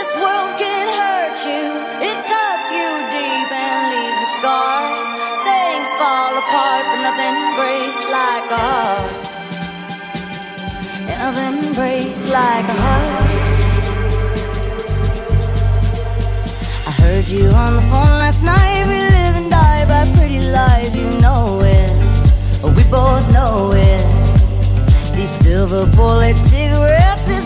This world can hurt you, it cuts you deep and leaves a scar. Things fall apart, but nothing breaks like a heart. Nothing breaks like a heart. I heard you on the phone last night. We live and die by pretty lies, you know it. We both know it. These silver bullet cigarettes, this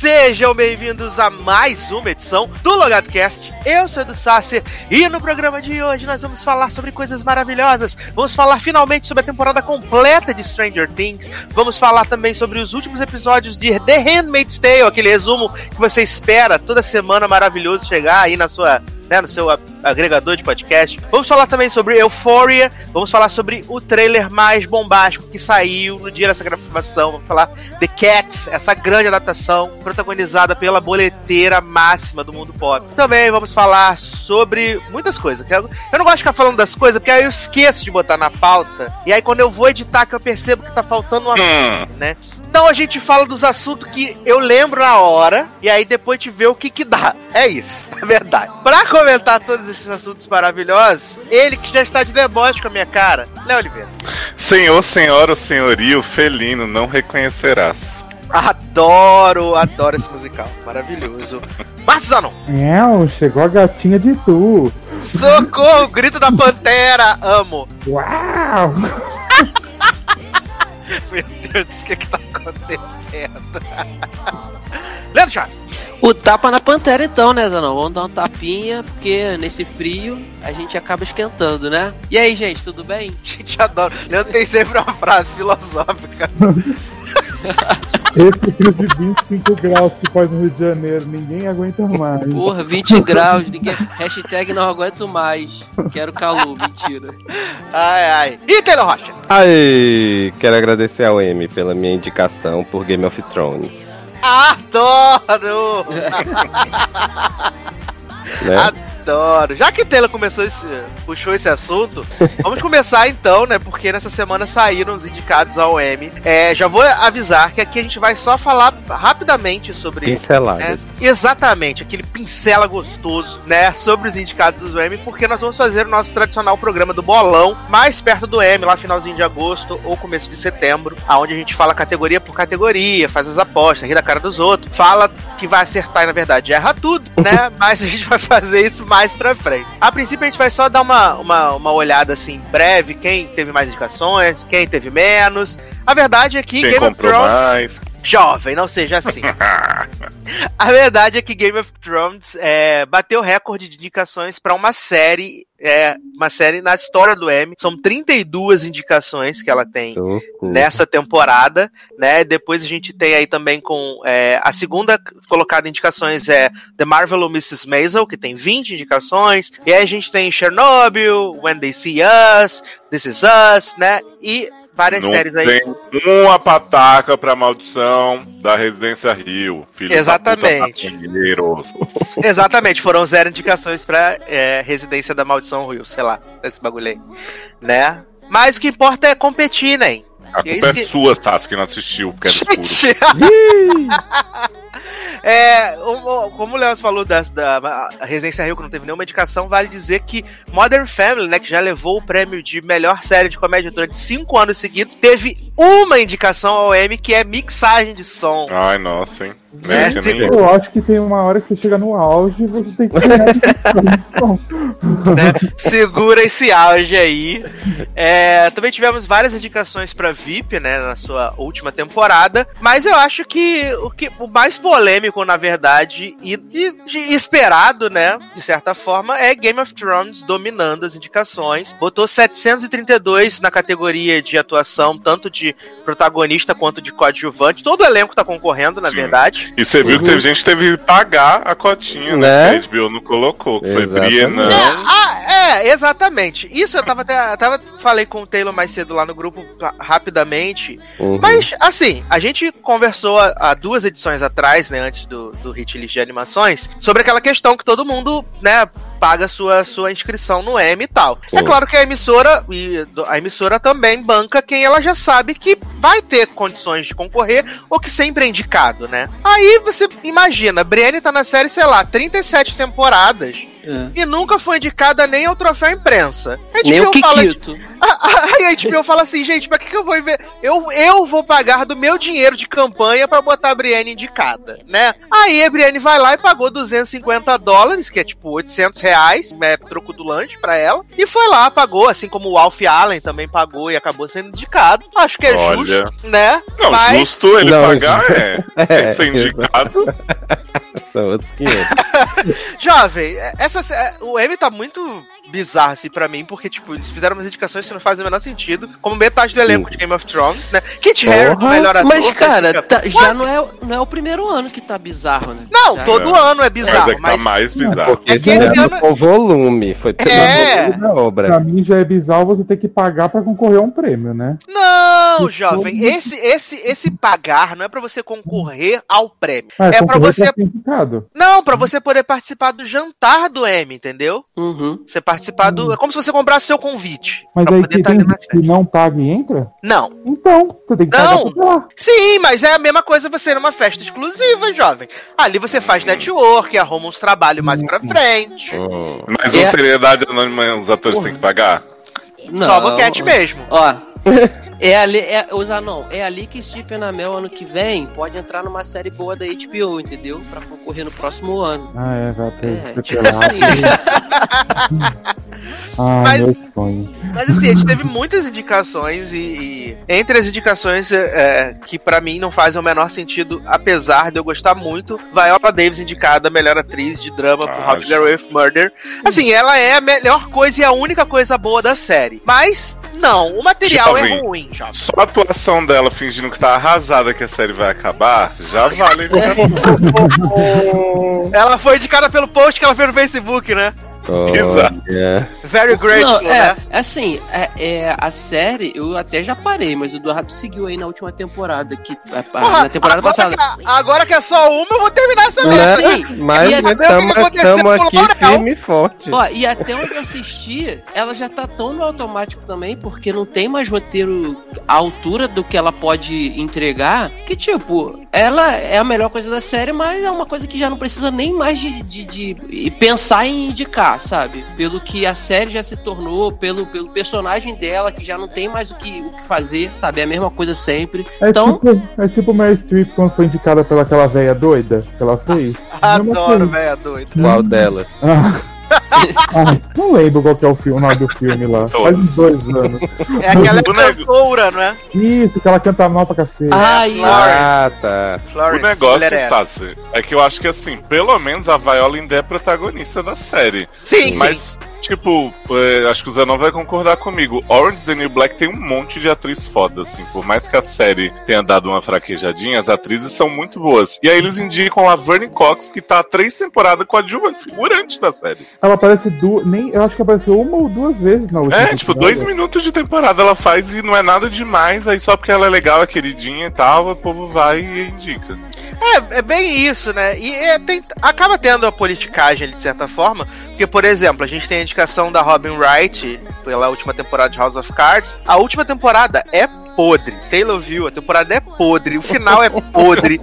Sejam bem-vindos a mais uma edição do LogadoCast. Eu sou Edu Sasser e no programa de hoje nós vamos falar sobre coisas maravilhosas. Vamos falar finalmente sobre a temporada completa de Stranger Things. Vamos falar também sobre os últimos episódios de The Handmaid's Tale, aquele resumo que você espera toda semana maravilhoso chegar aí na sua né, no seu agregador de podcast. Vamos falar também sobre Euphoria, vamos falar sobre o trailer mais bombástico que saiu no dia dessa gravação. Vamos falar The Cats, essa grande adaptação protagonizada pela boleteira máxima do mundo pop. Também vamos falar sobre muitas coisas. Eu não gosto de ficar falando das coisas, porque aí eu esqueço de botar na pauta. E aí quando eu vou editar que eu percebo que tá faltando uma, Hum. né? Então a gente fala dos assuntos que eu lembro na hora e aí depois te vê o que que dá. É isso, é verdade. Pra comentar todos esses assuntos maravilhosos, ele que já está de deboche com a minha cara, Léo Oliveira. Senhor, senhora, senhorio, felino, não reconhecerás. Adoro, adoro esse musical. Maravilhoso. Márcio Zanon. Não, chegou a gatinha de tu. Socorro, grito da pantera. Amo. Uau! Meu Deus, o que que tá acontecendo? Leandro Chaves. O tapa na pantera então, né, Zanão? Vamos dar um tapinha, porque nesse frio a gente acaba esquentando, né? E aí, gente, tudo bem? Gente, adoro. Leandro tem sempre uma frase filosófica. Esse frio de 25 graus que faz no Rio de Janeiro, ninguém aguenta mais. Porra, 20 graus, ninguém... hashtag não aguento mais. Quero calor, mentira. Ai, ai. E Taylor Rocha? Aí, quero agradecer ao M pela minha indicação por Game of Thrones. Adoro! Né? Adoro! Já que Taylor começou esse, puxou esse assunto, vamos começar então, né? Porque nessa semana saíram os indicados ao M. É, já vou avisar que aqui a gente vai só falar rapidamente sobre. né, Pinceladas. exatamente, aquele pincela gostoso, né? Sobre os indicados do M, porque nós vamos fazer o nosso tradicional programa do bolão mais perto do M, lá finalzinho de agosto ou começo de setembro, aonde a gente fala categoria por categoria, faz as apostas, ri da cara dos outros, fala que vai acertar e na verdade erra tudo, né? Mas a gente vai fazer isso mais pra frente. A princípio a gente vai só dar uma, uma, uma olhada assim breve, quem teve mais indicações, quem teve menos. A verdade é que Quem Game of Thrones mais? Jovem, não seja assim. A verdade é que Game of Thrones é, bateu recorde de indicações para uma série, é, uma série na história do M. São 32 indicações que ela tem nessa temporada, né? Depois a gente tem aí também com é, a segunda colocada em indicações é The Marvel Mrs. Maisel, que tem 20 indicações. E aí a gente tem Chernobyl, When They See Us, This Is Us, né? E várias Não séries aí. tem uma pataca pra maldição da Residência Rio. Filho Exatamente. Da. Exatamente, foram zero indicações pra é, Residência da Maldição Rio, sei lá, esse bagulho aí, né? Mas o que importa é competir, né? A é culpa é que- sua, Sassi, que não assistiu, porque era escuro. É, como o Léo falou da a Residência Rio, que não teve nenhuma indicação, vale dizer que Modern Family, né, que já levou o prêmio de melhor série de comédia durante cinco anos seguidos, teve uma indicação ao Emmy, que é mixagem de som. Ai, nossa, hein? É, tipo-. Eu acho que tem uma hora que você chega no auge e você tem que né? Segura esse auge aí. É, também tivemos várias indicações pra VIP, né, na sua última temporada. Mas eu acho que o, que, o mais polêmico, na verdade, e, e- e esperado, né, de certa forma, é Game of Thrones dominando as indicações. Botou 732 na categoria de atuação, tanto de protagonista quanto de coadjuvante. Todo o elenco tá concorrendo, na Sim. verdade. E você viu que teve gente que teve que pagar a cotinha, né? Né? Que a HBO não colocou. que Foi. Briena. É, ah, É, exatamente. Isso eu tava até. Tava, falei com o Taylor mais cedo lá no grupo ra- rapidamente. Uhum. Mas, assim, a gente conversou há, há duas edições atrás, né, antes do, do hit list de animações, sobre aquela questão que todo mundo, né, paga sua, sua inscrição no M e tal. É Sim. claro que a emissora, e a emissora também banca quem ela já sabe que vai ter condições de concorrer ou que sempre é indicado, né? Aí você imagina, Brienne tá na série, sei lá, 37 temporadas É. e nunca foi indicada nem ao troféu imprensa. A Nem o fala- Kikito. Aí a HBO fala assim, gente, pra que, que eu vou ver? Eu, eu vou pagar do meu dinheiro de campanha pra botar a Brienne indicada, né? Aí a Brienne vai lá e pagou 250 dólares, que é tipo 800 reais, é troco do lanche pra ela, e foi lá, pagou, assim como o Alf Allen também pagou e acabou sendo indicado. Acho que é Olha. justo, né? Não, Mas- justo ele Não, pagar é, é ser É, indicado. São outros 500. Jovem, essa, é, o M tá muito bizarro assim pra mim, porque, tipo, eles fizeram umas indicações que não fazem o menor sentido, como metade do elenco Sim. de Game of Thrones, né? Kit Harington, melhor ator. Mas, cara, fica- tá- já não é, não é o primeiro ano que tá bizarro, né? Não, Já- todo É. ano é Mas bizarro, é que mas... tá mais bizarro. Porque É esse que esse ano com volume. Foi pelo É. volume da obra. Pra mim já é bizarro você ter que pagar pra concorrer a um prêmio, né? Não, Isso jovem, todo- esse, esse, esse pagar não é pra você concorrer ao prêmio. Ah, É pra você... pra. Não, pra você poder participar do jantar do M, entendeu? Uhum. Você participar do... É como se você comprasse seu convite. Mas pra aí poder que estar tem que não paga e entra? Não. Então, você tem que pagar Não. lá. Sim, mas é a mesma coisa você ir numa festa exclusiva, jovem. Ali você faz network, arruma uns trabalhos mais pra frente. Hum. Mas É. o Seriedade Anônima os atores têm que pagar? Não. Só a boquete mesmo. Ó, é ali, é, usar não, é ali que Stephen Amell ano que vem pode entrar numa série boa da HBO, entendeu? Pra concorrer no próximo ano. Ah, é, vai É, ter. tipo assim. Ah, Mas- meu sonho. Mas assim, a gente teve muitas indicações e, e entre as indicações é, é, que pra mim não fazem o menor sentido, apesar de eu gostar muito, Viola Davis indicada melhor atriz de drama por Ah, How to Get Away with Murder. Assim, ela é a melhor coisa e a única coisa boa da série. Mas não, o material é ruim, jovem. Só a atuação dela fingindo que tá arrasada que a série vai acabar, já vale. Ela foi indicada pelo post que ela fez no Facebook, né? Olha. Very grateful, Não, é, né? assim, é, é, a série eu até já parei, mas o Eduardo seguiu aí na última temporada, que, a- a- Porra, na temporada agora passada. Que, agora que é só uma, eu vou terminar essa Não, lista. Sim, Mas e é- estamos aqui firme e forte. Ó, e até onde eu assisti, ela já tá tão no automático também, porque não tem mais roteiro à altura do que ela pode entregar, que tipo, ela é a melhor coisa da série, mas é uma coisa que já não precisa nem mais de, de, de pensar em indicar, sabe? Pelo que a série já se tornou, pelo, pelo personagem dela, que já não tem mais o que, o que fazer, sabe? É a mesma coisa sempre. É Então, tipo, é tipo Mary Streep quando foi indicada pela aquela velha doida que ela fez. Adoro, coisa. velho, doido. Qual delas? Ah. Ah, não lembro qual que é o, filme, o nome do filme lá. Faz uns dois anos. É aquela O cantora, não é? Isso, que ela canta mal pra cacete. ai, Florence. Ah, tá. O Florence, negócio, mulher é. Stassi, é que eu acho que assim, pelo menos a Viola ainda é protagonista da série. Sim, sim. Tipo, é, acho que o Zanon vai concordar comigo. Orange the New Black tem um monte de atriz foda, assim. Por mais que a série tenha dado uma fraquejadinha, as atrizes são muito boas. E aí eles indicam a Verne Cox, que tá há três temporadas com a Dilma figurante da série. Ela aparece duas. Nem, eu acho que apareceu uma ou duas vezes na última. É, tipo, temporada. dois minutos de temporada ela faz e não é nada demais. Aí só porque ela é legal, é queridinha e tal, o povo vai e indica. É, é bem isso, né? E é, tem- acaba tendo a politicagem ali, de certa forma, porque, por exemplo, a gente tem a indicação da Robin Wright pela última temporada de House of Cards. A última temporada é podre. Taylor viu, a temporada é podre, o final é podre.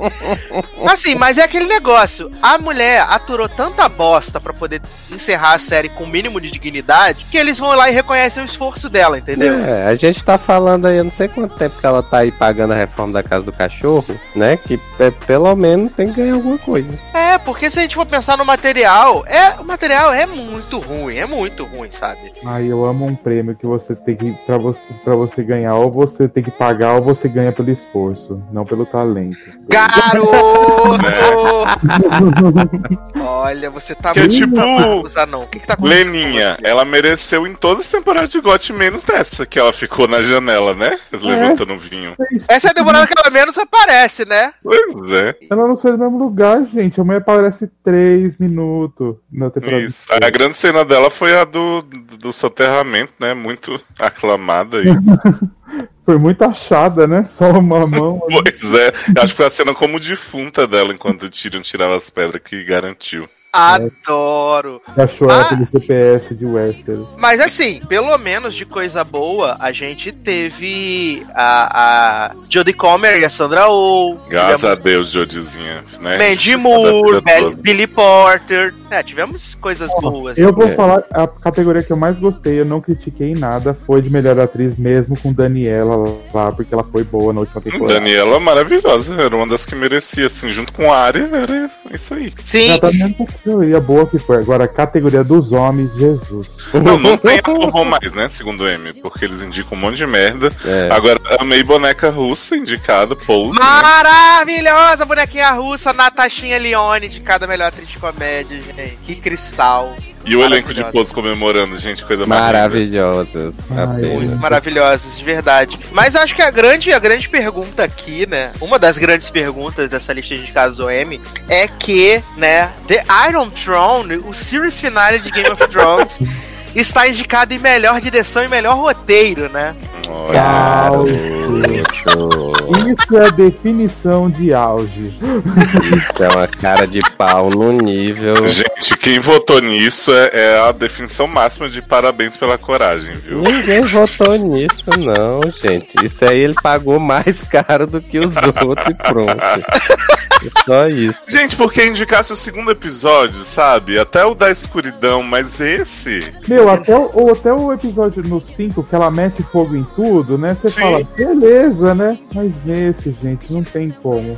Assim, mas é aquele negócio. A mulher aturou tanta bosta pra poder encerrar a série com o mínimo de dignidade que eles vão lá e reconhecem o esforço dela, entendeu? É, a gente tá falando aí, eu não sei quanto tempo que ela tá aí pagando a reforma da casa do cachorro, né? Que é, pelo menos tem que ganhar alguma coisa. É, porque se a gente for pensar no material, é, o material é muito ruim, é muito ruim, sabe? Ai, eu amo um prêmio que você tem que. Pra você, pra você ganhar, ou você tem que que pagar ou você ganha pelo esforço, não pelo talento. Garoto! Olha, você tá Que é tipo- Marcos Anão. O que, que tá acontecendo? Leninha, ela mereceu em todas as temporadas de GOT, menos nessa, que ela ficou na janela, né? Levantando o vinho. Essa é a temporada que ela menos aparece, né? Pois é. Ela não sai do mesmo lugar, gente. A mulher aparece três minutos na temporada. Isso. A grande cena dela foi a do, do, do soterramento, né? Muito aclamada. E... Foi muito achada, né? Só uma mão. pois é. Acho que foi a cena como defunta dela enquanto o Tyrion tirava as pedras que garantiu. Adoro. Achou Ah. ela pelo CPS de Westeros. Mas assim, pelo menos de coisa boa, a gente teve a, a Jodie Comer e a Sandra Oh. Graças tivemos a Deus, Jodizinha. Né? Mandy Moore, toda. Billy Porter. É, tivemos coisas boas. Eu vou É. falar, a categoria que eu mais gostei, eu não critiquei nada, foi de melhor atriz mesmo com Daniela lá, porque ela foi boa na última temporada. Daniela maravilhosa, era uma das que merecia, assim, junto com a Arya, era isso aí. Sim, Ela tá na categoria boa que foi. Agora, a categoria dos homens, Jesus. Não, não tem a mais, né, segundo o M, porque eles indicam um monte de merda. É. Agora, amei boneca russa, indicada, Pose. né? Maravilhosa bonequinha russa, Natashinha Leone, de cada melhor atriz de comédia, gente. Que cristal. E o elenco de. Pose comemorando, gente, coisa. Maravilhosas. Muito maravilhosas, de verdade. Mas acho que a grande, a grande pergunta aqui, né? Uma das grandes perguntas dessa lista de casos OM é que, né, The Iron Throne, o series finale de Game of Thrones, está indicado em melhor direção e melhor roteiro, né? Olha. Isso é a definição de auge. Isso é uma cara de pau no nível. Gente, quem votou nisso é, é a definição máxima de parabéns pela coragem, viu? Ninguém votou nisso, não, gente. Isso aí ele pagou mais caro do que os outros e pronto. É Só isso. Gente, porque indicasse o segundo episódio, sabe? Até o da escuridão, mas esse. Meu, até o, ou até o episódio no 5, que ela mete fogo em tudo, né? Você Sim. fala, beleza, né? Mas esse, gente, não tem como.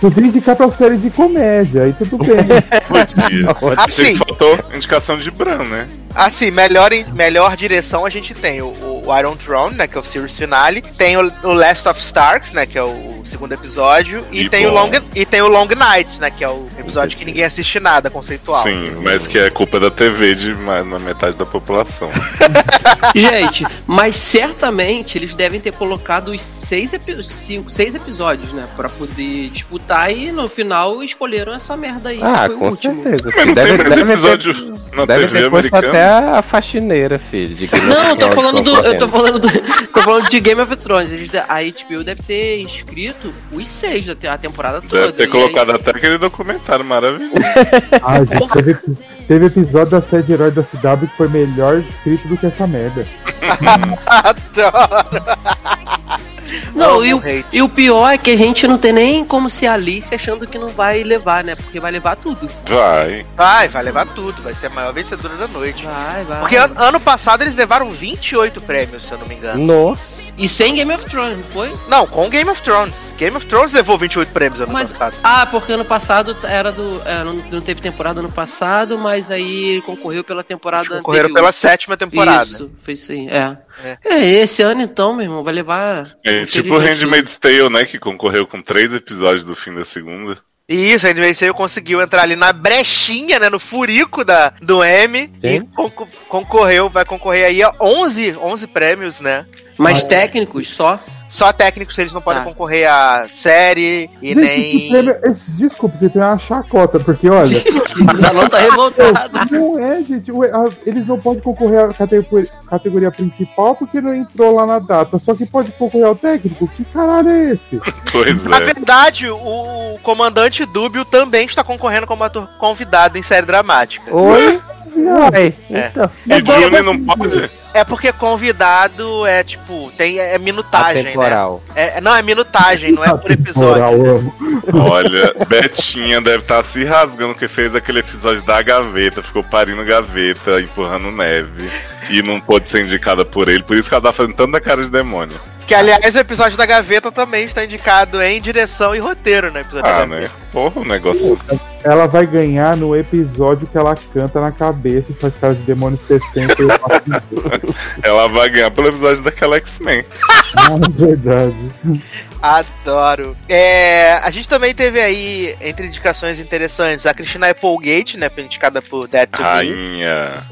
Podia indicar pra série de comédia, aí tudo bem. Podia. Assim, faltou indicação de Bran, né? assim, melhor, em- melhor direção a gente tem o, o Iron Throne, né, que é o series finale, tem o, o Last of Starks, né, que é o, o segundo episódio, e, E tem o bom. Long e tem o Long Night, né, que é o episódio que ninguém assiste nada, conceitual. Sim, mas que é culpa da TV de ma- na metade da população. Gente, mas certamente eles devem ter colocado os seis, epi- cinco, seis episódios, né? Pra poder disputar e no final escolheram essa merda aí. Ah, com certeza. Mas não Deve- tem mais deve ter- episódio na Deve TV americana. até a faxineira, filho. Não, eu tô falando do. Eu tô falando do. Tô falando de Game of Thrones. Eles, a HBO deve ter inscrito os seis da a temporada toda. Deve ter colocado aí- até aquele documentário maravilhoso. Ah, gente, teve, teve episódio da série de herói da CW que foi melhor escrito do que essa merda. Adoro. Não, e o, e o pior é que a gente não tem nem como ser Alice achando que não vai levar, né? Porque vai levar tudo. Vai. Vai, vai levar tudo, vai ser a maior vencedora da noite. Vai, vai. Porque an- ano passado eles levaram 28 prêmios, se eu não me engano. Nossa. E sem Game of Thrones, não foi? Não, com Game of Thrones. Game of Thrones levou 28 prêmios ano Mas- passado. Ah, porque ano passado era do. é, não, não teve temporada ano passado, mas aí concorreu pela temporada Correram anterior. pela sétima temporada. Isso, foi sim, é. É. é. esse ano então, meu irmão, vai levar. É tipo o Handmaid's Tale, né? Que concorreu com três episódios do fim da segunda. E isso, a NBC conseguiu entrar ali na brechinha, né, no furico da, do M e Sim. concorreu, vai concorrer aí a 11, 11 prêmios, né? Mas técnicos só. Só técnicos eles não podem Tá. concorrer a série e nem... prêmio- esse- desculpa, você tem uma chacota, porque olha, O salão tá revoltado. não é, gente, ué, a- eles não podem concorrer à categoria, categoria principal porque não entrou lá na data, só que pode concorrer ao técnico. Que caralho é esse? Pois Na é. verdade, o comandante Dúbio também está concorrendo como ator convidado em série dramática. Oi? Uai, É. então. E Juni não pode? É porque convidado é tipo, tem é minutagem, né? Atemporal. É, não, é minutagem, não é por episódio. Amo. Olha, Betinha deve estar se rasgando que fez aquele episódio da gaveta, ficou parindo gaveta, empurrando neve. E não pôde ser indicada por ele, por isso que ela tá fazendo tanta cara de demônio. Que, aliás, o episódio da gaveta também está indicado em direção e roteiro no episódio da Ah, gaveta. né? Porra, o negócio. ela vai ganhar no episódio que ela canta na cabeça e faz cara de demônio 60 e eu faço de Ela vai ganhar pelo episódio daquela X-Men. Ah, é verdade. Adoro. É, a gente também teve aí, entre indicações interessantes, a Christina Applegate, né? Indicada por Dead to. Rainha.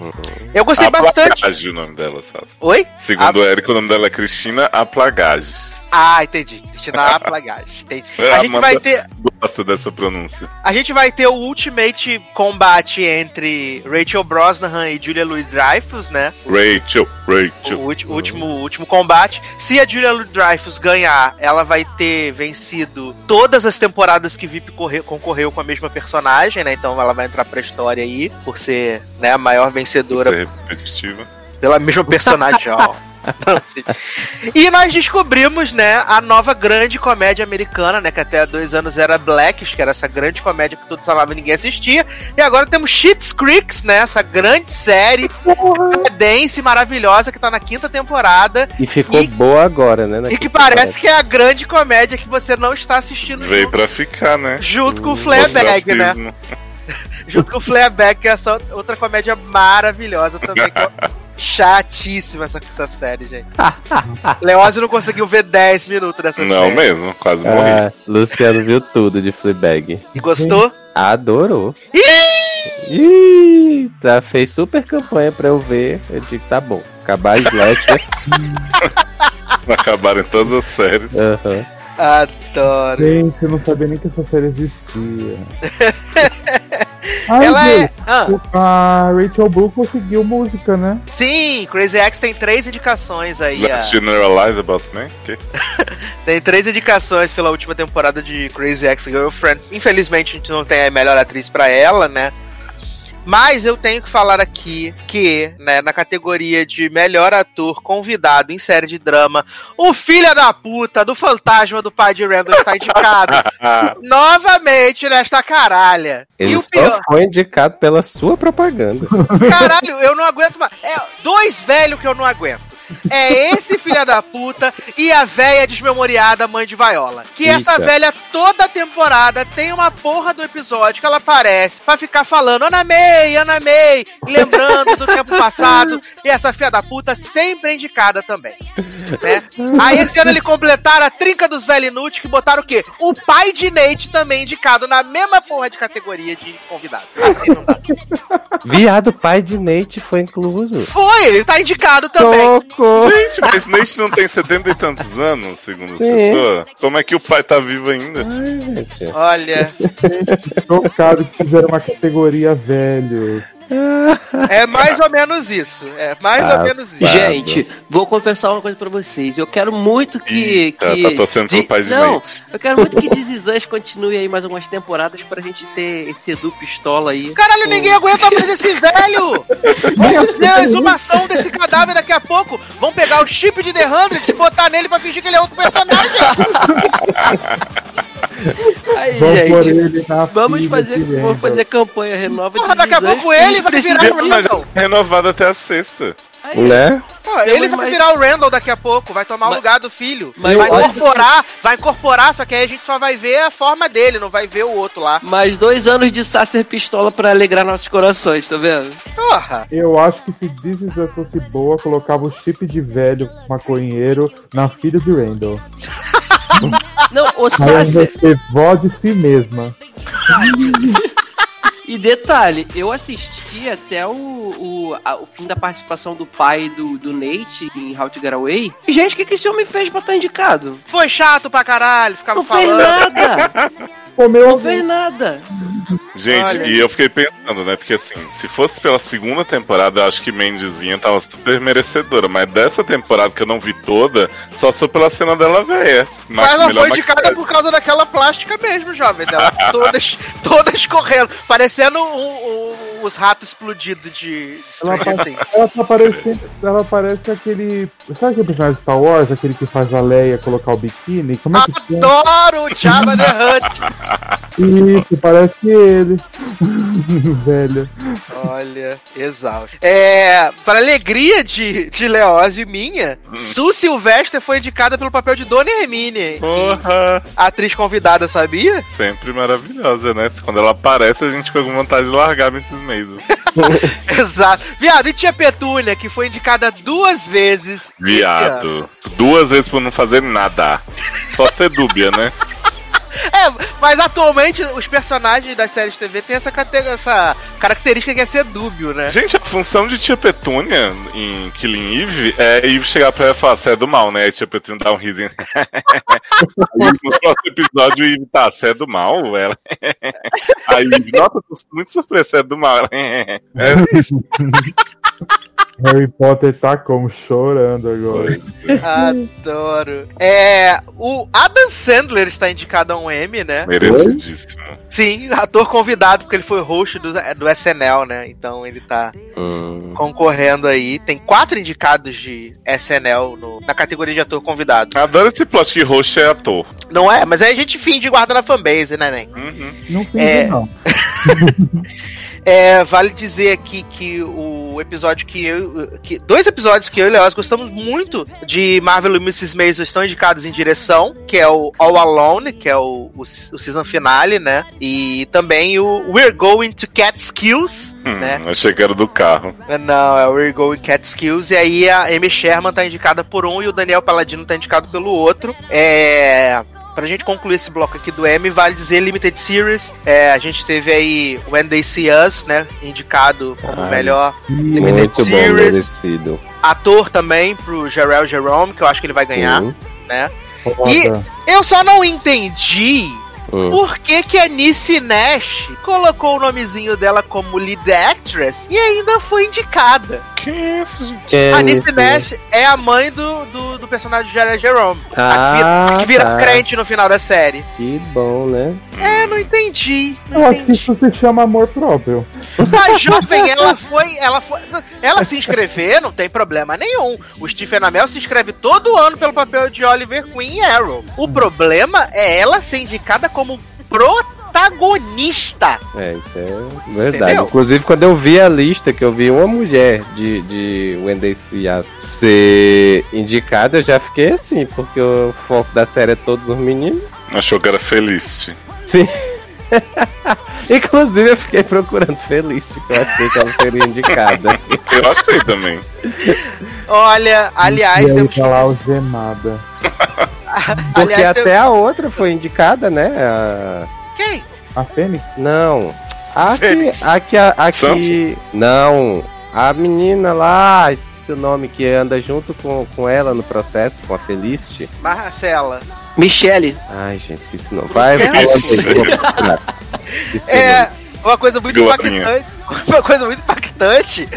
Eu gostei a bastante. Plagage o nome dela, sabe? Oi? Segundo o Érico, o nome dela é Cristina Aplagage. Ah, entendi. Christina Applegate. Entendi. É, A gente vai ter. Gosta dessa pronúncia. A gente vai ter o ultimate combate entre Rachel Brosnahan e Julia Louis-Dreyfus, né? Rachel, Rachel. O ulti- último, último combate. Se a Julia Louis-Dreyfus ganhar, ela vai ter vencido todas as temporadas que VIP correu- concorreu com a mesma personagem, né? Então ela vai entrar pra história aí, por ser né, a maior vencedora Ser repetitiva. pela mesma personagem, ó. E nós descobrimos, né, a nova grande comédia americana, né, que até há dois anos era Blackish, que era essa grande comédia que todos falavam e ninguém assistia. E agora temos Schitt's Creeks, né, essa grande série canadense maravilhosa que tá na quinta temporada E ficou E- boa agora, né? e que parece que é a grande comédia que você não está assistindo Veio junto, pra ficar, né? junto com o Fleabag, né? Junto com o Fleabag, que é essa outra comédia maravilhosa também. Chatíssima essa, essa série, gente. Leózio não conseguiu ver 10 minutos dessa Não série. mesmo, quase morri. Ah, Luciano viu tudo de Fleabag. E gostou? Adorou. Ih, tá, fez super campanha pra eu ver. Eu digo, tá bom. Acabar a Slasher. Acabaram todas as séries. Aham. Adoro. Gente, eu não sabia nem que essa série existia. Ai, Ela é. Ah, A Rachel Blue conseguiu música, né? sim, Crazy X tem três indicações aí. Let's generalize about me. Que? Tem três indicações pela última temporada de Crazy Ex-Girlfriend. Infelizmente a gente não tem a melhor atriz pra ela, né? Mas eu tenho que falar aqui que, né, na categoria de melhor ator convidado em série de drama, o filho da puta do fantasma do pai de Randall está indicado novamente nesta caralha. Ele e o só pior, foi indicado pela sua propaganda. caralho, eu não aguento mais. É dois velhos que eu não aguento. É esse filha da puta e a véia desmemoriada mãe de Viola. Que essa Eita. velha toda temporada tem uma porra do episódio que ela aparece pra ficar falando Ana May, Ana May, lembrando do tempo passado. E essa filha da puta sempre é indicada também. Né? Aí esse ano eles completaram a trinca dos velhos inúteis que botaram o quê? O pai de Nate também indicado na mesma porra de categoria de convidado. Assim não dá. Viado, pai de Nate foi incluso. Foi, ele tá indicado também. Gente, mas Nate não tem 70 e tantos anos, segundo as Sim. pessoas. Como é que o pai tá vivo ainda? Ai, gente. Olha, Trocado que fizeram uma categoria velho. É mais ou menos isso. É mais Ah, ou menos isso. Gente, vou confessar uma coisa pra vocês. Eu quero muito que. Eita, que tá torcendo pelo pai de Não, Nate. eu quero muito que This continue aí mais algumas temporadas pra gente ter esse Edu Pistola aí. Caralho, ninguém aguenta mais esse velho! Vamos fazer a exumação desse cadáver daqui a pouco. Vão pegar o chip de The Hundred e botar nele pra fingir que ele é outro personagem. Aí, Vamos gente. ele na Vamos fazer, que vamos vem, fazer campanha renova Porra, daqui a pouco ele vai virar Mas Randall. renovado até a sexta. Aí, Né? Pô, ele vai mais- virar o Randall daqui a pouco, vai tomar o Mas- lugar do filho. Mas vai incorporar, vai incorporar, só que aí a gente só vai ver a forma dele, não vai ver o outro lá. Mais dois anos de Sacer Pistola pra alegrar nossos corações, tá vendo? Porra! Eu acho que se Us fosse boa, colocava o chip de velho maconheiro na filha de Randall. Não, o Sacer. ser vó de si mesma. E detalhe, eu assisti até o, o, a- o fim da participação do pai do, do Nate em How to Get Away. E, gente, o que, que esse homem fez pra estar indicado? Foi chato pra caralho, ficava Não fez falando. nada! Comeu Não fez nada! Gente, Olha. e eu fiquei pensando, né? Porque assim, se fosse pela segunda temporada, eu acho que Mendizinha tava super merecedora. Mas dessa temporada que eu não vi toda, só sou pela cena dela velha. Ma- Mas ela foi indicada maquiagem. por causa daquela plástica mesmo, jovem. Dela. Todas, todas correndo. Parecendo um- um- os ratos explodidos de Ela, pa- Things. ela tá parecendo. Ela parece aquele. Sabe aquele personagem de Star Wars? Aquele que faz a Leia colocar o biquíni? Como é que chama? Adoro o Jabba the Hutt. Isso, parece ele. Velho. Olha, exausto. É, para alegria de, de Leose e minha, Su Silvestre foi indicada pelo papel de Dona Hermine. Porra! Atriz convidada, sabia? Sempre maravilhosa, né? Quando ela aparece, a gente fica com vontade de largar nesses meses. Exato. Viado, e tia Petúnia, que foi indicada duas vezes. Viado. Duas vezes por não fazer nada. Só ser dúbia, né? É, mas atualmente os personagens das séries de TV têm essa, essa característica que é ser dúbio, né? Gente, a função de Tia Petúnia em Killing Eve é Eve chegar pra ela e falar, você é do mal, né? E Tia Petúnia dá um risinho. Aí no próximo episódio, Eve tá, você é do mal? Ela. Aí Eve, nossa, tô muito surpresa, você é do mal. Ela, É isso. Harry Potter tá como? Chorando agora. Adoro. É, o Adam Sandler está indicado a um M, né? Merecidíssimo. Sim, ator convidado, porque ele foi host do, do SNL, né? Então ele tá Hum. concorrendo aí. Tem quatro indicados de SNL no- na categoria de ator convidado. Adoro esse plot que host é ator. Não é? Mas aí a gente finge guarda na fanbase, né, Nen? Uhum. Não tem É. não. É, vale dizer aqui que o episódio que eu. Que, dois episódios que eu e o Leoz gostamos muito de Marvel e Mrs. Maisel estão indicados em direção, que é o All Alone, que é o, o, o season finale, né? E também o We're Going to Catskills, Hum, né? Achei que era do carro. Não, é o We're Going Catskills. E aí a Amy Sherman tá indicada por um e o Daniel Paladino tá indicado pelo outro. É. Pra gente concluir esse bloco aqui do M, vale dizer Limited Series. É, a gente teve aí When They See Us, né? Indicado como Ai. melhor Limited Muito bom, Series. merecido. ator também pro Jarrell Jerome, que eu acho que ele vai ganhar, Hum, né? Foda. Eu só não entendi hum. por que, que a Nissy Nash colocou o nomezinho dela como lead actress e ainda foi indicada. Que isso, gente? A é Nissy esse? Nash é a mãe do, do, do personagem de Jerome. a que vira, Ah, a que vira tá. crente no final da série. Que bom, né? É, não entendi. Não Eu acho que entendi. isso se chama amor próprio. A jovem, ela foi, ela foi. Ela se inscrever, não tem problema nenhum. O Stephen Amell se inscreve todo ano pelo papel de Oliver Queen em Arrow. O problema é ela ser indicada como protagonista. É, isso é verdade. Entendeu? Inclusive, quando eu vi a lista, que eu vi uma mulher de, de Wendy Cias ser indicada, eu já fiquei assim, porque o foco da série é todos os meninos. Achou que era Felicity. Sim. Inclusive, eu fiquei procurando Feliz, que eu achei que ela seria indicada. Eu achei também. Olha, aliás, e aí temos lá algemada. Porque aliás, até a outra foi indicada, né? A- quem? A Fênix? Não. A que, Fênix. a que, a, a Sansa? que. Não. A menina lá, esqueci o nome, que anda junto com, com ela no processo, com a Felicity. Marcela. Michele. Ai, gente, esqueci o nome. Vai, É, uma coisa muito impactante. Uma coisa muito impactante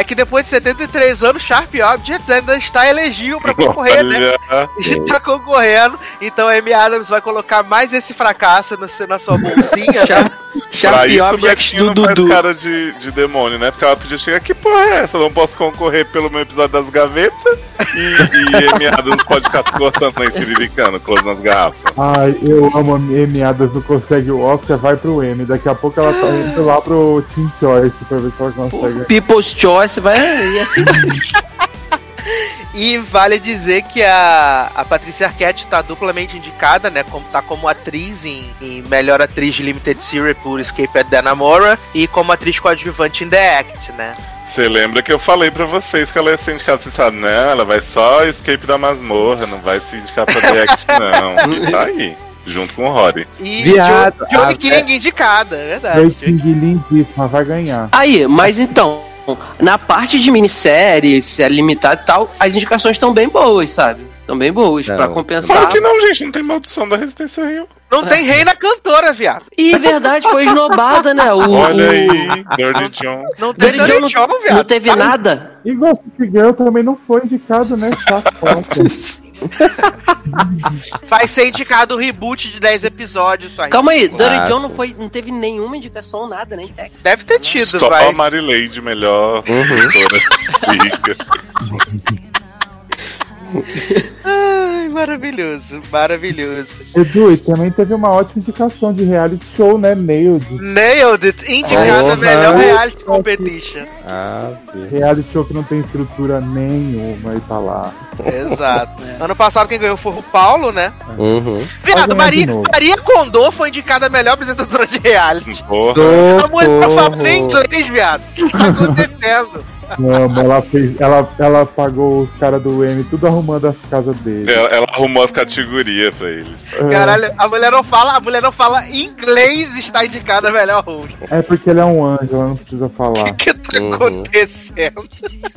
é que depois de 73 anos, Sharp Objects ainda está elegível pra concorrer, né? Está concorrendo, então a Amy Adams vai colocar mais esse fracasso no seu- na sua bolsinha. Sharp, Pra Sharp isso o Objects do Dudu. cara de, de demônio, né? Porque ela podia chegar, que porra é essa? Eu não posso concorrer pelo meu episódio das gavetas e, e Amy Adams pode ficar se cortando aí, ciriricando, close nas garrafas. Ai, eu amo a Amy Adams, não consegue o Oscar, vai pro M. Daqui a pouco ela tá indo lá pro Team Choice pra ver se ela consegue. People's Choice vai e assim vai. E vale dizer que a, a Patrícia Arquette está duplamente indicada, né? Como, tá como atriz em, em melhor atriz de Limited Series por Escape at Danamora e como atriz coadjuvante em The Act, né? Você lembra que eu falei pra vocês que ela ia ser indicada? Vocês falaram, não, ela vai só escape da masmorra, não vai se indicar pra The Act, não. E tá aí, junto com o Rory. E Viado, Jo- Johnny a- King indicada, é verdade. Rating lindíssima, vai ganhar. Aí, mas então, na parte de minissérie, série limitada e tal, as indicações estão bem boas, sabe? Estão bem boas, Não. pra Claro compensar. que não, gente, não tem maldição da Resistência Rio. Não tem reina cantora, viado. E é verdade, foi esnobada, né? O, Olha o- aí, Dirty John. Não tem Dirty Dirty John, não, viado. não teve nada. E Gossip Girl também não foi indicado, né? Chacota. Vai ser indicado o reboot de 10 episódios só. Calma aí, Dirty Ah, John não, foi, não teve nenhuma indicação, nada, nem técnica. Deve ter tido, Só vai. a Marileide, melhor Uhum. Ai, maravilhoso, maravilhoso. Edu, e também teve uma ótima indicação de reality show, né? Nailed. Nailed it, indicada Porra. melhor reality competition. Ah, vi. Reality show que não tem estrutura nenhuma e tá lá. Exato. Ano passado quem ganhou foi o Paulo, né? Uhum. Viado, Maria. Maria Condô foi indicada a melhor apresentadora de reality. Porra. A mulher tá falando em inglês, viado. O que tá acontecendo? Não, ela fez. Ela, ela pagou os caras do M tudo arrumando as casas dele. Ela, ela arrumou as categorias pra eles. É, Caralho, a mulher não fala, a mulher não fala inglês e está indicada melhor host. É porque ele é um anjo, ela não precisa O falar. que tá Uhum. acontecendo?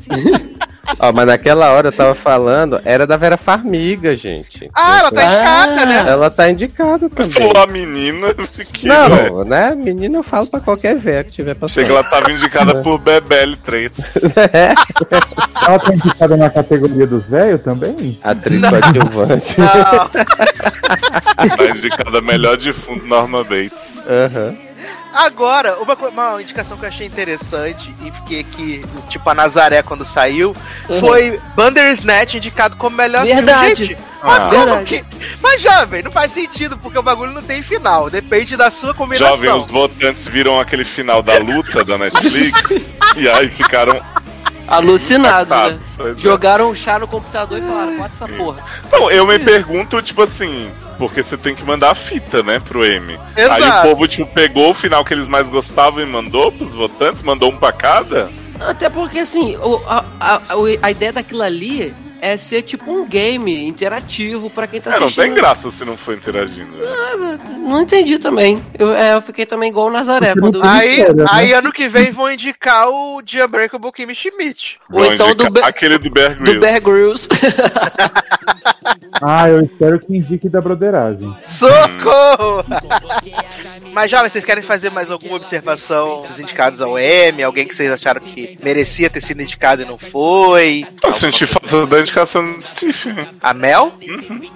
Ó, mas naquela hora eu tava falando, era da Vera Farmiga, gente. Ah, ela tá indicada, Ah. né? Ela tá indicada também. Falou a menina, fiquei, Não, né? Menina eu falo pra qualquer véia que tiver passando. Chega, ela tava indicada por Bebele 3. Ela tá indicada na categoria dos velhos também? Atriz coadjuvante. Tá indicada melhor de fundo Norma Bates. Aham. Agora, uma, uma indicação que eu achei interessante e fiquei aqui, tipo a Nazaré quando saiu, foi Bandersnatch indicado como melhor Verdade. filme. Gente, mas Ah. como Verdade. que... Mas, jovem, não faz sentido, porque o bagulho não tem final. Depende da sua combinação. Jovem, os votantes viram aquele final da luta da Netflix e aí ficaram. Alucinado, né? é. Jogaram chá no computador e falaram, bota essa porra. Não, eu me pergunto, tipo assim, porque você tem que mandar a fita, né, pro M. Exato. Aí o povo, tipo, pegou o final que eles mais gostavam e mandou pros votantes, mandou um pra cada. Até porque, assim, o- a, a, a, a ideia daquilo ali é ser tipo um game interativo pra quem tá É, não assistindo. tem graça se não for interagindo. né? Não entendi também. Eu, é, eu fiquei também igual o Nazaré. Quando... não Aí, né? aí ano que vem vão indicar o The Unbreakable Kimmy Schmidt. Ou então do Be- aquele do Bear Grylls. Do Bear Grylls. Ah, eu espero que indique da broderagem. Socorro! Mas, jovem, vocês querem fazer mais alguma observação dos indicados ao M? Alguém que vocês acharam que merecia ter sido indicado e não foi? Eu senti falta da indicação do Stephen. A Mel?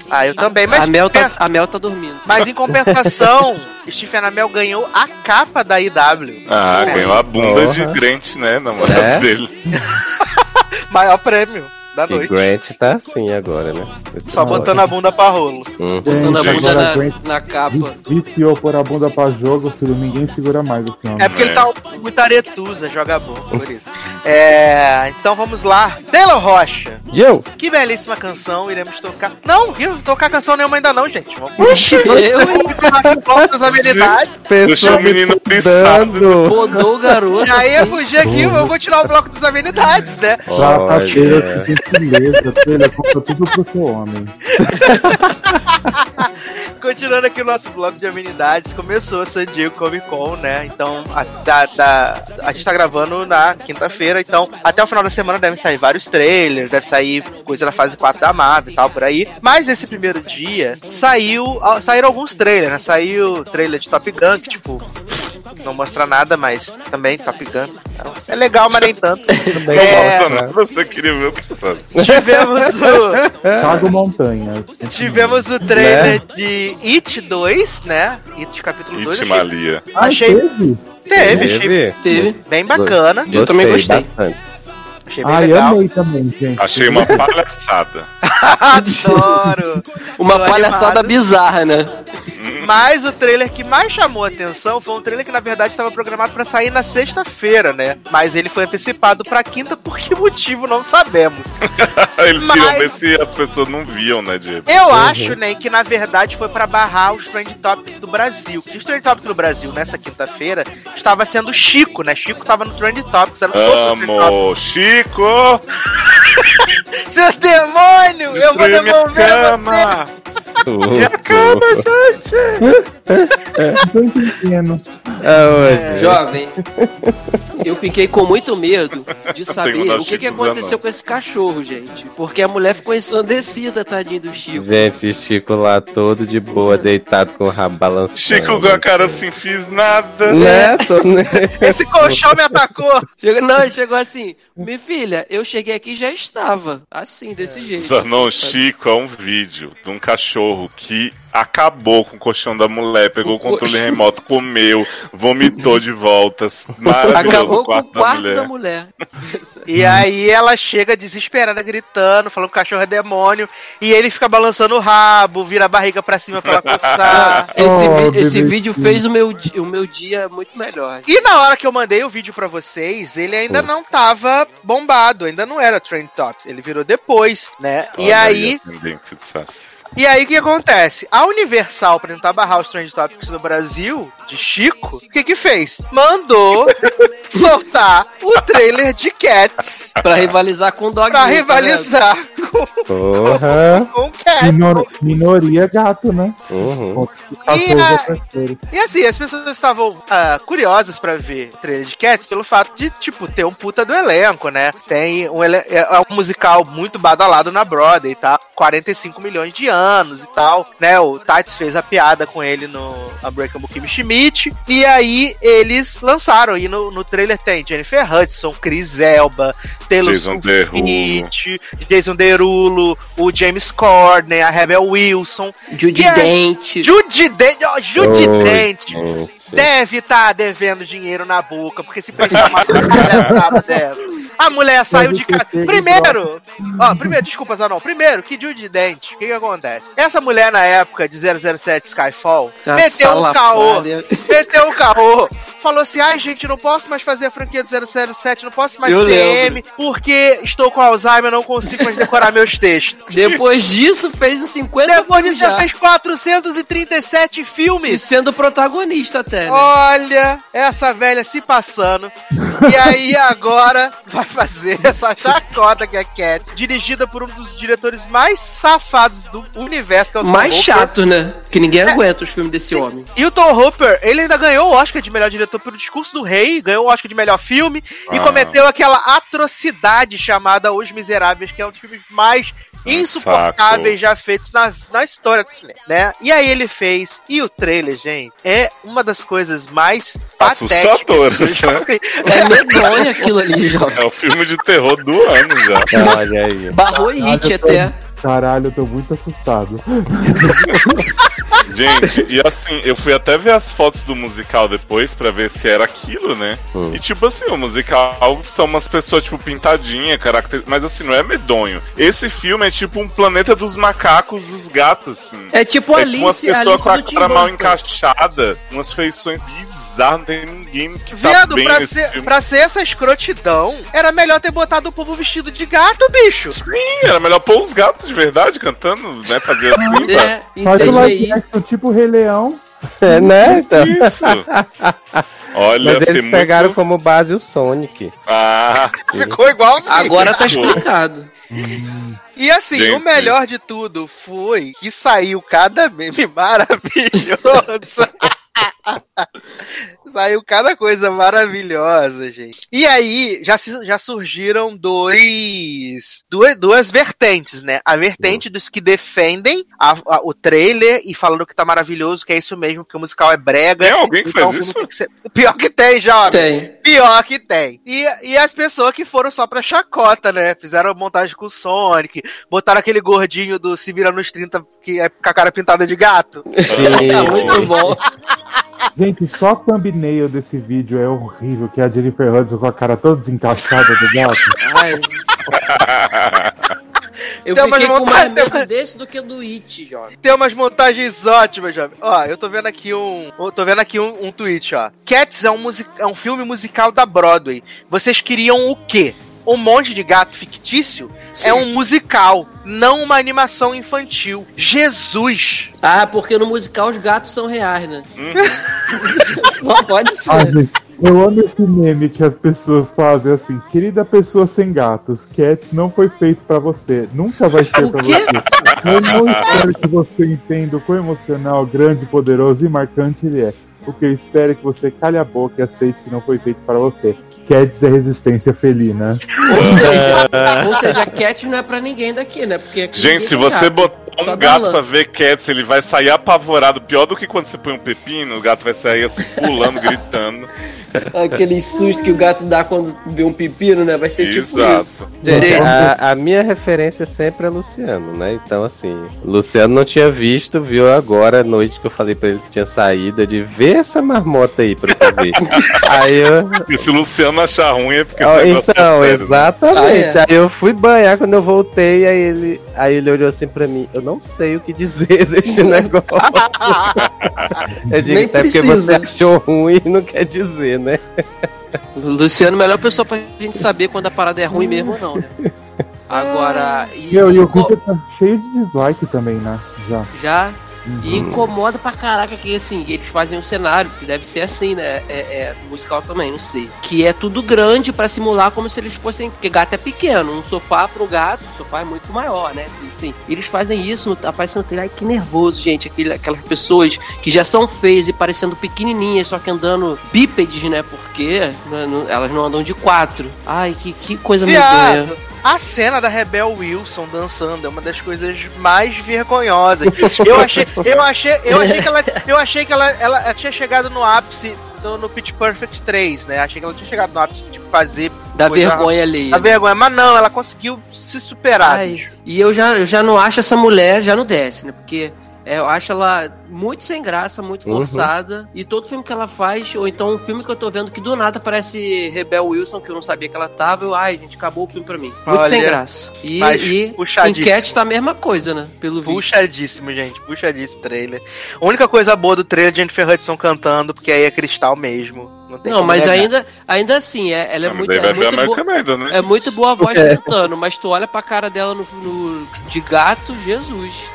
Ah, eu também, mas, a, Mel tá, a Mel tá dormindo. mas em compensação, Stephen Amell ganhou a capa da IW. Ah, É. ganhou a bunda Porra. de Grant, né, namorado É? dele. Maior prêmio da E noite. Grant tá assim agora, né? Esse- Só botando a bunda pra rolo. Uhum. Botando a bunda na, na capa. vi- Viciou por a bunda pra jogo, filho. Ninguém segura mais esse homem. É porque ele tá muito aretusa, joga bom, por isso. É, então vamos lá. Taylor Rocha. E eu? Que belíssima canção, iremos tocar. Não, eu tocar canção nenhuma ainda não, gente. Vamos Eu, hein? falar das habilidades. Deixou o menino dando. Podou o garoto. Já ia assim. fugir aqui, eu vou continuar o bloco das amenidades, né? Trata Olha. Taylor gentileza, Taylor. Conta tudo pro seu homem. Continuando aqui o nosso bloco de amenidades, começou a San Diego Comic Con, né? Então, a, da- da- a gente tá gravando na quinta-feira, então até o final da semana devem sair vários trailers, deve sair coisa da fase 4 da Marvel e tal, por aí. Mas nesse primeiro dia, saiu, saíram alguns trailers, né? Saiu o trailer de Top Gun, que tipo, não mostra nada, mas também Top Gun. É legal, mas nem tanto. É, Nossa, não, você queria ver o que tivemos o, Thiago Montanhas. Tivemos o trailer de It 2, né? It capítulo 2. Achei, Itimalia. Ah, achei- teve? teve, achei Teve? Teve. bem bacana. Eu também gostei. Bastante. Achei bem Ai, legal. amei também, gente. Achei uma palhaçada. Adoro! Uma Tô palhaçada animado. bizarra, né? Mas o trailer que mais chamou a atenção foi um trailer que na verdade estava programado pra sair na sexta-feira, né? Mas ele foi antecipado pra quinta por que motivo não sabemos. Eles Mas- queriam ver se as pessoas não viam, né, Diego? Eu acho, né, que na verdade foi pra barrar os Trend Topics do Brasil. Que os Trend Topics do Brasil nessa quinta-feira estava sendo Chico, né? Chico tava no Trend Topics, era todo no Trend Topics. Amo! Chico! Seu demônio! eu vou Destruiu minha devolver você! cama! Minha cama, Não entendendo. Aonde? Jovem, eu fiquei com muito medo de saber o que, que aconteceu com esse cachorro, gente. Porque a mulher ficou ensandecida, tadinho do Chico. Gente, Chico lá todo de boa, deitado com o rabo balançando. Chico com a cara assim, fiz nada. Né? Né? Esse colchão me atacou! Não, ele chegou assim, minha filha, eu cheguei aqui e já estava. Assim, desse jeito. Zanon Chico é um vídeo de um cachorro que acabou com o colchão da mulher, pegou o, O controle colchão. remoto, comeu, vomitou de voltas. Maravilhoso Acabou o quarto, com o quarto da mulher. da mulher. E aí ela chega desesperada, gritando, falando que o cachorro é demônio. E ele fica balançando o rabo, vira a barriga pra cima pra ela coçar. Esse, Oh, vi- esse vídeo fez o meu, o meu dia muito melhor. E na hora que eu mandei o vídeo pra vocês, ele ainda não tava bombado, ainda não era Trend Tops. Ele virou depois, né? e Olha aí, e aí o que acontece? A Universal, pra tentar barrar os Trend Topics no Brasil, de Chico, o que que fez? Mandou soltar o trailer de Cats Pra rivalizar com o Dog pra Meat, rivalizar Porra. com o Cats. Minor- minoria gato, né? Uhum. Contra os 14 E a-. E assim, as pessoas estavam ah, curiosas pra ver o trailer de Cats pelo fato de, tipo, ter um puta do elenco, né? Tem um, ele- é é um musical muito badalado na Broadway, tá? 45 milhões de anos e tal, né? O Titus fez a piada com ele no Unbreakable Kimmy Schmidt. E aí eles lançaram, e no, no trailer tem Jennifer Hudson, Chris Elba, Taylor Jason Derulo. Swift, Jason Derulo, o James Corden, a Rebel Wilson, Judy aí? Dent. Judy Dent, ó, Judy Oi, Dent gente. deve estar devendo dinheiro na boca, porque se prestar uma palhaçada dela. A mulher saiu de casa. Primeiro, ó, primeiro, desculpa, Zanon. Primeiro, que Judy Dent, o que que acontece? Essa mulher na época de 007 Skyfall, A meteu um caô, meteu um caô. Falou assim: ai, gente, não posso mais fazer a franquia do 007, não posso mais Eu CM, porque estou com Alzheimer, não consigo mais decorar meus textos. Depois disso, fez uns 50 Depois disso, filmes já fez 437 E filmes. sendo protagonista até, né? Olha, essa velha se passando. E aí agora vai fazer essa chacota que é Cat, dirigida por um dos diretores mais safados do universo, que é o Tom Mais Hooper. chato, né? Que ninguém aguenta os filmes desse homem. E o Tom Hooper, ele ainda ganhou o Oscar de melhor diretor pelo Discurso do Rei, ganhou o Oscar de melhor filme e Ah. cometeu aquela atrocidade chamada Os Miseráveis, que é um dos filmes mais insuportáveis já feitos na, na história do cinema, né? E aí ele fez, e o trailer, gente, é uma das coisas mais patéticas. Assustadoras, né? É medonho aquilo ali, jovem. É o filme de terror do ano já. Olha aí. Barrou hit até. Caralho, eu tô muito assustado. Gente, e assim, eu fui até ver as fotos do musical depois pra ver se era aquilo, né? Hum. E tipo assim, o musical são umas pessoas, tipo, pintadinha, caracter... mas assim, não é medonho. Esse filme é tipo um planeta dos macacos, dos gatos, assim. É tipo É com umas Alice, pessoas Alice com a cara mal encaixada, umas feições bizarras, não tem ninguém que tá Viado, bem pra nesse ser, filme. pra ser essa escrotidão, era melhor ter botado o povo vestido de gato, bicho. Sim, era melhor pôr os gatos de verdade cantando, né? Fazer assim. É, em Faz o live CGI. action tipo Rei Leão. É, né? Então. Isso. Olha, Mas eles pegaram muito... como base o Sonic. Ah, Ficou igual Agora tá explicado. E assim, Gente. o melhor de tudo foi que saiu cada meme maravilhoso. saiu cada coisa maravilhosa, gente. E aí, já, já surgiram dois. Duas, duas vertentes, né? A vertente dos que defendem a- a- o trailer e falando que tá maravilhoso, que é isso mesmo, que o musical é brega. Tem alguém que então faz isso? que ser- Pior que tem, jovem. Tem. Pior que tem. E, e as pessoas que foram só pra chacota, né? Fizeram montagem com o Sonic, botaram aquele gordinho do Se Vira nos 30, que é com a cara pintada de gato. Tá muito bom. Gente, só a thumbnail desse vídeo é horrível, que é a Jennifer Hudson com a cara toda desencaixada do gato. Ai. Eu Tem umas fiquei com mais tem medo umas- desse do que do It, jovem. Tem umas montagens ótimas, jovem. Ó, eu tô vendo aqui um. eu Tô vendo aqui um, um tweet, ó. Cats é um, music, é um filme musical da Broadway. Vocês queriam o quê? Um monte de gato fictício? É um musical, não uma animação infantil. Jesus! Ah, porque no musical os gatos são reais, né? Uhum. Só pode ser. gente, eu amo esse meme que as pessoas fazem assim. Querida pessoa sem gatos, Cats não foi feito pra você. Nunca vai ser quê? você. Eu não espero que você entenda o quão emocional, grande, poderoso e marcante ele é. O que eu espero é que você cale a boca e aceite que não foi feito para você. Cats é resistência felina. Ou seja, ou seja, Cat não é pra ninguém daqui, né? Porque aqui Gente, se você gato. botar Um Só gato pra ver Cats, ele vai sair apavorado. Pior do que quando você põe um pepino, o gato vai sair assim, pulando, gritando. Aquele susto que o gato dá quando vê um pepino, né? Vai ser tipo Exato. isso. Gente, a, a minha referência sempre é Luciano, né? Então, assim, Luciano não tinha visto, viu agora à noite que eu falei pra ele que tinha saída de ver essa marmota aí pra eu ver. aí eu. E se o Luciano achar ruim é porque o Ó, negócio então, é sério, né? exatamente. Ah, é. Aí eu fui banhar quando eu voltei, aí ele, aí ele olhou assim pra mim. Eu não sei o que dizer desse negócio. eu digo, Nem até porque precisa. você achou ruim, não quer dizer, né? Luciano, melhor pessoa pra gente saber quando a parada é ruim mesmo ou não, né? Agora. E, Meu, e o vídeo tá cheio de dislike também, né? Já. Já. E incomoda pra caraca que assim, eles fazem um cenário, que deve ser assim, né? É, é musical também, não sei. Que é tudo grande pra simular como se eles fossem. Porque gato é pequeno, um sofá pro gato, o sofá é muito maior, né? E, assim, eles fazem isso, no- aparece no trailer. Ai, que nervoso, gente. Aquele, aquelas pessoas que já são feias e parecendo pequenininhas, só que andando bípedes, né? Porque né, não- elas não andam de quatro. Ai, que, que coisa medonha. A cena da Rebel Wilson dançando é uma das coisas mais vergonhosas. Eu achei, eu achei, eu achei que ela, eu achei que ela, ela tinha chegado no ápice no, no Pitch Perfect 3, né? Achei que ela tinha chegado no ápice de fazer Da vergonha ali. da vergonha, mas não, ela conseguiu se superar. Ai, e eu já, eu já não acho essa mulher, já não desce, né? Porque eu acho ela muito sem graça, muito Uhum. forçada. E todo filme que ela faz, ou então um filme que eu tô vendo que do nada parece Rebel Wilson, que eu não sabia que ela tava. Eu, ai, gente, acabou o filme pra mim. Muito Olha, sem graça. E, e enquete tá a mesma coisa, né? Pelo vídeo. Puxadíssimo, gente. Puxadíssimo trailer. A única coisa boa do trailer é Jennifer Hudson cantando, porque aí é cristal mesmo. Não, tem Não, mas negar. ainda, ainda assim, é, ela é muito, é muito boa. Idol, né? É muito boa a voz cantando, mas tu olha pra cara dela no, no- de gato, Jesus.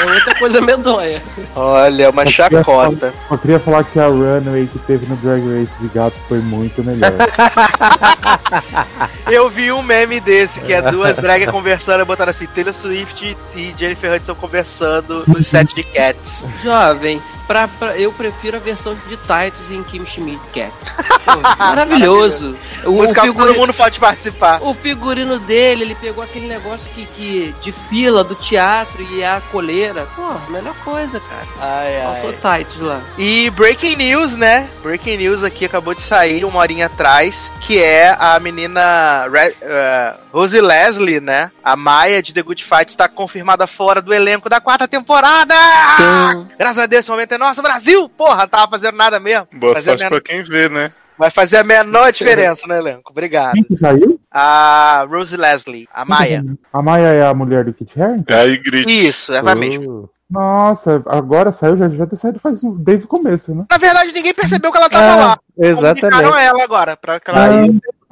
É outra coisa medonha. Olha, uma chacota. Eu queria falar que a runway que teve no Drag Race de gato foi muito melhor. Eu vi um meme desse, que é duas dragas conversando e botaram assim, Taylor Swift e Jennifer Hudson conversando no set de Cats. Jovem, pra, pra- eu prefiro a versão de Titus em Kim Schmidt Cats. Pô, maravilhoso. O, que todo figurino, mundo pode participar. o figurino dele, ele pegou aquele negócio que, que de fila do teatro e a coleira. Pô, melhor coisa, cara. Ai, Faltou Titus lá. E breaking news, né? Breaking news aqui acabou de sair uma horinha atrás, que é a menina Re- eh, Rosie Leslie, né? A Maia de The Good Fight está confirmada fora do elenco da quarta temporada! Então, Graças a Deus, esse momento é nosso, Brasil! Porra, não tava fazendo nada mesmo. Boa Fazer a sorte men- pra quem vê, né? Vai fazer a menor diferença no elenco. Obrigado. Quem que saiu? A Rosie Leslie, a Maia. A Maia é a mulher do Kit Harington? É aí grite. Isso, essa mesmo. Uh, Nossa, agora saiu, já já ter saído faz, desde o começo, né? Na verdade, ninguém percebeu que ela tava É, lá. Comunicaram exatamente. ela agora, pra que ela Ah,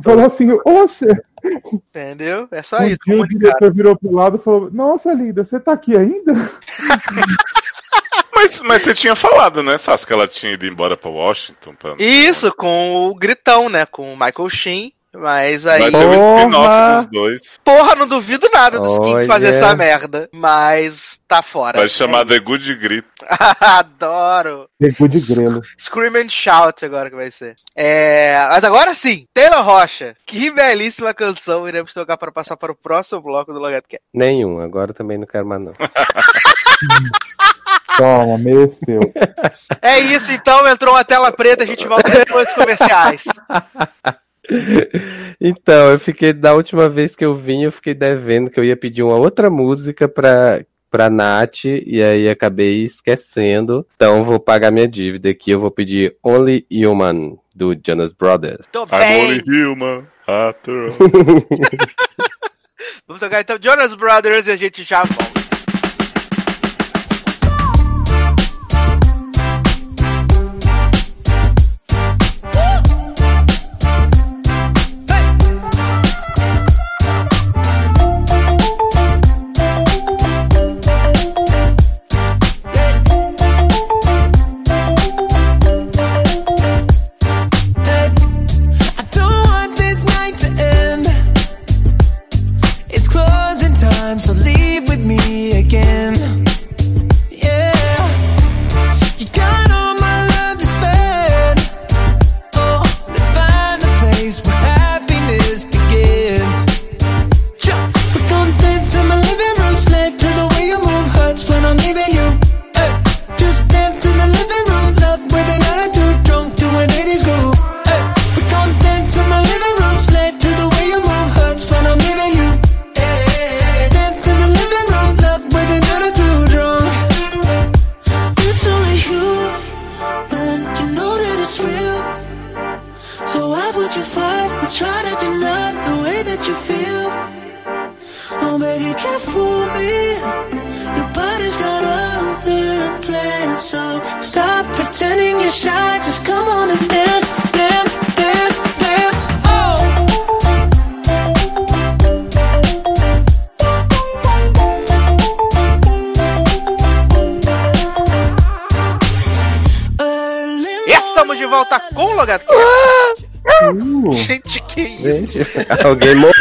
falou assim, oxe, entendeu? É só um isso, dia o comunicaram. diretor virou pro lado e falou, nossa, linda, você tá aqui ainda? Mas, mas você tinha falado, né, Sassi, que ela tinha ido embora pra Washington? Pra... Isso, com o gritão, né? Com o Michael Sheen. Mas aí. Vai ter um spin-off dos dois. Porra, não duvido nada dos Kings Olha. fazer essa merda. Mas tá fora. Vai chamar The Good Grito. Adoro. Pegou de grelo. Scream and Shout agora que vai ser. É, mas agora sim, Taylor Rocha. Que belíssima canção iremos tocar para passar para o próximo bloco do Logado Cat. Nenhum, agora também não quero mais não. Toma, mereceu. É isso, então. Entrou uma tela preta, a gente volta depois dos comerciais. Então, eu fiquei, da última vez que eu vim, eu fiquei devendo que eu ia pedir uma outra música pra, pra Nath, e aí acabei esquecendo. Então, vou pagar minha dívida aqui, eu vou pedir Only Human, do Jonas Brothers. Tô I'm bem. only human, after all. Vamos tocar então Jonas Brothers e a gente já volta.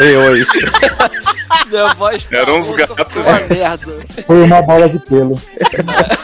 Aí. Minha voz tá Eram uns gatos, gente. merda. foi uma bola de pelo.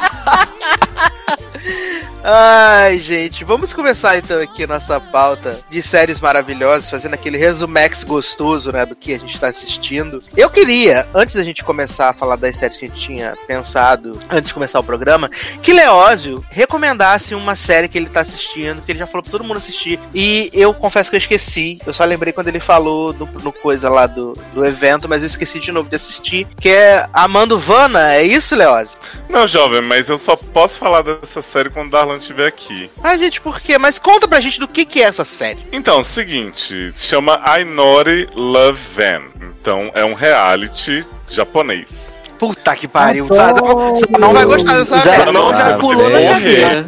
Ai, gente, vamos começar então aqui nossa pauta de séries maravilhosas, fazendo aquele resumex gostoso, né, do que a gente tá assistindo. Eu queria, antes da gente começar a falar das séries que a gente tinha pensado antes de começar o programa, que Leózio recomendasse uma série que ele tá assistindo, que ele já falou pra todo mundo assistir, e eu confesso que eu esqueci, eu só lembrei quando ele falou no, no coisa lá do, do evento, mas eu esqueci de novo de assistir, que é Amando Vana, é isso, Leózio? Não, jovem, mas eu só posso falar dessa série quando o Darlan estiver aqui. Ah, gente, por quê? Mas conta pra gente do que, que é essa série. Então, seguinte, se chama Ainori Love Van. Então, é um reality japonês. Puta que pariu. Adoro. Você não vai gostar dessa não, já pulou na cadeira.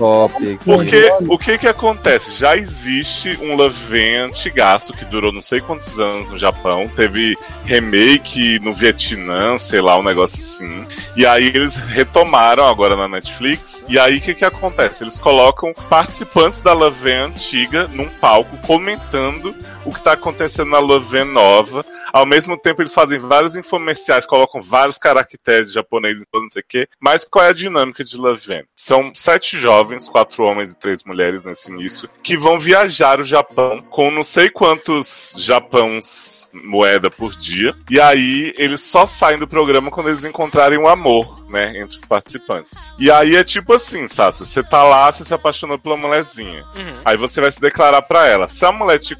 Porque o que que acontece? Já existe um Love antigaço que durou não sei quantos anos no Japão. Teve remake no Vietnã, sei lá, um negócio assim. E aí eles retomaram agora na Netflix. E aí o que que acontece? Eles colocam participantes da Love antiga num palco comentando o que tá acontecendo na Love nova. Ao mesmo tempo, eles fazem vários infomerciais, colocam vários caracteres japoneses, não sei o quê. Mas qual é a dinâmica de Love? São sete jovens, quatro homens e três mulheres nesse início, que vão viajar o Japão com não sei quantos japãos moeda por dia. E aí, eles só saem do programa quando eles encontrarem um amor, né, entre os participantes. E aí é tipo assim, Sassa, você tá lá, você se apaixonou pela mulherzinha. Uhum. Aí você vai se declarar pra ela. Se a mulher te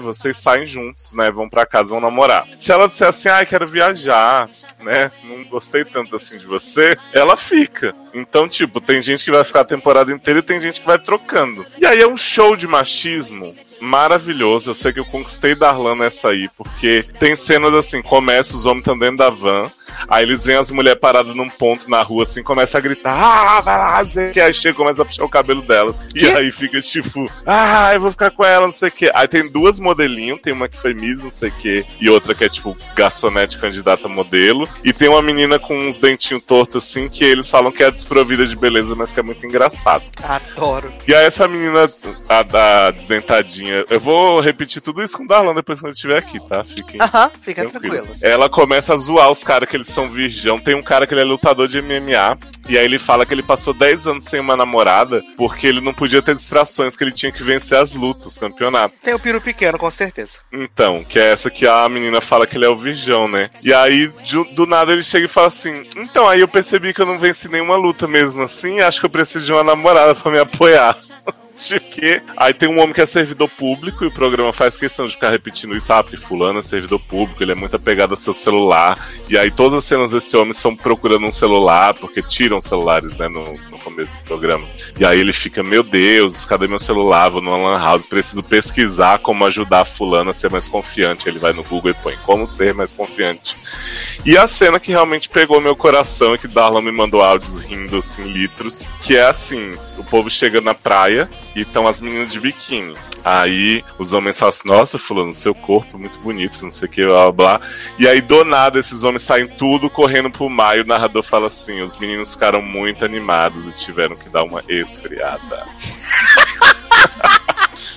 vocês saem juntos, né? Vão pra casa, vão namorar. Se ela disser assim, ai, quero viajar, né? Não gostei tanto assim de você, ela fica. Então, tipo, tem gente que vai ficar a temporada inteira e tem gente que vai trocando. E aí é um show de machismo maravilhoso. Eu sei que eu conquistei Darlan nessa aí, porque tem cenas assim, começa, os homens estão dentro da van. Aí eles veem as mulheres paradas num ponto na rua, assim, começa a gritar, ah, vai lá, que. Aí chega, começa a puxar o cabelo delas. E aí fica tipo, ah, eu vou ficar com ela, não sei o que. Aí tem duas modelinhos, tem uma que foi Miss, não sei o que, e outra que é tipo garçonete candidata a modelo. E tem uma menina com uns dentinhos tortos, assim, que eles falam que é desprovida de beleza, mas que é muito engraçado. Adoro. E aí essa menina, a da desdentadinha, eu vou repetir tudo isso com o Darlan depois quando ele estiver aqui, tá? Fiquem Aham, fica tranquilos. tranquilo. Ela começa a zoar os caras que eles são virgão. Tem um cara que ele é lutador de MMA. E aí ele fala que ele passou 10 anos sem uma namorada porque ele não podia ter distrações, que ele tinha que vencer as lutas, os campeonatos. Tem o Piro Pequeno, com certeza. Então, que é essa que a menina fala que ele é o virgão, né? E aí, do, do nada, ele chega e fala assim: Então, aí eu percebi que eu não venci nenhuma luta mesmo assim, acho que eu preciso de uma namorada pra me apoiar. Quê? Aí tem um homem que é servidor público e o programa faz questão de ficar repetindo isso. Ah, fulano é servidor público, ele é muito apegado ao seu celular. E aí todas as cenas desse homem são procurando um celular, porque tiram celulares, né, no, no começo do programa. E aí ele fica, meu Deus, cadê meu celular? Vou numa lan house, preciso pesquisar como ajudar fulano a ser mais confiante. Ele vai no Google e põe como ser mais confiante. E a cena que realmente pegou meu coração e que Darlan me mandou áudios rindo assim, litros, que é assim, o povo chega na praia e estão as meninas de biquíni. Aí os homens falam assim, nossa, fulano, seu corpo é muito bonito, não sei o que, blá blá. E aí, do nada, esses homens saem tudo correndo pro mar e o narrador fala assim, os meninos ficaram muito animados e tiveram que dar uma esfriada.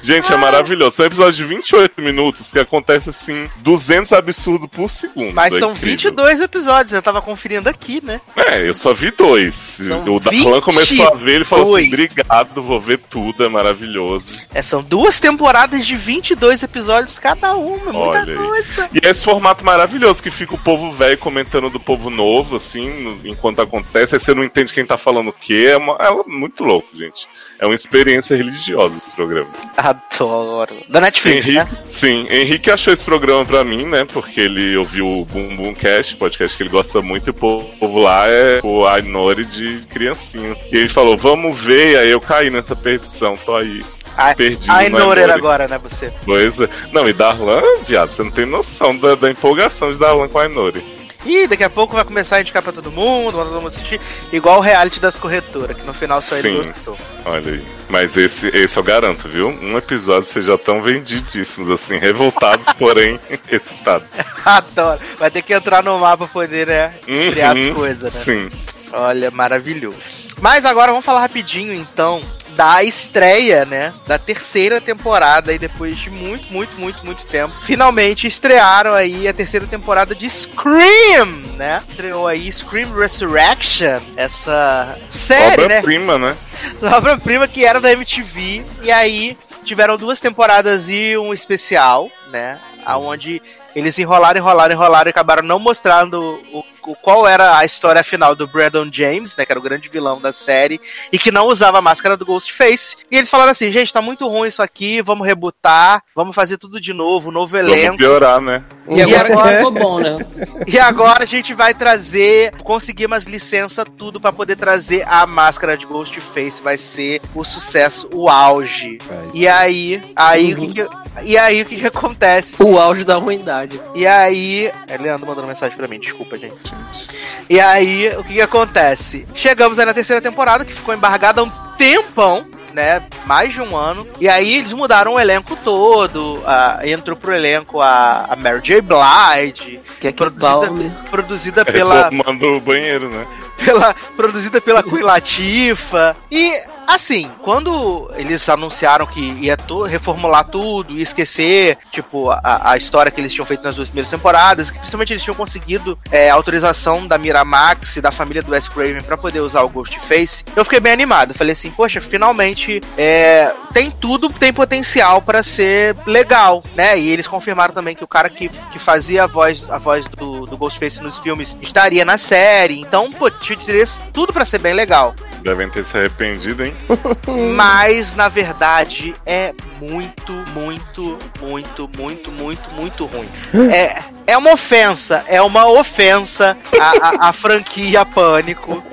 Gente, é maravilhoso. São episódios de 28 minutos que acontece assim, 200 absurdos por segundo. Mas É são incrível. 22 episódios, eu tava conferindo aqui, né? É, eu só vi dois. São o Darlan começou a ver, ele falou assim: 22. obrigado, vou ver tudo, é maravilhoso. É, são duas temporadas de 22 episódios cada uma, muita Olha aí. coisa. E é esse formato maravilhoso que fica o povo velho comentando do povo novo, assim, enquanto acontece, aí você não entende quem tá falando o quê. É, uma- é muito louco, gente. É uma experiência religiosa esse programa. Adoro. Da Netflix, Henrique, né? sim, Henrique achou esse programa pra mim, né? Porque ele ouviu o Boom Boom Cast, podcast que ele gosta muito, e o povo lá é o Ainori de criancinha. E ele falou, vamos ver, e aí eu caí nessa perdição, tô aí. A, Perdido a Inorer agora, né, você? Pois é. Não, e Darlan, viado, você não tem noção da, da empolgação de Darlan com a Ainori. Ih, daqui a pouco vai começar a indicar pra todo mundo, todo mundo assistir, igual o reality das corretoras, que no final só ele gostou. Olha aí. Mas esse, esse eu garanto, viu? Um episódio vocês já estão vendidíssimos, assim, revoltados, porém excitados. Adoro. Vai ter que entrar no mar pra poder, né, criar as Uhum, coisas, né? Sim. Olha, maravilhoso. Mas agora vamos falar rapidinho, então, da estreia, né? Da terceira temporada, e depois de muito, muito, muito, muito tempo. Finalmente estrearam aí a terceira temporada de Scream, né? Estreou aí Scream Resurrection, essa série, né? Obra-prima, né? obra-prima que era da MTV. E aí tiveram duas temporadas e um especial, né? Aonde eles enrolaram, enrolaram, enrolaram e acabaram não mostrando o, o- qual era a história final do Brandon James, né? Que era o grande vilão da série, e que não usava a máscara do Ghostface. E eles falaram assim, gente, tá muito ruim isso aqui, vamos rebutar, vamos fazer tudo de novo, novo Vamos elenco. piorar, né? E agora agora- que ficou bom, né? E agora a gente vai trazer, conseguir umas licenças, tudo pra poder trazer a máscara de Ghostface. Vai ser o sucesso, o auge. E aí, aí o que, que- e aí o que, que acontece? O auge da ruindade. E aí, é, Leandro mandando mensagem pra mim, desculpa, gente. E aí, o que, que acontece? Chegamos aí na terceira temporada, que ficou embargada há um tempão. Né, mais de um ano. E aí eles mudaram o elenco todo. entrou pro elenco a, a Mary J. Blige, Que é que Produzida- Palmer. produzida pela, Reformando o banheiro, né? pela produzida pela Queen Latifah. E assim, quando eles anunciaram que ia reformular tudo e esquecer, tipo, a, a história que eles tinham feito nas duas primeiras temporadas, que principalmente eles tinham conseguido é, autorização da Miramax e da família do Wes Craven pra poder usar o Ghostface, eu fiquei bem animado. Falei assim, poxa, finalmente é, tem tudo, tem potencial pra ser legal, né? E eles confirmaram também que o cara que, que fazia a voz, a voz do, do Ghostface nos filmes estaria na série. Então, pô, tinha tudo pra ser bem legal. Devem ter se arrependido, hein? Mas, na verdade, é muito, muito, muito, muito, muito, muito ruim. É, é uma ofensa, é uma ofensa a, a, a franquia Pânico.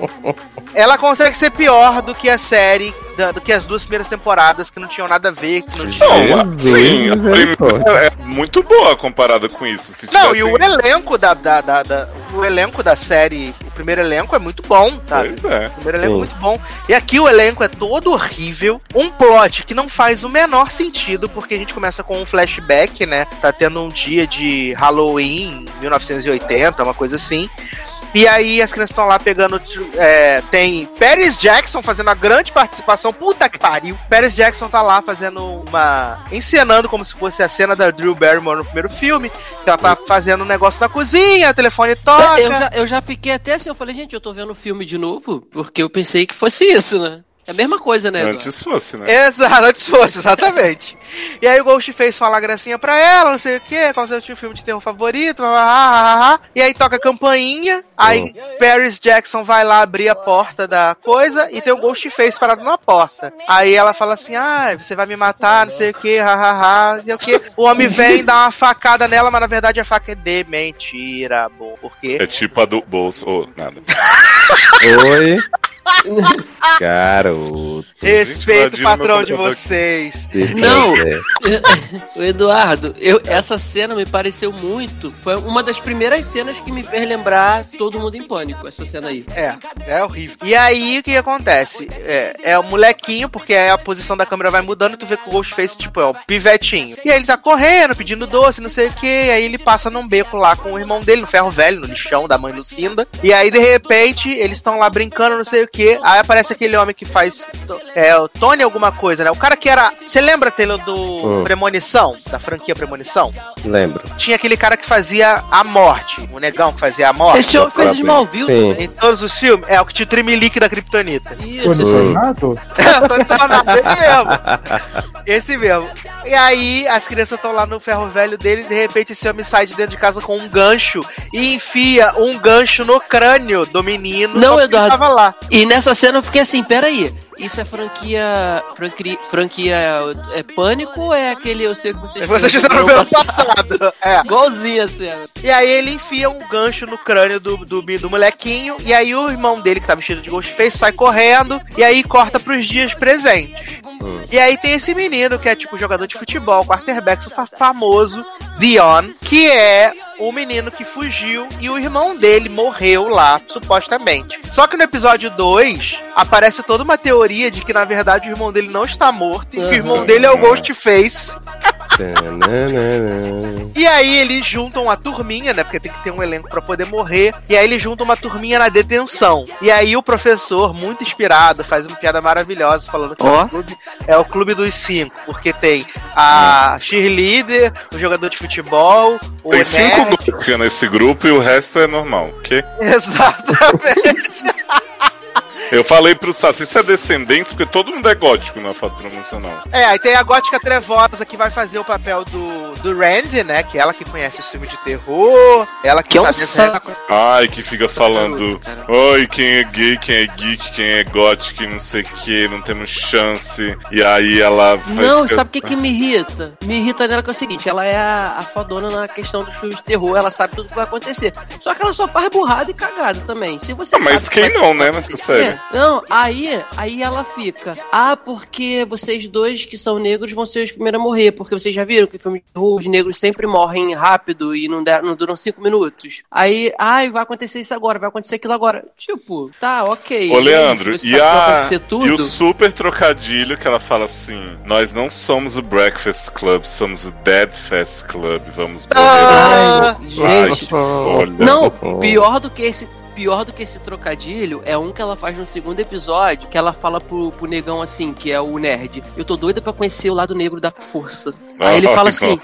Ela consegue ser pior do que a série, da- do que as duas primeiras temporadas, que não tinham nada a ver, que não tinham... Não, sim, a primeira é muito boa comparada com isso. Se Não, e o elenco da, da, da- da- o elenco da série, o primeiro elenco é muito bom, sabe? Pois é. O primeiro elenco é muito bom. E aqui o elenco é todo horrível. Um plot que não faz o menor sentido, porque a gente começa com um flashback, né? Tá tendo um dia de Halloween, 1980, uma coisa assim. E aí as crianças estão lá pegando. é, tem Paris Jackson fazendo a grande participação. Puta que pariu! Paris Jackson tá lá fazendo uma. encenando como se fosse a cena da Drew Barrymore no primeiro filme. Que ela tá fazendo um negócio na cozinha, o telefone toca. Eu já, eu já fiquei até assim, eu falei, gente, eu tô vendo o filme de novo, porque eu pensei que fosse isso, né? É a mesma coisa, né? Eduardo? Antes fosse, né? Exato, antes fosse, exatamente. e aí o Ghostface fala a gracinha pra ela, não sei o que, qual é o seu filme de terror favorito, ah, ah, ah, e aí toca a campainha, aí Paris Jackson vai lá abrir a porta da coisa e tem o Ghostface parado na porta. Aí ela fala assim, ah, você vai me matar, não sei o que, hahaha, não sei o que. O homem vem dar uma facada nela, mas na verdade a faca é de mentira, bom, porque... É tipo a do bolso. Ô, nada. Oi. Garoto. Respeito o patrão de vocês. Não. É. O Eduardo, eu, essa cena me pareceu muito. Foi uma das primeiras cenas que me fez lembrar Todo Mundo em Pânico, essa cena aí. É, é horrível. E aí, o que acontece? É, é o molequinho, porque aí a posição da câmera vai mudando, tu vê que o Ghostface, tipo, é o pivetinho. E aí ele tá correndo, pedindo doce, não sei o que, aí ele passa num beco lá com o irmão dele, no ferro velho, no lixão da mãe Lucinda. E aí, de repente, eles estão lá brincando, não sei o que. Aí aparece aquele homem que faz. É, o Tony alguma coisa, né? O cara que era. Você lembra, Taylor, do Hum. Premonição? Da franquia Premonição? Lembro. Tinha aquele cara que fazia a morte, o negão que fazia a morte. Esse homem fez Sim. também. Em todos os filmes, é o que tinha o Tremelique da Kryptonita. Isso, Tony. Tornado? Tony Tornado, esse mesmo. Esse mesmo. E aí, as crianças estão lá no ferro velho dele e de repente esse homem sai de dentro de casa com um gancho e enfia um gancho no crânio do menino. Não, porque Eduardo. Tava lá. E E nessa cena eu fiquei assim, peraí, isso é franquia. franquia, franquia é pânico ou é aquele eu sei que vocês Vocês fizeram no ano passado. É. Igualzinho a cena. E aí ele enfia um gancho no crânio do, do, do molequinho. E aí o irmão dele, que tá vestido de Ghostface, sai correndo. E aí corta pros dias presentes. E aí tem esse menino que é tipo jogador de futebol, quarterback fa- famoso, Dion, que é o menino que fugiu e o irmão dele morreu lá, supostamente. Só que no episódio 2 aparece toda uma teoria de que na verdade o irmão dele não está morto e que o irmão Uhum. dele é o Ghostface. E aí eles juntam a turminha, né? Porque tem que ter um elenco pra poder morrer. E aí eles juntam uma turminha na detenção. E aí o professor, muito inspirado, faz uma piada maravilhosa falando que é, Ó. o clube, é o clube dos cinco. Porque tem a cheerleader, o jogador de futebol, o Tem cinco nerd. Gurkha nesse grupo e o resto é normal, ok? Exatamente. Eu falei pro Sassi, isso é descendentes, porque todo mundo é gótico na foto promocional. é, aí tem a gótica trevosa que vai fazer o papel do, do Randy, né? Que é ela que conhece os filmes de terror, ela que, Que é um. Ai, que fica falando, Cara. oi, quem é gay, quem é geek, quem é gótico, e não sei o que, não temos chance. E aí ela vai Não, ficar- sabe o que, que me irrita? Me irrita nela que é o seguinte, ela é a, a fodona na questão dos filmes de terror, ela sabe tudo que vai acontecer. Só que ela só faz burrada e cagada também. Se você Ah, mas que quem não, né, nessa série? Não, aí, aí ela fica, ah, porque vocês dois que são negros vão ser os primeiros a morrer, porque vocês já viram que filme de terror, os negros sempre morrem rápido e não, der- não duram cinco minutos. Aí, ai, vai acontecer isso agora, vai acontecer aquilo agora. Tipo, tá, ok. Ô, E aí, Leandro, você e, a, acontecer tudo... e o super trocadilho que ela fala assim: Nós não somos o Breakfast Club, somos o Dead Fest Club. Vamos morrer. Ah, Ai, gente, Olha. Não, pior do que esse. Pior do que esse trocadilho é um que ela faz no segundo episódio, que ela fala pro, pro negão assim, que é o nerd. Eu tô doida pra conhecer o lado negro da força. Aí ele Ah, fala assim.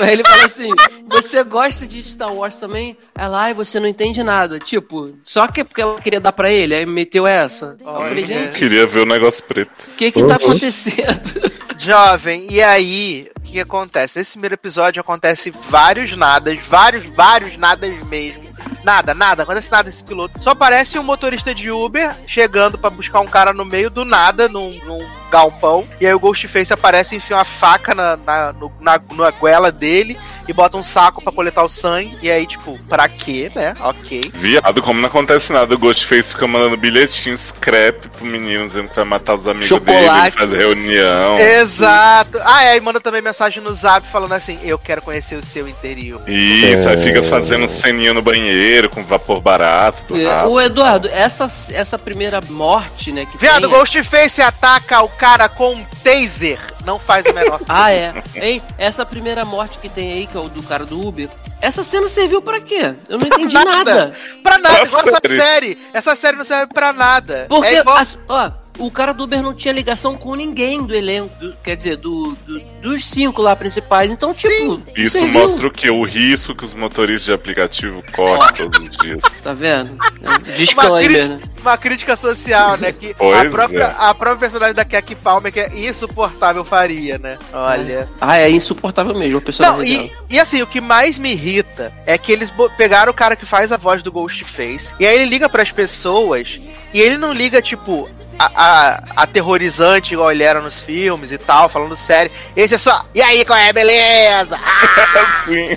Aí ele fala assim: Você gosta de Star Wars também? Ela, ai, você não entende nada. Tipo, só que é porque ela queria dar pra ele, aí meteu essa. Eu falei, gente, Queria ver o negócio preto. o que que tá acontecendo? Jovem, e aí, o que acontece? Nesse primeiro episódio acontece vários nadas, vários, vários nadas mesmo. Nada, nada, acontece nada esse piloto. Só aparece um motorista de Uber chegando pra buscar um cara no meio do nada, num, num galpão. E aí o Ghostface aparece e enfia uma faca na, na, no- na, na goela dele e bota um saco pra coletar o sangue. E aí, tipo, pra quê, né? Ok. Viado, como não acontece nada, o Ghostface fica mandando bilhetinho scrap pro menino dizendo que vai matar os amigos dele, Chocolate. ele faz reunião. Exato. Ah, e aí manda também mensagem no zap falando assim: Eu quero conhecer o seu interior. Isso, aí É. fica fazendo ceninha no banheiro com vapor barato. Do É, o Eduardo, essa, essa primeira morte, né? Que Viado, tem, Ghostface ataca o cara com um taser. Não faz o menor Ah, é. Hein? Essa primeira morte que tem aí, que é o do cara do Uber, essa cena serviu pra quê? Eu não entendi Nada. nada. Pra nada, Pra igual essa série. série. Essa série não serve pra nada. Porque, é igual... as- ó, o cara do Uber não tinha ligação com ninguém do elenco, do- quer dizer, do, do- dos cinco lá principais. Então, tipo, Isso serviu. mostra o que? O risco que os motoristas de aplicativo correm todos os dias. Tá vendo? É um uma, Disclaimer, crítica, né? uma crítica social, né? Que a Pois própria, é. a própria personagem da Kaki Palmer, que é insuportável, faria, né? Olha. Ah, é insuportável mesmo a personagem Não, e, e assim, o que mais me irrita é que eles pegaram o cara que faz a voz do Ghostface, e aí ele liga pras pessoas, e ele não liga, tipo, a, a- aterrorizante igual ele era nos filmes e tal, falando sério. Esse é só, e aí, qual é, beleza? Ah, Sim.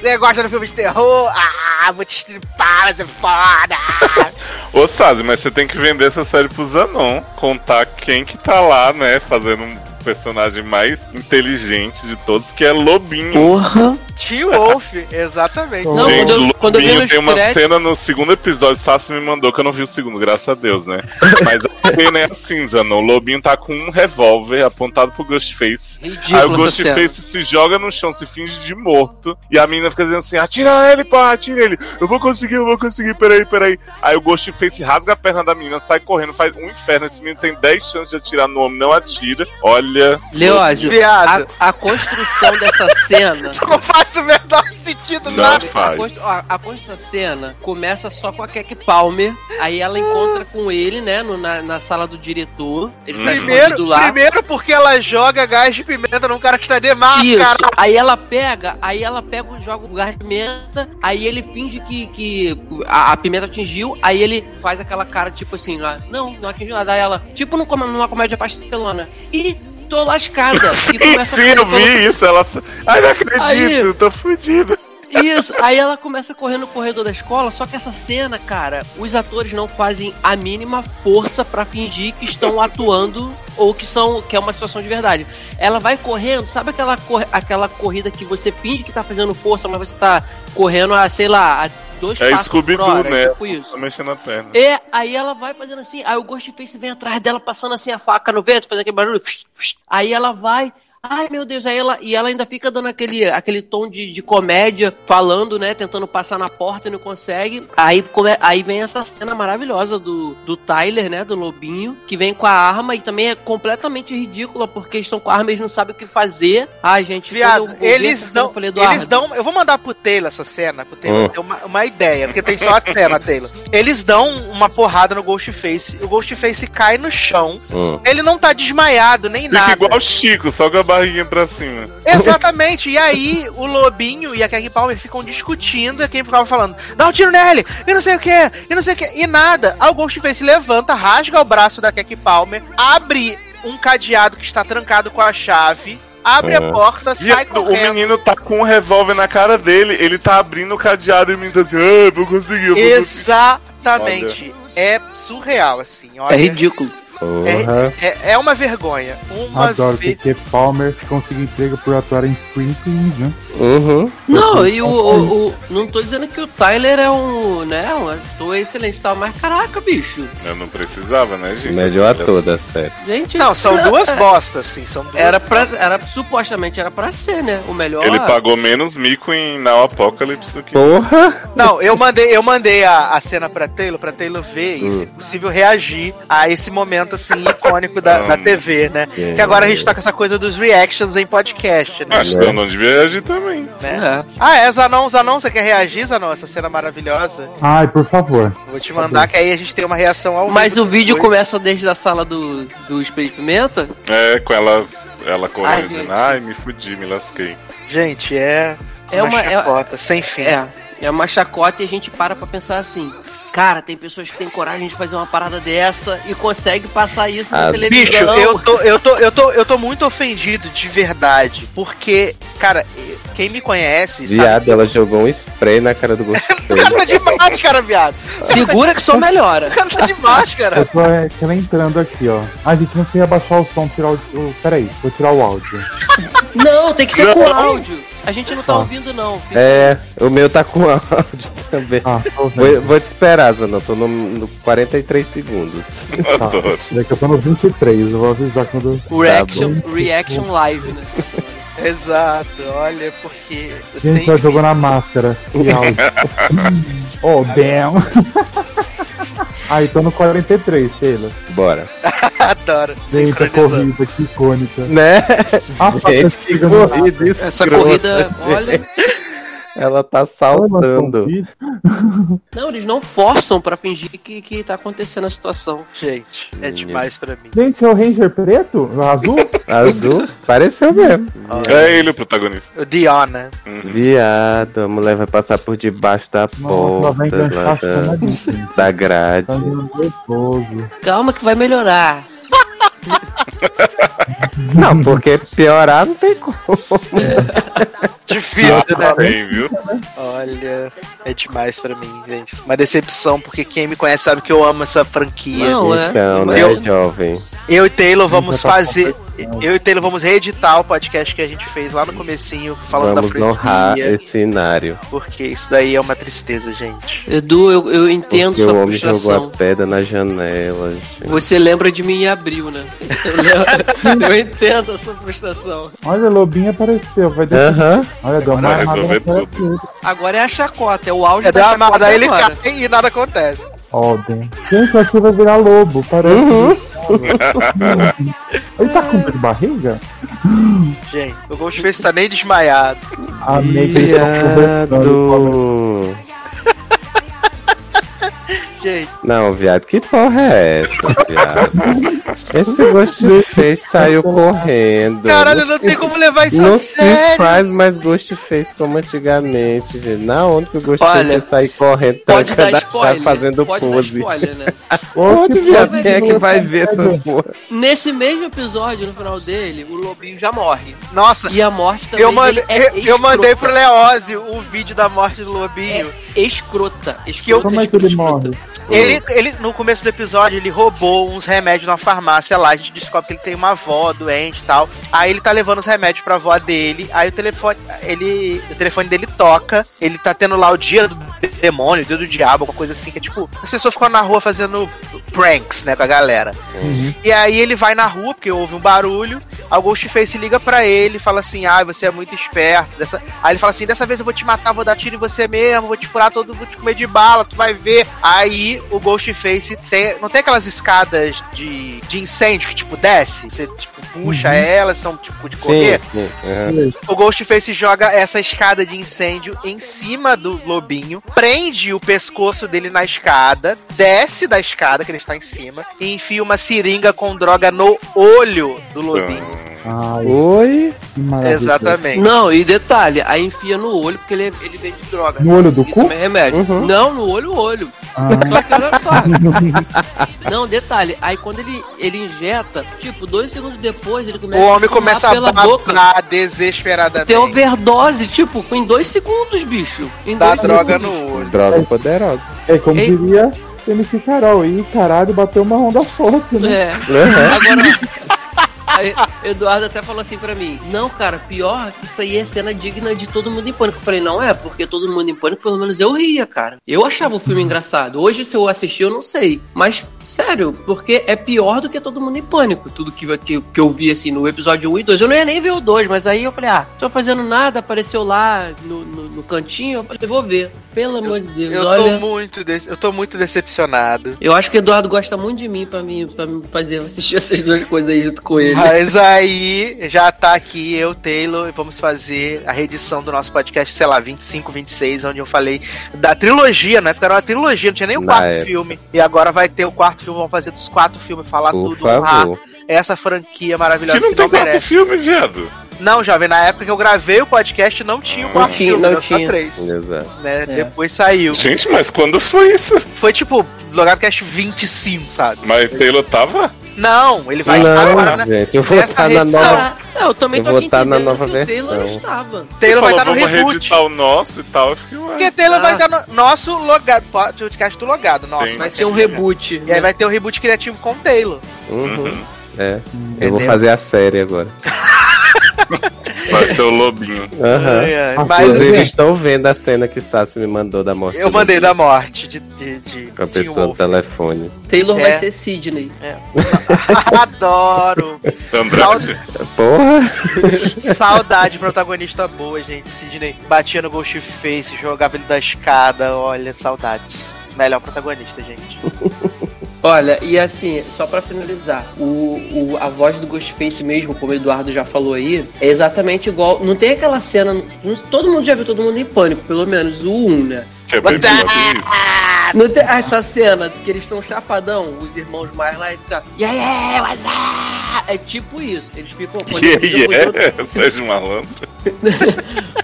você gosta do filme de terror? Ah, vou te estripar, vai ser foda! Ô Sazi, mas você tem que vender essa série pro Zanon. Contar quem que tá lá, né? Fazendo um personagem mais inteligente de todos, que é Lobinho. Porra! Tio Wolf, exatamente. Não, Gente, quando eu- quando eu vi Lobinho tem uma créditos- cena no segundo episódio, Sassi me mandou, que eu não vi o segundo, graças a Deus, né? Mas a cena é assim, Zanon. O Lobinho tá com um revólver apontado pro Ghostface. Aí o Ridículo essa cena. Ghostface se joga no chão, se finge de morto. E a menina fica dizendo assim: atira ele, pá, atira ele. Eu vou conseguir, eu vou conseguir, peraí, peraí. Aí o Ghostface rasga a perna da menina, sai correndo, faz um inferno. Esse menino tem 10 chances de atirar no homem, não atira. Olha, Leózio, Viado. a, a construção dessa cena. Não faz o menor sentido Não nada. A, faz. a, a construção dessa cena começa só com a Keke Palmer. Aí ela encontra com ele, né? no- na, na sala do diretor. Ele tá Primeiro, escondido lá. primeiro porque ela joga gás de pimenta num cara que está de Isso. máscara. Aí ela pega, aí ela pega e joga o gás de pimenta, aí ele finge que, que a, a pimenta atingiu, aí ele faz aquela cara tipo assim, lá, não, não atingiu nada. Aí ela, tipo numa comédia pastelona. E tô lascada. e Sim, a eu vi isso. Ela. Ai, não acredito, Aí- tô fudido. Isso, aí ela começa a correr no corredor da escola, só que essa cena, cara, os atores não fazem a mínima força pra fingir que estão atuando ou que são que é uma situação de verdade. Ela vai correndo, sabe aquela, aquela corrida que você finge que tá fazendo força, mas você tá correndo a, sei lá, a dois É passos por Scooby-Doo, hora, né? tipo isso. Mexendo a perna. É, aí ela vai fazendo assim, aí o Ghostface vem atrás dela, passando assim a faca no vento, fazendo aquele barulho. Aí ela vai, ai meu Deus, aí ela, e ela ainda fica dando aquele, aquele tom de, de comédia, falando, né, tentando passar na porta e não consegue. Aí, come- aí vem essa cena maravilhosa do, do Tyler, né, do Lobinho, que vem com a arma e também é completamente ridícula, porque eles estão com a arma e eles não sabem o que fazer. Ai, gente, Viado, eles dão, eu falei, Eduardo, eles dão. Eu vou mandar pro Taylor essa cena, pro Taylor Hum. ter uma, uma ideia, porque tem só a cena, Taylor. Eles dão uma porrada no Ghostface, o Ghostface cai no chão. Hum. Ele não tá desmaiado nem Fica nada. igual o Chico, só a barriguinha pra cima. Exatamente. E aí, o Lobinho e a Keg Palmer ficam discutindo e a Keg Palmer falando: dá um tiro nele, e não sei o que, e não sei o que, e nada. Aí o Ghostface levanta, rasga o braço da Keg Palmer, abre um cadeado que está trancado com a chave, abre a porta, sai o correndo. menino tá com um revólver na cara dele, ele tá abrindo o cadeado e o menino tá assim, ah, vou conseguir, eu vou conseguir. Exatamente. É surreal, assim. Olha, é ridículo. Porra. É, é uma vergonha. Uma Adoro ve- que Palmer conseguiu emprego por atuar em Springfield, né? Uhum. Não, e o, o- o- Não tô dizendo que o Tyler é um. né, um ator excelente e tal, mas caraca, bicho. Eu não precisava, né, gente? Melhor Olha ator da série. Gente. Não, são duas bostas, sim. São duas Era pra. Era, supostamente era pra ser, né? O melhor. Ele pagou menos mico em Now Apocalypse do que. Porra! Não, eu mandei, eu mandei a, a cena pra Taylor, pra Taylor ver e, Hum. se possível, reagir a esse momento, assim, icônico da, da Hum. TV, né? Sim. Que agora a gente tá com essa coisa dos reactions em podcast, né? Acho que eu não devia reagir também. Né? É. Ah, é, Zanon, Zanon, você quer reagir, Zanon? Essa cena maravilhosa? Ai, por favor. Vou te mandar, que aí a gente tem uma reação ao Mas vivo o vídeo depois. começa desde a sala do, do Espelho de Pimenta. É, com ela, ela correndo Ai, dizendo, gente. ai, me fudi, me lasquei. Gente, é, É uma. É, chacota, sem fim. é, é uma chacota e a gente para pra pensar assim. Cara, tem pessoas que têm coragem de fazer uma parada dessa e consegue passar isso na Ah, Bicho, televisão. eu tô, eu, tô, eu, tô, eu tô muito ofendido de verdade. Porque, cara, quem me conhece. Viado, ela jogou um spray na cara do O cara Ghostface. tá de máscara, viado. Segura que só melhora. O cara tá de máscara. Eu tô é, entrando aqui, ó. A gente não sei abaixar o som, tirar o. o- Peraí, vou tirar o áudio. Não, tem que ser com Não. áudio. A gente não tá Ah. ouvindo, não. Fica- É, o meu tá com áudio também. Ah, Vou, vou te esperar, Zanon. Tô no, no 43 segundos. Adoro. Daqui eu tô no 23, eu vou avisar quando. Reaction, reaction live, né? Exato, olha, porque. Gente, sem ela jogou na máscara. Que áudio. oh, damn. Aí, tô no 43, Sheila. Bora. adoro. Gente, a corrida, que icônica. Né? Ah, Gente, que corrida Essa corrida, olha. Ela tá saltando. Não, eles não forçam pra fingir que, que tá acontecendo a situação. Gente, é demais pra mim. Gente, é o Ranger preto? Azul? Azul? Pareceu mesmo. É ele o protagonista. O Diona. Uhum. Viado, a mulher vai passar por debaixo da porta da, chamadíssimo. da grade. Tá. Calma que vai melhorar. Não, porque piorar não tem como. Difícil, né? Tem, viu? Olha, é demais pra mim, gente. Uma decepção, porque quem me conhece sabe que eu amo essa franquia. Não, é. Então, né, Eu- jovem? Eu e Taylor vamos fazer. Eu e Taylor vamos reeditar o podcast que a gente fez lá no comecinho, falando Vamos da honrar franquia. esse cenário. Porque isso daí é uma tristeza, gente. Edu, eu, eu entendo Porque sua o homem jogou frustração. a pedra na janela. gente. Você lembra de mim em abril, né? Eu, entendo a sua frustração. Olha, Lobinho apareceu. Vai descer. Aham. Olha, deu uma Vai armada resolver na cara tudo. dele. Agora é a chacota, é o auge É da uma chacota amarrada, aí ele agora. cai e nada acontece. Ó, bem. Gente, aqui vai virar lobo. Parece. Uhum. Ele tá com dor de barriga? Gente, o Ghostface tá nem desmaiado. Amei que eles estão conversando. Viado. Gente, Não, viado, que porra é essa, viado? Esse Ghostface saiu correndo. caralho, não tem como levar isso Não a se sério. faz mais Ghostface como antigamente, gente. Na onde que o Ghostface Olha, ia sair correndo, Pode tancando dar a chave, spoiler. fazendo pode pose? dar spoiler, né? Onde, viado? pode Quem é que vai ver essa porra? Nesse mesmo episódio, no final dele, o lobinho já morre. Nossa, E a morte também eu, mandei, é eu, eu mandei pro escrota. Leózio o vídeo da morte do Lobinho. Escrota. Escrota, Que eu- Como é que ele escrota, morre? Ele, ele, no começo do episódio, ele roubou uns remédios na farmácia lá. A gente descobre que ele tem uma avó doente e tal. Aí ele tá levando os remédios pra avó dele. Aí o telefone, ele, o telefone dele toca. Ele tá tendo lá o dia do demônio, o dia do diabo, alguma coisa assim. Que é tipo, as pessoas ficam na rua fazendo pranks, né, com a galera. E aí ele vai na rua, porque houve um barulho. O Ghostface liga pra ele fala assim: Ah, você é muito esperto. Dessa... Aí ele fala assim: Dessa vez eu vou te matar, vou dar tiro em você mesmo, vou te furar todo, vou te comer de bala, tu vai ver. Aí o Ghostface tem. Não tem aquelas escadas de, de incêndio que tipo desce? Você tipo, puxa elas, são tipo de correr. Sim, sim. aham. O Ghostface joga essa escada de incêndio em cima do lobinho, prende o pescoço dele na escada, desce da escada que ele está em cima e enfia uma seringa com droga no olho do lobinho. Ai, Oi? Exatamente. Não, e detalhe, aí enfia no olho, porque ele, ele vende droga. No olho do E cu? remédio. Uhum. Não, no olho, olho. Ah, Só que olha só. Não, detalhe, aí quando ele, ele injeta, tipo, dois segundos depois, ele O começa homem a começa a pela boca. babar desesperadamente. Tem overdose, tipo, em dois segundos, bicho. Em Dá dois droga segundos. no olho. Droga poderosa. é como Ei. diria MC Carol. Ih, caralho, bateu uma onda forte, né? É. Aham. Agora, aí, Eduardo até falou assim pra mim: Não, cara, pior que isso aí é cena digna de todo mundo em pânico. Eu falei: Não é, porque todo mundo em pânico, pelo menos eu ria, cara. Eu achava o filme engraçado. Hoje, se eu assistir, eu não sei. Mas, sério, porque é pior do que todo mundo em pânico. Tudo que, que, que eu vi, assim, no episódio 1 e 2. Eu não ia nem ver o 2, mas aí eu falei: Ah, tô fazendo nada, apareceu lá no, no, no cantinho. Eu falei: Vou ver. Pelo amor de Deus, Eu tô olha. muito, de- eu tô muito decepcionado. Eu acho que o Eduardo gosta muito de mim pra mim, pra me fazer assistir essas duas coisas aí junto com ele. Mas aí já tá aqui eu, Taylor, e vamos fazer a reedição do nosso podcast, sei lá, 25, 26, onde eu falei da trilogia, né? Era uma trilogia, não tinha nem o Na quarto época. filme. E agora vai ter o quarto filme, vamos fazer dos quatro filmes, falar Por tudo, honrar favor. essa franquia Que maravilhosa não que, tem não quarto merece. filme, viado. Não, jovem, na época que eu gravei o podcast não tinha o Não quarto tinha, filme, não era só tinha. três. Exato. Né? É. Depois saiu. Gente, mas quando foi isso? Foi tipo, Logadcast 25, sabe? Mas Taylor tava? não, ele vai estar agora, Não, né? gente, eu vou estar na nova. Ah, eu também Eu tô vou aqui tá na nova que o Taylor não versão. estava. Taylor vai estar no vamos reboot. reeditar o nosso e tal. Fiquei. Porque Taylor Ah. vai dar no nosso logado, podcast do logado, nosso. Sim. Vai ser um reboot. E aí vai ter o reboot criativo com o Taylor. Uhum. Uhum. É. Eu vou fazer a série agora. Vai ser o lobinho. Ah, Mas Inclusive, assim, estou vendo a cena que Sassi me mandou da morte. eu mandei da morte de, de, de Com a pessoa no telefone. Taylor É. vai ser Sidney. Adoro! Andrade. Porra! Saudade, protagonista boa, gente. Sidney batia no Ghostface, jogava ele da escada. Olha, saudades. Melhor protagonista, gente. Olha, e assim, só pra finalizar, o, o- a voz do Ghostface mesmo, como o Eduardo já falou aí, é exatamente igual. Não tem aquela cena. não- todo mundo já viu todo mundo em pânico, pelo menos o 1, né? Que é bem pior. Não tem essa cena que eles estão chapadão, os irmãos mais lá e fica. E aí, what's up? É tipo isso. Eles ficam. Yeah, yeah. Sérgio Malandro.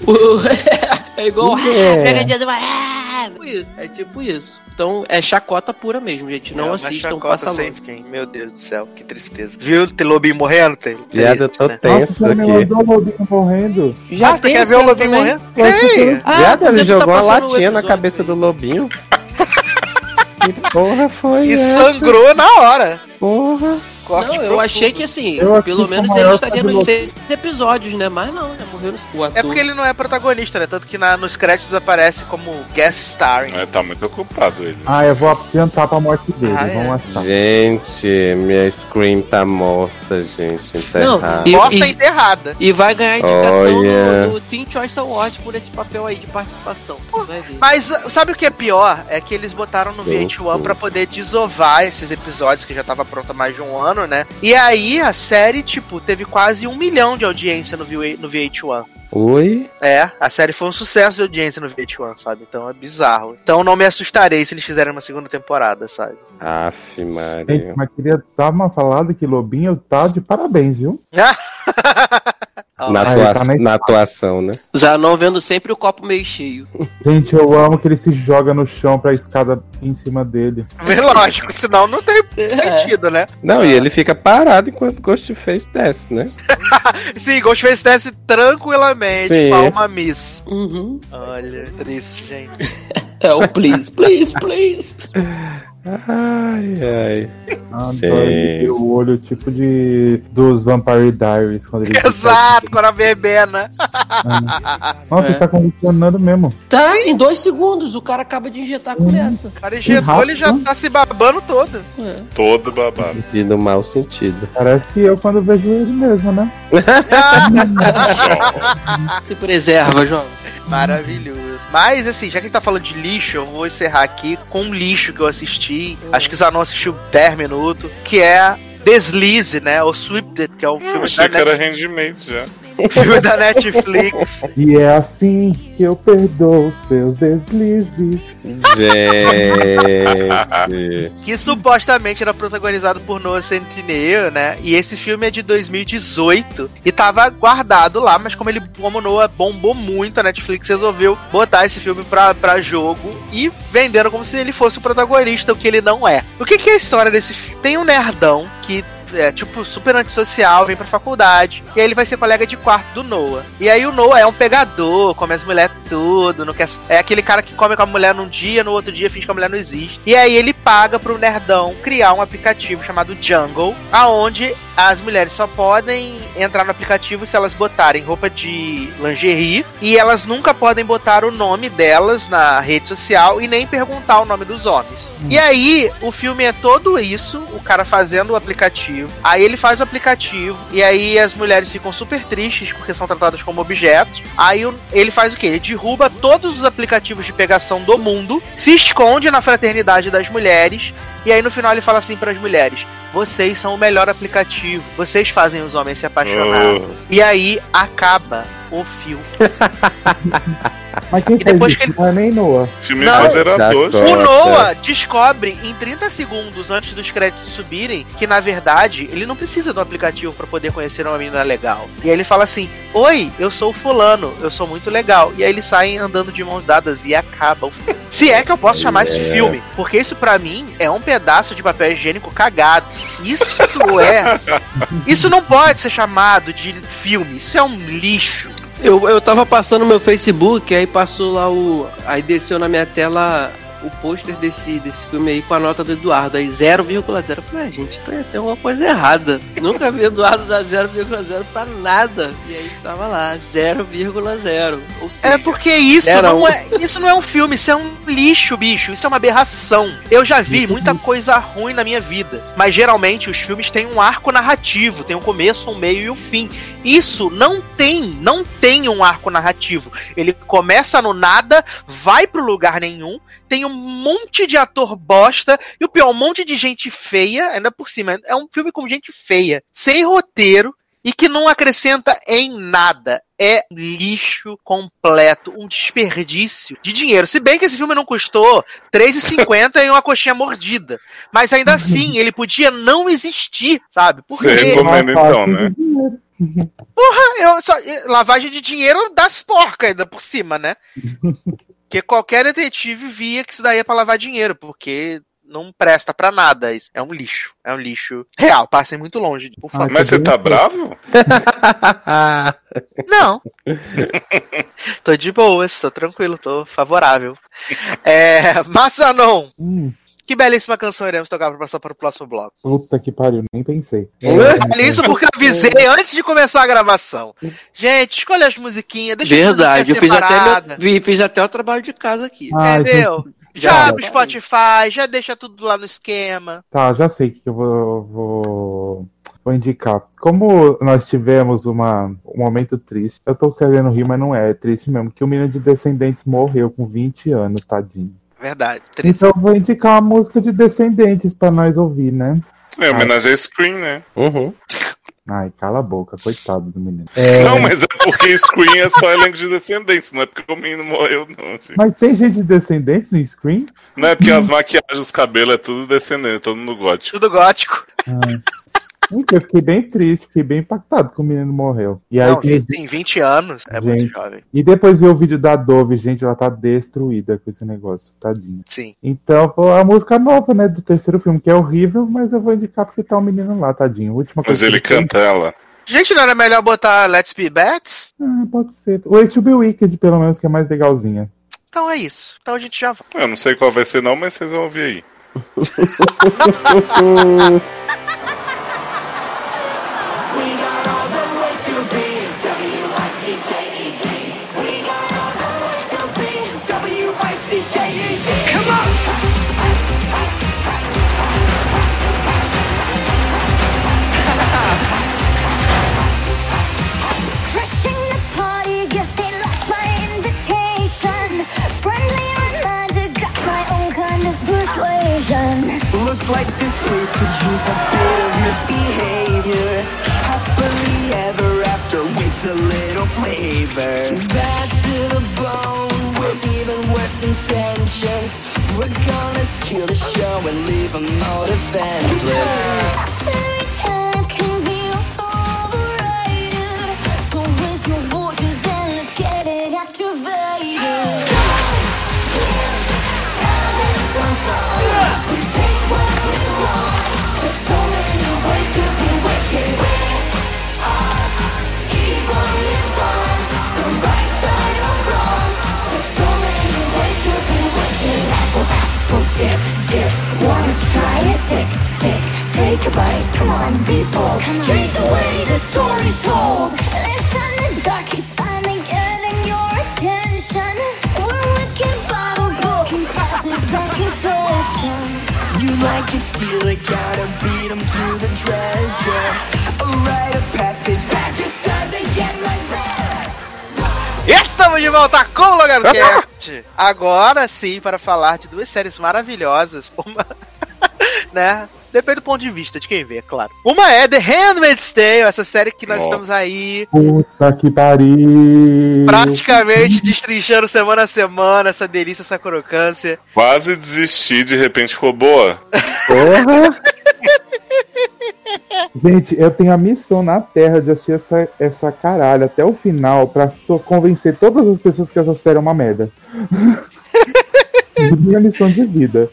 O- é igual. É. Pegadinha do É tipo isso. É tipo isso. Então é chacota pura mesmo, gente. Não É uma assistam, passa longe. Meu Deus do céu, que tristeza. Viu o Lobinho morrendo, Taylor? Viado, eu tô né? tenso Nossa, me aqui. mandou o Lobinho morrendo. Já ah, você quer ver o Lobinho morrendo? Creia. Ah, Viado, ele tu tá jogou uma latinha na cabeça aí. do lobinho. que porra foi E essa? sangrou na hora. Porra. Corte Não, eu profundo. achei que assim, Eu pelo que menos ele estaria nos seis episódios, né? Mas não, já morreu no o ator. É porque ele não é protagonista, né? Tanto que na- nos créditos aparece como guest starring. É, tá muito ocupado ele. Ah, eu vou adiantar pra morte dele. Ah, é. Vamos achar. Gente, minha Scream tá morta, gente. Não, Enterrada. e- Morta enterrada. E vai ganhar indicação Olha. no, no Teen Choice Award por esse papel aí de participação. Vai ver. Mas uh, sabe o que é pior? É que eles botaram no Sim, VH1 sim. pra poder desovar esses episódios que já tava pronto há mais de um ano. Ano, né? E aí a série, tipo, teve quase um milhão de audiência no, V- no VH1. Oi? É, a série foi um sucesso de audiência no VH1, sabe? Então é bizarro. Então não me assustarei se eles fizerem uma segunda temporada, sabe? Aff, Gente, Maria. mas queria dar uma falada que Lobinho tá de parabéns, viu? Ó, Na, Ah, atua- tá na atuação, né? Zanon vendo sempre o copo meio cheio. Gente, eu amo que ele se joga no chão pra escada em cima dele. é lógico, senão não tem É. sentido, né? Não, e ele fica parado enquanto Ghostface desce, né? Sim, Ghostface desce tranquilamente, Sim. palma miss. Uhum. Olha, triste, gente. É o please, please, please. Ai, ai. Adoro o olho tipo de dos Vampire Diaries quando ele Exato, quando a verbena. Nossa, É. ele tá condicionando mesmo. Tá, em dois segundos, o cara acaba de injetar com essa. O cara injetou, ele já tá se babando todo. É. Todo babado. E no mau sentido. Parece eu quando vejo ele mesmo, né? Se preserva, jovem. Maravilhoso. Mas, assim, já que a gente tá falando de lixo, eu vou encerrar aqui com um lixo que eu assisti. Acho que o Zanon assistiu 10 minutos. Que é Deslize, né? Ou Sweeped, que é o Eu filme, da, achei que era handmade já. Filme da Netflix. E é assim que eu perdoo seus deslizes. Gente. que supostamente era protagonizado por Noah Centineo, né? E esse filme é de 2018 e tava guardado lá, mas como ele, como Noah bombou muito, a Netflix resolveu botar esse filme pra, pra jogo e venderam como se ele fosse o protagonista, o que ele não é. O que, que é a história desse filme? Tem um nerdão que é tipo super antissocial, vem pra faculdade, e aí ele vai ser colega de quarto do Noah. E aí o Noah é um pegador, come as mulheres tudo, não quer, é aquele cara que come com a mulher num dia, no outro dia finge que a mulher não existe. E aí ele paga pro nerdão criar um aplicativo chamado Jungle, aonde as mulheres só podem entrar no aplicativo se elas botarem roupa de lingerie e elas nunca podem botar o nome delas na rede social e nem perguntar o nome dos homens. E aí, o filme é todo isso, o cara fazendo o aplicativo. Aí ele faz o aplicativo e aí as mulheres ficam super tristes porque são tratadas como objetos. Aí ele faz o quê? Ele derruba todos os aplicativos de pegação do mundo, se esconde na fraternidade das mulheres e aí no final ele fala assim para as mulheres: "Vocês são o melhor aplicativo. Vocês fazem os homens se apaixonar". Oh. E aí acaba o filme. Mas quem E depois que isso? Não é nem Noah. Filme Não. moderador. O. Noah descobre em 30 segundos antes dos créditos subirem que na verdade ele não precisa do aplicativo pra poder conhecer uma menina legal. E aí ele fala assim: Oi, eu sou o fulano, eu sou muito legal. E aí eles saem andando de mãos dadas e acaba o filme. Se é que eu posso chamar isso de É. filme, porque isso pra mim é um pedaço de papel higiênico cagado. Isso é. Isso não pode ser chamado de filme, isso é um lixo. Eu, eu tava passando meu Facebook, aí passou lá o. Aí desceu na minha tela o pôster desse, desse filme aí com a nota do Eduardo, aí 0,0. Eu falei, ah, gente, tem, tem alguma coisa errada. Nunca vi Eduardo dar 0,0 pra nada. E aí estava lá, 0,0. Ou seja, É porque isso não um. é, isso não é um filme, isso é um lixo, bicho. Isso é uma aberração. Eu já vi muita coisa ruim na minha vida, mas geralmente os filmes têm um arco narrativo, tem um começo, um meio e um fim. Isso não tem, não tem um arco narrativo. Ele começa no nada, vai pro lugar nenhum, tem um monte de ator bosta e o pior, um monte de gente feia, ainda por cima. É um filme com gente feia, sem roteiro e que não acrescenta em nada. É lixo completo, um desperdício de dinheiro. Se bem que esse filme não custou R$3,50 e uma coxinha mordida. Mas ainda assim, ele podia não existir, sabe? Porque Você recomenda então, né? de dinheiro. eu só, lavagem de dinheiro das porcas ainda por cima, né? Porque qualquer detetive via que isso daí é pra lavar dinheiro, porque não presta pra nada. Isso é um lixo. É um lixo real. Passem muito longe, por favor. Mas você tá bravo? Não. tô de boas, tô tranquilo, tô favorável. É, Massanon, Hum, que belíssima canção iremos tocar pra passar para o próximo bloco. puta que pariu, nem pensei. Olha isso porque eu avisei antes de começar a gravação. Gente, escolha as musiquinhas, deixa verdade, eu fiz até, meu, vi- fiz até o trabalho de casa aqui. Ah, Entendeu? Já Já. abre o Spotify, já deixa tudo lá no esquema. Tá, já sei o que eu vou, vou, vou indicar. Como nós tivemos uma, um momento triste, eu tô querendo rir, mas não é, é triste mesmo, que o menino de Descendentes morreu com 20 anos, tadinho. Verdade. Triste. Então eu vou indicar uma música de Descendentes pra nós ouvir, né? É, homenagem a Scream, né? Uhum. Ai, cala a boca, coitado do menino. Não, mas é porque Scream é só elenco de descendentes, não é porque o menino morreu, não, gente. Mas tem gente de descendentes no Scream? Não é porque as maquiagens, os cabelos é tudo descendente, todo mundo gótico. Tudo gótico. Então, eu fiquei bem triste, fiquei bem impactado que o menino morreu. E aí Não, tem- tem 20 anos. É muito Gente. jovem. E depois ver o vídeo da Dove, gente, ela tá destruída com esse negócio, tadinha. Sim. Então, a música nova, né, do terceiro filme, que é horrível, mas eu vou indicar porque tá o menino lá, tadinho. Última Mas coisa ele canta ela. Gente, não era melhor botar Let's Be Bats? Ah, pode ser. O H2B Wicked, pelo menos, que é mais legalzinha. Então é isso. Então a gente já vai. Eu não sei qual vai ser não, mas vocês vão ouvir aí. place could use a bit of misbehavior. Happily ever after with a little flavor. Bad to the bone with even worse intentions. We're gonna steal the show and leave them all defenseless. Bite. Come on, people. Change the way the story's told. Listen, the dark is finally getting your attention. We're wicked Bible broken classes. You like it, steal it, gotta beat 'em to the treasure. A rite of passage that just doesn't get much better. Estamos de volta com o Logarcast! Agora sim, para falar de duas séries maravilhosas. Uma, né? Depende do ponto de vista de quem vê, é claro. Uma é The Handmaid's Tale, essa série que nós Nossa. estamos aí Puta que pariu! praticamente destrinchando semana a semana, essa delícia, essa crocância. Quase desisti, de repente ficou boa. Porra! Gente, eu tenho a missão na Terra de assistir essa, essa caralho até o final pra convencer todas as pessoas que essa série é uma merda. Minha missão de vida.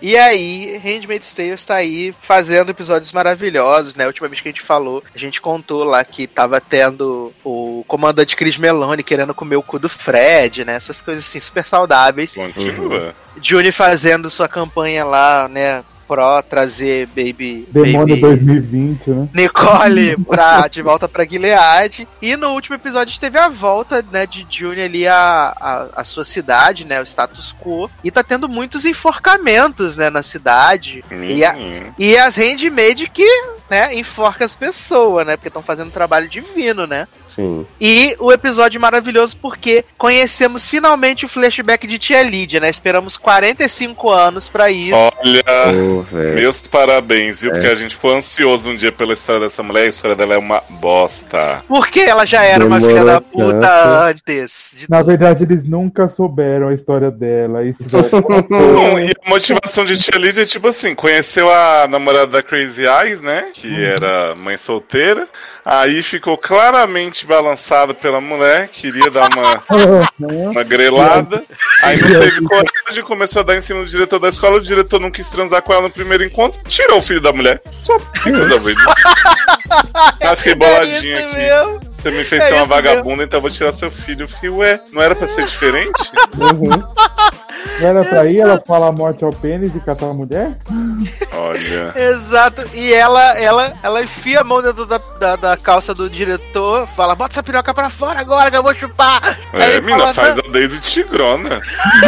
E aí, Handmaid's Tale está aí fazendo episódios maravilhosos, né? Vez que a gente falou, a gente contou lá que tava tendo o comandante Chris Meloni querendo comer o cu do Fred, né? Essas coisas assim, super saudáveis. Continua. Juni fazendo sua campanha lá, né? Pro trazer Baby. Demônio Baby 2020, né? Nicole pra, de volta pra Gilead. E no último episódio a gente teve a volta, né, de Juni ali à, à, à sua cidade, né, o status quo. E tá tendo muitos enforcamentos, né, na cidade. E, a- e as handmaid que, né, enforca as pessoas, né, porque estão fazendo um trabalho divino, né. Sim. E o episódio maravilhoso porque conhecemos finalmente o flashback de Tia Lídia, né? Esperamos 45 anos pra isso. Olha, velho. meus parabéns, viu? É. Porque a gente ficou ansioso um dia pela história dessa mulher. A história dela é uma bosta. Porque ela já era uma filha da puta tanto. antes. de Na verdade, eles nunca souberam a história dela. Isso já é Bom, e a motivação de Tia Lídia é tipo assim: conheceu a namorada da Crazy Eyes, né? Que era mãe solteira. Aí ficou claramente balançada pela mulher, queria dar uma, uma grelada. Aí não teve coragem, começou a dar em cima do diretor da escola. O diretor não quis transar com ela no primeiro encontro, tirou o filho da mulher. Só que coisa doida. Ah, fiquei boladinha É aqui. mesmo. Você me fez É ser uma vagabunda, então eu vou tirar seu filho. Eu fiquei, ué, não era pra ser diferente? Uhum. Não era pra ir, ela fala morte ao pênis e catar a mulher? Olha. Exato. E ela, ela, ela enfia a mão dentro da, da, da calça do diretor, fala, bota essa piroca pra fora agora que eu vou chupar. Aí É, mina, fala, faz "Não." a Daisy Tigrona.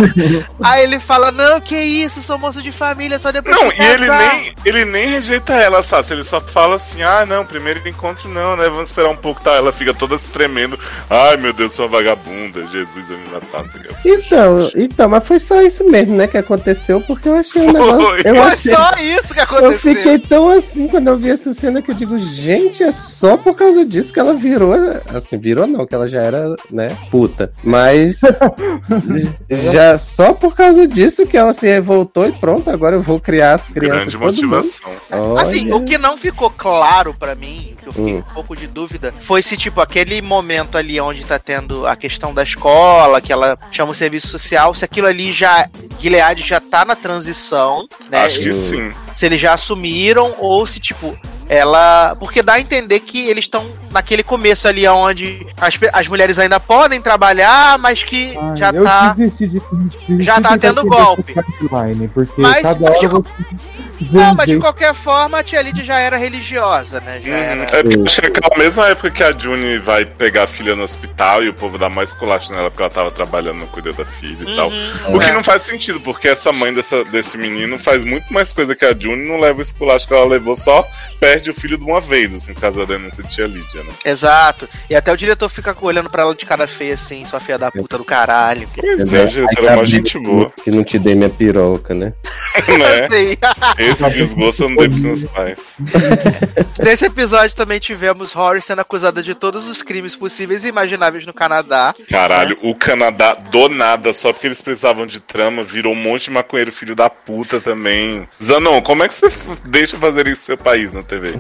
Aí ele fala, não, que isso, sou moço de família, só depois Não, que e ele casar." nem, ele nem rejeita ela, Sassi. Ele só fala assim: ah, não, primeiro encontro não, né? Vamos esperar um pouco, tá? Ela fica toda se tremendo. Ai, meu Deus, sou uma vagabunda. Jesus vai me matar. Então, então, mas foi só isso mesmo, né, que aconteceu, porque eu achei um negócio. Foi. Eu, Foi achei, só isso que eu aconteceu. fiquei tão assim quando eu vi essa cena que eu digo, gente, é só por causa disso que ela virou. Assim, virou não, que ela já era, né, puta. Mas já só por causa disso que ela se revoltou e pronto, agora eu vou criar as crianças. Grande todo mundo. motivação. Assim, o que não ficou claro pra mim, que eu fiquei Hum. um pouco de dúvida, foi se, tipo, aquele momento ali onde tá tendo a questão da escola, que ela chama o serviço social, se aquilo ali já. Gilead já tá na transição, né? Acho que sim. Se eles já assumiram, ou se, tipo, ela. Porque dá a entender que eles estão naquele começo ali onde as, as mulheres ainda podem trabalhar, mas que Ai, já eu tá. desisti de, de Já tá tendo golpe. timeline, porque Mas- cada mas hora Não, mas de qualquer forma, a Tia Lidia já era religiosa, né? Já Uhum. era. É porque acho que é aquela mesma época que a Juni vai pegar a filha no hospital e o povo dá mais culacho nela porque ela tava trabalhando no cuidar da filha e tal. Uhum, O que é. não faz sentido, porque essa mãe dessa, desse menino faz muito mais coisa que a Juni não leva o esculacho que ela levou, só perde o filho de uma vez, assim, por causa da denúncia de tia Lídia, né? Exato. E até o diretor fica olhando pra ela de cara feia assim, sua filha da puta do caralho. Pois é, a diretora é uma gente boa, Que não te dei minha piroca, né? né? Esse desgosto eu não dei pros meus pais. Nesse episódio também tivemos Rory sendo acusada de todos os crimes possíveis e imagináveis no Canadá. Caralho, o Canadá, do nada, só porque eles precisavam de trama, virou um monte de maconheiro filho da puta também. Zanon, como é que você deixa fazer isso no seu país na TV?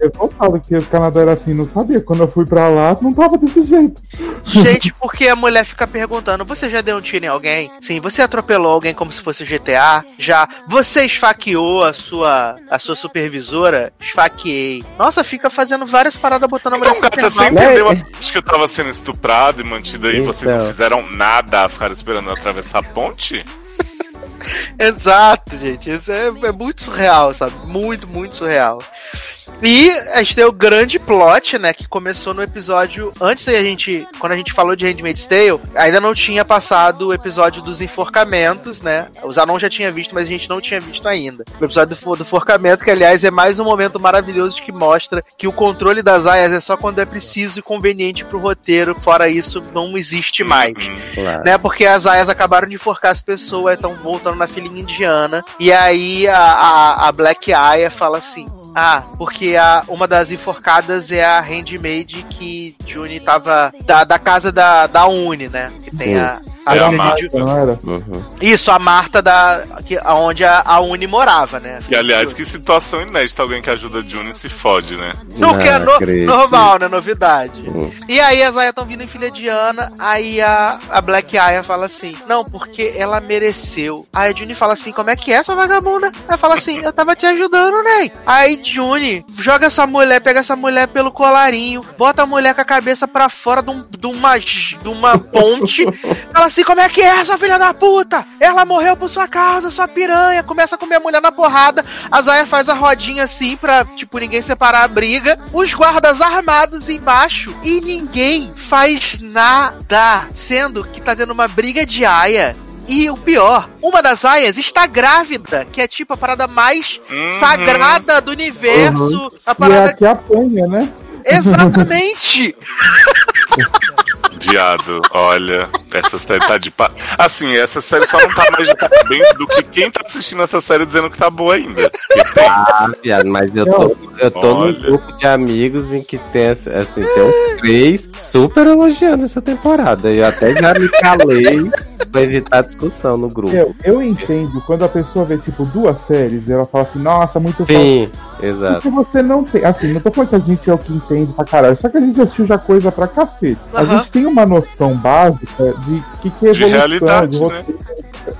Eu falando que o Canadá era assim, não sabia. Quando eu fui pra lá, não tava desse jeito. Gente, porque a mulher fica perguntando: você já deu um tiro em alguém? Sim, você atropelou alguém como se fosse GTA? Já. Você esfaqueou a sua, a sua supervisora? Esfaqueei. Nossa, fica fazendo várias paradas botando a mulher Então, gata, super você entendeu a parte que eu tava sendo estuprado e mantido aí, vocês não Então. fizeram nada, ficaram esperando eu atravessar a ponte? Exato, gente. Isso é, é muito surreal, sabe? Muito, muito surreal. E a gente tem o grande plot, né? Que começou no episódio. Antes da gente. Quando a gente falou de Handmaid's Tale, ainda não tinha passado o episódio dos enforcamentos, né? O Zanon já tinha visto, mas a gente não tinha visto ainda. O episódio do, do enforcamento, que aliás é mais um momento maravilhoso que mostra que o controle das aias é só quando é preciso e conveniente pro roteiro. Fora isso, não existe mais Claro. né? Porque as aias acabaram de enforcar as pessoas, estão voltando na filinha indiana. E aí a, a, a Black Aya fala assim. Ah, porque a, uma das enforcadas é a handmaid que Juni tava. Da, da casa da, da Uni, né? Que tem Sim. a. a É a Marta. de- Não era? Uhum. Isso, a Marta da. Que, onde a, a Uni morava, né? E aliás, que situação inédita, alguém que ajuda a Juni se fode, né? O que é no- normal, né? Novidade. Hum. E aí as Aya estão vindo em filha de Ana, aí a, a Black Aya fala assim, não, porque ela mereceu. Aí a Juni fala assim, como é que é, sua vagabunda? Ela fala assim, eu tava te ajudando, Ney. Aí Juni joga essa mulher, pega essa mulher pelo colarinho, bota a mulher com a cabeça pra fora de, um- de uma, de uma ponte, fala assim, como é que é, sua filha da puta? Ela morreu por sua causa, sua piranha. Começa a comer a mulher na porrada, a Zaya faz a rodinha assim pra, tipo, ninguém separar a briga. Os guardas armados embaixo e ninguém faz nada. Sendo que tá tendo uma briga de aia. E o pior, uma das aias está grávida, que é tipo a parada mais Uhum. sagrada do universo. A E é parada. a que apanha, né? Exatamente! Viado, olha, essa série tá de pa... Assim, essa série só não tá mais de parabéns do que quem tá assistindo essa série dizendo que tá boa ainda. Ah, viado, mas eu tô, eu tô num grupo de amigos em que tem, assim, tem uns três super elogiando essa temporada. E eu até já me calei pra evitar discussão no grupo. Eu, eu entendo quando a pessoa vê, tipo, duas séries e ela fala assim, nossa, muito. Sim, exato. Porque você não tem. Assim, não tô falando que a gente é o que entende pra caralho. Só que a gente assistiu já coisa pra cacete. A Aham. gente tem uma noção básica de que, que é De evolução, realidade, né?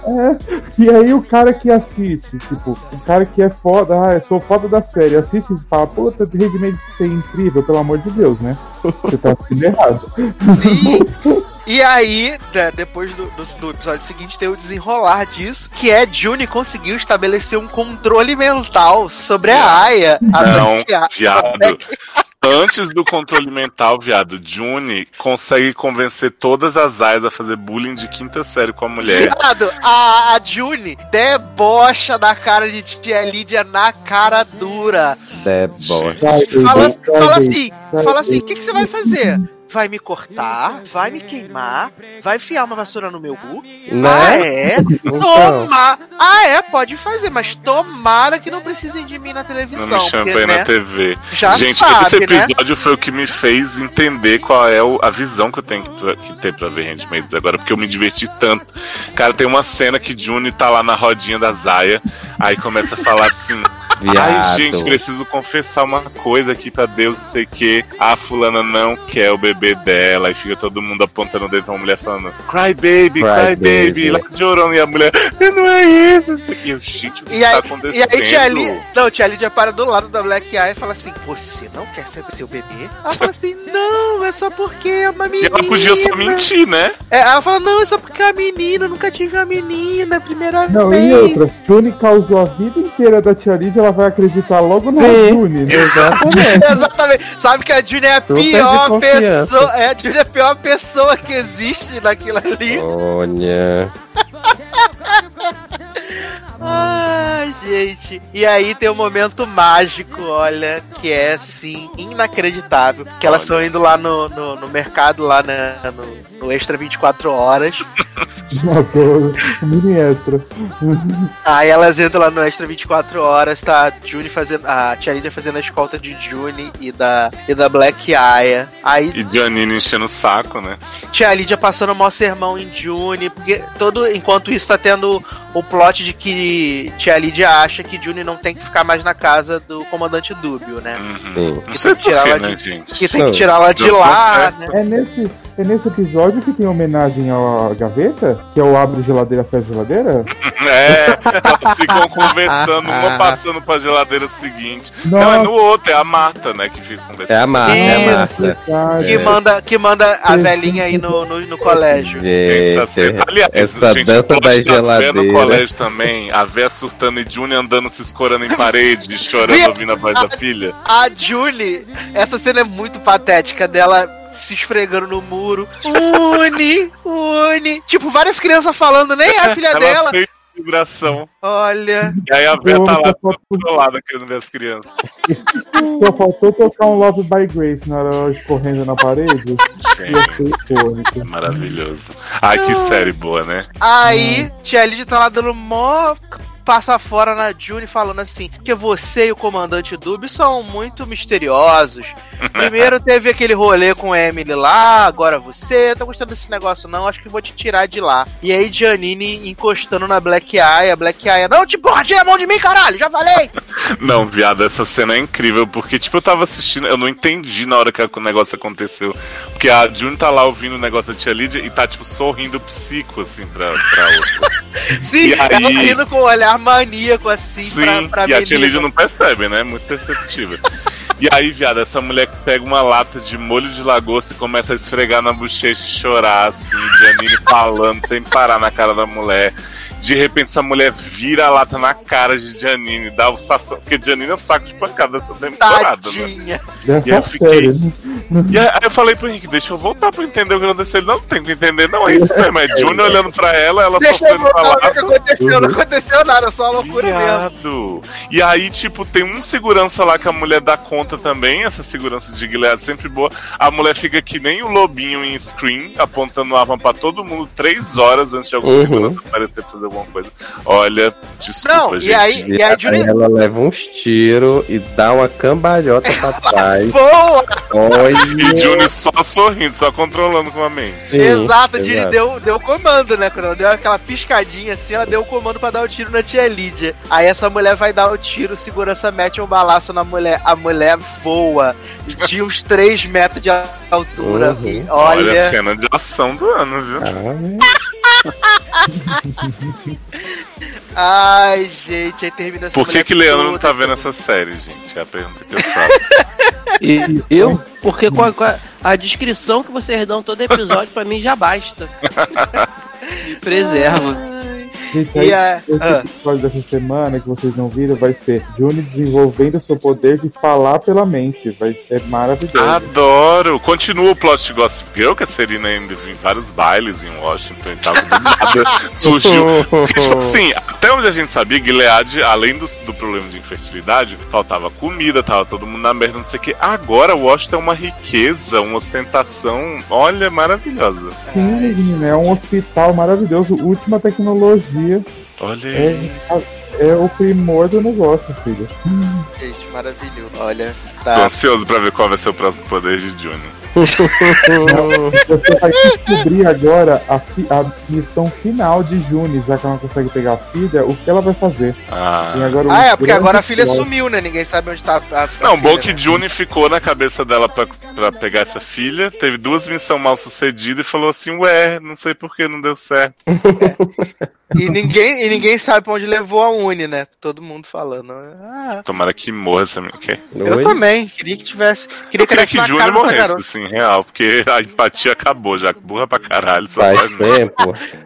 É. E aí o cara que assiste, tipo, o cara que é foda, ah, eu sou foda da série, assiste e fala, puta, Handmaid's Tale é incrível, pelo amor de Deus, né? Você tá assistindo errado. Sim. E aí, né, depois do, do, do episódio seguinte, tem o desenrolar disso, que é Juni conseguiu estabelecer um controle mental sobre a Aya. A Não, Aya. viado. Antes do controle mental, viado, Juni consegue convencer todas as aias a fazer bullying de quinta série com a mulher. Viado, a, a Juni debocha da cara de tia Lídia na cara dura. Deboche. Vai, Fala, vai, fala vai, assim, fala assim, o que, que você vai fazer? Vai me cortar, vai me queimar, vai enfiar uma vassoura no meu cu. Ah, Né? é? Então, Toma! Ah, é? Pode fazer, mas tomara que não precisem de mim na televisão. Não me chame porque, né, na TV. Já Gente, sabe, esse né? episódio foi o que me fez entender qual é a visão que eu tenho que, ter pra ver Handmaid's agora, porque eu me diverti tanto. Cara, tem uma cena que Juni tá lá na rodinha da Zaya, aí começa a falar assim. Ai, gente, preciso confessar uma coisa aqui pra Deus, não sei o que. A fulana não quer o bebê dela. E fica todo mundo apontando o dedo pra uma mulher falando: Cry baby, cry, Cry baby. baby. Lá chorando. E a mulher, não é isso. isso aqui. Eu, gente, o que E tá aí, acontecendo? e aí tia Ali, não, tia Lídia para do lado da Black Eye e fala assim: Você não quer ser seu bebê? Ela fala assim: Não, é só porque é uma E menina. ela podia só mentir, né? É, ela fala: Não, é só porque é uma menina, eu nunca tive uma menina, primeira Não, vez. e outra, se Juni causou a vida inteira da Tia Lídia, ela vai acreditar logo na. Juni. né? Exatamente. Exatamente. Sabe que a Julia é a Super pior confiança. Pessoa. É, a Julia é a pior pessoa que existe naquilo ali. Olha. Ai, gente. E aí tem um momento mágico, olha, que é assim, inacreditável. Que elas estão indo lá no, no, no mercado, lá na- no, no Extra 24 horas. Mini extra. Aí elas entram lá no Extra 24 horas, tá a Juni fazendo. A Tia Lídia fazendo a escolta de Juni e da, e da Black Aya. Aí E Janine enchendo o saco, né? Tia Lídia passando o maior sermão em June, porque todo enquanto isso tá tendo o plot de que Tia Lídia acha que June não tem que ficar mais na casa do comandante Dúbio, né? Uhum. Que sei tem que tirar porquê, ela né, de-? Que tem ela de não lá, né? É nesse, é nesse episódio que tem homenagem à gaveta? Que é o abre geladeira, fecha geladeira? É, elas ficam conversando, uma passando pra geladeira seguinte. Não, é Nossa, no outro, é a Marta, né, que fica conversando. É a Marta, é a Isso. Marta. cara. Que manda, que manda a velhinha aí no, no, no colégio. Gente, aliás, essa gente, dança da Véia no geladeira. colégio também, a véia surtando e Juni andando se escorando em parede, chorando, ouvindo a voz da filha. A Julie, essa cena é muito patética dela se esfregando no muro. Uni, Uni. Tipo, várias crianças falando, nem a filha Ela dela. Vibração. Olha. E aí a véia tá lá controlada querendo ver as crianças. Só faltou tocar um Love by Grace na hora escorrendo na parede. Gente, é maravilhoso. Ai, que série boa, né? Aí, Tia Lídia tá lá dando mó passa fora na June falando assim, que você e o comandante Dub são muito misteriosos. Primeiro teve aquele rolê com a Emily lá, agora você, tô gostando desse negócio não, acho que vou te tirar de lá. E aí Janine encostando na Black Eye, a Black Eye, não te porra, tira a mão de mim, caralho, já falei! Não, viado, essa cena é incrível, porque, tipo, eu tava assistindo, eu não entendi na hora que o negócio aconteceu. Porque a June tá lá ouvindo o negócio da tia Lídia e tá, tipo, sorrindo psico, assim, pra, pra outra. Sim, E ela aí- rindo com um olhar maníaco assim Sim, pra, pra e a tia. Lídia não percebe, né? Muito perceptível. E aí, viado, essa mulher pega uma lata de molho de lagosta e começa a esfregar na bochecha e chorar, assim, Janine falando sem parar na cara da mulher. De repente, essa mulher vira a lata na cara de Janine, dá o safado, porque Janine é o saco de pancada dessa temporada, né? E aí eu fiquei- né? E aí eu falei pro Henrique, deixa eu voltar pra entender o que aconteceu. Ele não tem que entender, não é isso mesmo. É Junior olhando pra ela, ela Deixa eu sofrendo voltar pra o que lata. aconteceu, não aconteceu nada, só uma loucura mesmo. Viado. E aí, tipo, tem um segurança lá que a mulher dá conta também, essa segurança de Gilead sempre boa. A mulher fica que nem o lobinho em screen, apontando arma pra todo mundo três horas antes de algum Uhum. segurança aparecer fazer alguma coisa. Olha, desculpa, Não, e gente. aí- E a aí Julie- ela leva uns tiros e dá uma cambalhota pra trás. Boa! Olha. E Juni só sorrindo, só controlando com a mente. Sim, Exato, a exato. deu, deu o comando, né? Quando ela deu aquela piscadinha assim, ela deu o comando pra dar o tiro na tia Lídia. Aí essa mulher vai dar o tiro, segurança mete um balaço na mulher. A mulher voa de uns 3 metros de altura. Uhum. E Olha, olha, a cena de ação do ano, viu? Ah, ai, gente, aí termina essa Por que que Leandro não tá vendo essa- essa série, gente? É a pergunta que eu faço. E eu, porque com a, com a- a descrição que vocês dão todo episódio, pra mim já basta. Me preserva. Gente, E a. esse ah, episódio dessa semana que vocês não viram vai ser Juni desenvolvendo seu poder de falar pela mente. Vai ser maravilhoso. Adoro! Continua o plot de Gossip Girl, que a Serena ainda viu em vários bailes em Washington e tal. Do nada surgiu. Porque, tipo assim, até onde a gente sabia, Gilead, além do, do problema de infertilidade, faltava comida, tava todo mundo na merda, não sei o que. Agora Washington é uma riqueza, uma ostentação, olha, maravilhosa. Sim, menina, é um hospital maravilhoso. Última tecnologia. Olha aí. É, é o primor do negócio, filho. gente, maravilhoso. Olha, Tô tá. ansioso pra ver qual vai ser o próximo poder de Você vai descobrir agora a, a missão final de Juni, já que ela não consegue pegar a filha, o que ela vai fazer. Ah. Um Ah, é, porque agora a filha plot. sumiu, né? Ninguém sabe onde tá a, a Não, bom filha, que né? Juni ficou na cabeça dela pra, pra pegar essa filha, teve duas missões mal sucedidas e falou assim, ué, não sei por que não deu certo. E ninguém, e ninguém sabe pra onde levou a Uni, né? Todo mundo falando. Ah, Tomara que morra essa. Okay. eu também. Queria que tivesse. Queria Eu que queria que na Juni morresse, assim, real, porque a empatia acabou já. Burra pra caralho, Faz tempo.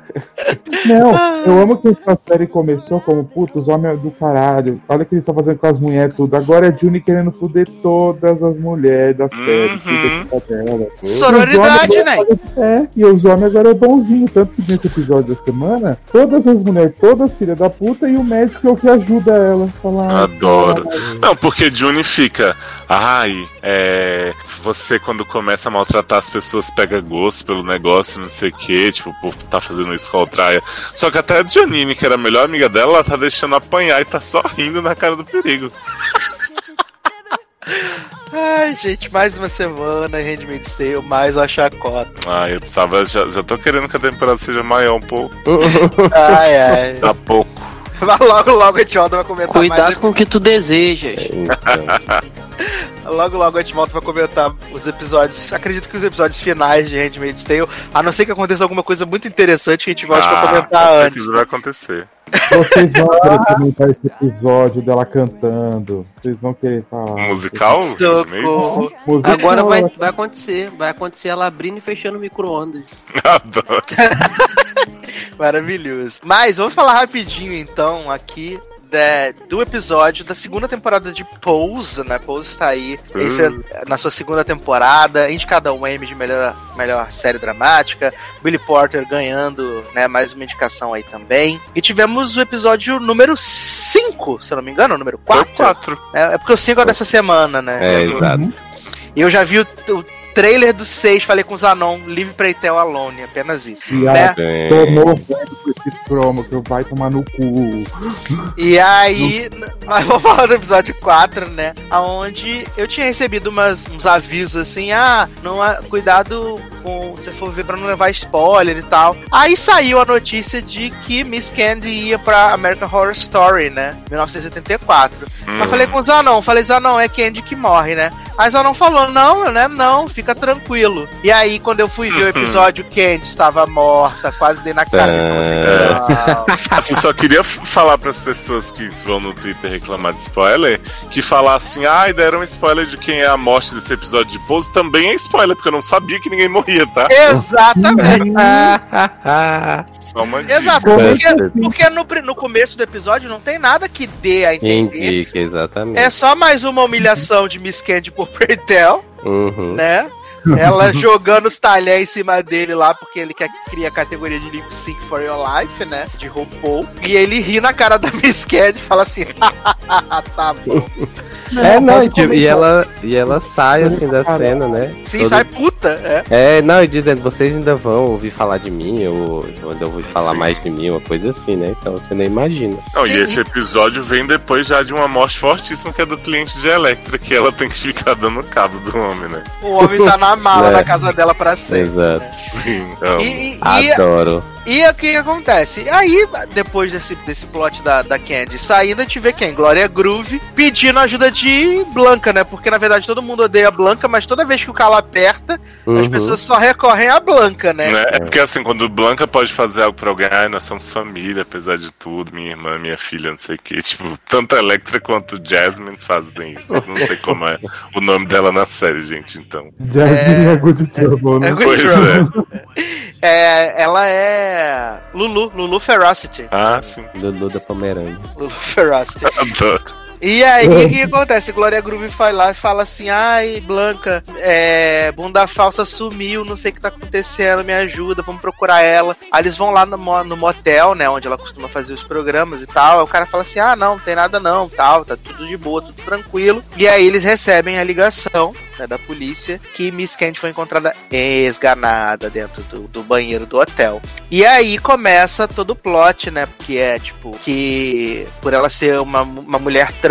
Não, eu amo que essa série começou como, puta, os homens do caralho. Olha o que eles estão fazendo com as mulheres tudo. Agora é Juni querendo foder todas as mulheres da série. Uhum. tá dela. Sororidade, né? É, e os homens agora é bonzinho. Tanto que nesse episódio da semana, todas as mulheres, todas filhas da puta, e o médico é o que ajuda ela. Falar, Adoro. Não, porque Juni fica. Ai, é. Você quando começa a maltratar as pessoas pega gosto pelo negócio, não sei o que, tipo, por tá fazendo isso a. Só que até a Janine, que era a melhor amiga dela, ela tá deixando apanhar e tá só rindo na cara do perigo. Ai, gente, mais uma semana, Handmaid's Tale, mais uma chacota. Ai, eu tava. Já, já tô querendo que a temporada seja maior um pouco. Ai, ai. Tá pouco. Mas logo, logo a Tiolda vai comentar Cuidado mais. com o que tu desejas. Então, Logo, logo a Timóteo vai comentar os episódios. Acredito que os episódios finais de Handmaid's Tale, a não ser que aconteça alguma coisa muito interessante que a gente gosta de Ah, comentar com antes. certeza vai acontecer. Vocês vão querer comentar esse episódio dela cantando. Vocês vão querer falar. Musical? Socorro. Musical, Agora vai, vai acontecer. Vai acontecer ela abrindo e fechando o micro-ondas. Adoro. Maravilhoso. Mas vamos falar rapidinho então aqui da- do episódio da segunda temporada de Pose, né? Pose tá aí Hum. na sua segunda temporada, indicada um M de melhor, melhor série dramática, Billy Porter ganhando, né, mais uma indicação aí também. E tivemos o episódio número 5, se eu não me engano, número 4. Quatro. É, é porque o 5 é dessa semana, né? É, exato. E eu já vi o, o trailer do 6, falei com o Zanon, Live Preitel Alone, apenas isso. E né? ela tornou velho com esse promo que vai tomar no cu. E aí, mas vamos falar do episódio 4, né? Aonde eu tinha recebido umas, uns avisos assim, ah, não há, cuidado com se for ver pra não levar spoiler e tal. Aí saiu a notícia de que Miss Candy ia pra American Horror Story, né? 1984. Hum. Eu falei com o Zanon, falei, Zanon, é Candy que morre, né? Aí Zanon falou, não, né? Não, fica tranquilo. E aí, quando eu fui ver o episódio, Candy estava morta, quase dei na cara. É. Assim, só queria falar pras pessoas que vão no Twitter reclamar de spoiler, que falar assim, ai, deram um spoiler de quem é a morte desse episódio de Pose, também é spoiler, porque eu não sabia que ninguém morria, tá? Exatamente. Só uma. Exato, porque, porque no, no começo do episódio não tem nada que dê a entender. Indica, exatamente. É só mais uma humilhação de Miss Candy por Preitel, Uhum. né? Ela jogando os talheres em cima dele lá, porque ele quer criar a categoria de Lip Sync for Your Life, né? De RuPaul. E ele ri na cara da Miss Candy e fala assim: tá bom. É, não, pode e, tipo, e ela, e ela sai assim da Cara. cena, né? Sim, Todo- sai puta, é. É, não, e dizendo, vocês ainda vão ouvir falar de mim, ou ainda ouvir falar Sim. mais de mim, uma coisa assim, né? Então você nem imagina. Não, e Sim. esse episódio vem depois já de uma morte fortíssima que é do cliente de Electra, que ela tem que ficar dando cabo do homem, né? O homem tá na mala É. da casa dela pra sempre. Exato. Sim, amo. E, e, Adoro. E o que, que acontece? Aí, depois desse, desse plot da, da Candy saindo, a gente vê quem? Glória Groove pedindo ajuda de Blanca, né? Porque na verdade todo mundo odeia a Blanca, mas toda vez que o calo aperta, as Uhum. pessoas só recorrem à Blanca, né? Né? É porque assim, quando Blanca pode fazer algo pra alguém, ai, nós somos família, apesar de tudo, minha irmã, minha filha, não sei o que. Tipo, tanto a Electra quanto Jasmine fazem isso. Não sei como é o nome dela na série, gente, então. Jasmine é, good trouble, né? É good Pois trouble. é. É, ela é Lulu, Lulu Ferocity. Ah, sim. Lulu da Pomerânia. Lulu Ferocity. Adoro. E aí, o que, que acontece? Glória Groove vai lá e fala assim: ai, Blanca, é, bunda falsa sumiu, não sei o que tá acontecendo, me ajuda, vamos procurar ela. Aí eles vão lá no, no motel, né, onde ela costuma fazer os programas e tal. Aí o cara fala assim: ah, não, não tem nada não, tal, tá tudo de boa, tudo tranquilo. E aí eles recebem a ligação né, da polícia que Miss Candy foi encontrada esganada dentro do, do banheiro do hotel. E aí começa todo o plot, né? Porque é tipo que por ela ser uma, uma mulher trans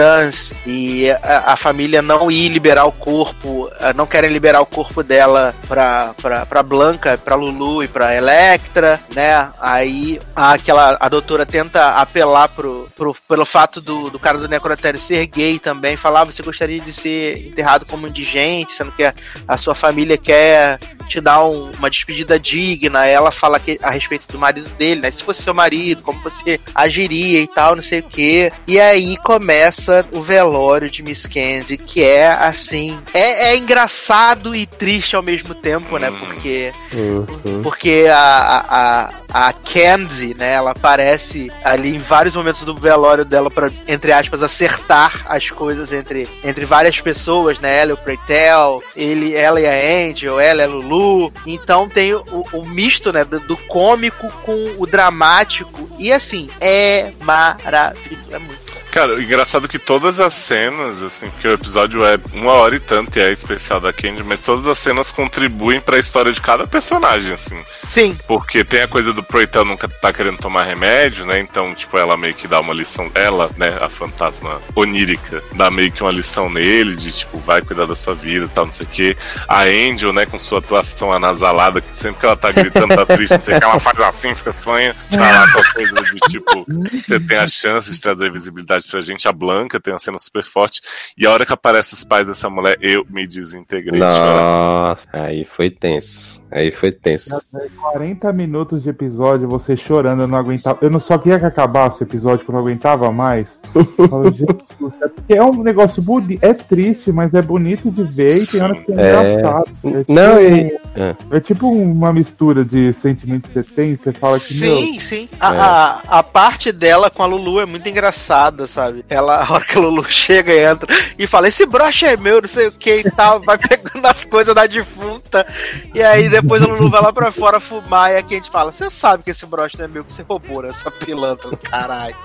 e a, a família não ir liberar o corpo, eh, não querem liberar o corpo dela pra, pra, pra Blanca, pra Lulu e pra Electra, né? Aí aquela a doutora tenta apelar pro, pro, pelo fato do, do cara do necrotério ser gay também, falar "Ah, você gostaria de ser enterrado como indigente, sendo que a, a sua família quer te dar um- uma despedida digna. Ela fala que, a respeito do marido dele, né? Se fosse seu marido, como você agiria e tal, não sei o quê. E aí começa o velório de Miss Candy, que é assim. É, é engraçado e triste ao mesmo tempo, né? Hum. Porque Uhum. porque a, a, a, a Candy, né, ela aparece ali em vários momentos do velório dela para entre aspas, acertar as coisas entre, entre várias pessoas, né? Ela e o Preytel, ele, ela e a Angel, ela e a Lulu. Então tem o, o misto, né, do, do cômico com o dramático. E assim, é maravilhoso. É muito. Cara, o engraçado é que todas as cenas, assim, porque o episódio é uma hora e tanto e é especial da Candy, mas todas as cenas contribuem pra história de cada personagem, assim. Sim, Porque tem a coisa do Proitel nunca tá querendo tomar remédio, né? Então, tipo, ela meio que dá uma lição. Ela, né, a fantasma onírica, dá meio que uma lição nele de, tipo, vai cuidar da sua vida e tal, não sei o quê. A Angel, né, com sua atuação anasalada, que sempre que ela tá gritando, tá triste, não sei o que, ela faz assim, fica fanha, tá lá com a coisa de, tipo, você tem a chance de trazer visibilidade pra gente. A Blanca tem uma cena super forte. E a hora que aparece os pais dessa mulher, eu me desintegrei. Nossa, aí foi tenso. Aí foi tenso. 40 minutos de episódio, você chorando, eu não aguentava. Eu não só queria que acabasse o episódio, que eu não aguentava mais. Falo, é porque é um negócio bonito, é triste, mas é bonito de ver e tem horas que é, É. engraçado. É tipo, Não, e- é tipo uma mistura de sentimento que você tem, você fala que, meu, Sim, sim. A, É. a, a parte dela com a Lulu é muito engraçada, sabe? Ela, a hora que a Lulu chega e entra e fala: Esse broche é meu, não sei o que e tal, vai pegando as coisas da defunta. E aí depois a Lulu vai lá pra fora fumar e aqui a gente fala: Você sabe que esse broche não é meu, que você roubou, né? Essa pilantra do caralho.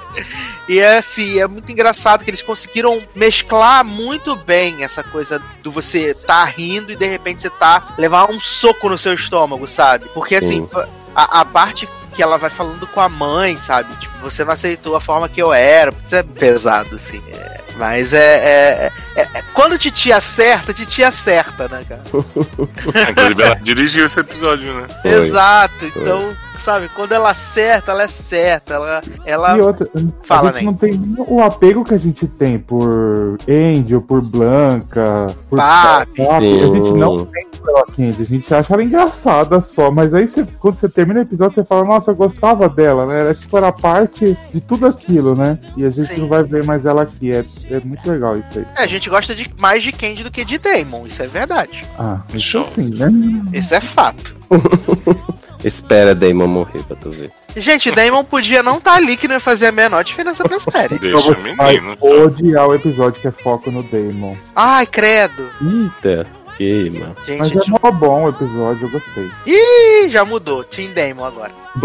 E é assim, é muito engraçado que eles conseguiram mesclar muito bem essa coisa do você tá rindo e de repente você tá levar um soco no seu estômago, sabe? Porque assim, a, a parte que ela vai falando com a mãe, sabe? Tipo, você não aceitou a forma que eu era. Isso é pesado, assim. é. mas é, é, é- é- Quando Titi acerta, Titi acerta, né, cara? Inclusive, ela dirigiu esse episódio, né? Exato. Então, sabe, quando ela acerta, ela é certa. Ela. ela E outra, Fala, a gente Ney. não tem nem o apego que a gente tem por Angel, por Blanca, por Papi. Papi. A gente não tem pela Candy, a gente acha ela engraçada só, mas aí você- quando você termina o episódio, você fala, nossa, eu gostava dela, né? Ela tipo, era parte de tudo aquilo, né? E a gente Sim. não vai ver mais ela aqui. É, é muito legal isso aí. É, a gente gosta de, mais de Candy do que de Damon, isso é verdade. Ah, isso Show. sim, né? Isso é fato. Espera Damon morrer pra tu ver. Gente, Damon podia não estar ali que não ia fazer a menor diferença pra série. Deixa o Então vai menino. odiar o episódio que é foco no Damon. Ai, credo. Eita, que, mano. Gente, Mas é mó bom o episódio, eu gostei. Ih, já mudou. Team Damon agora.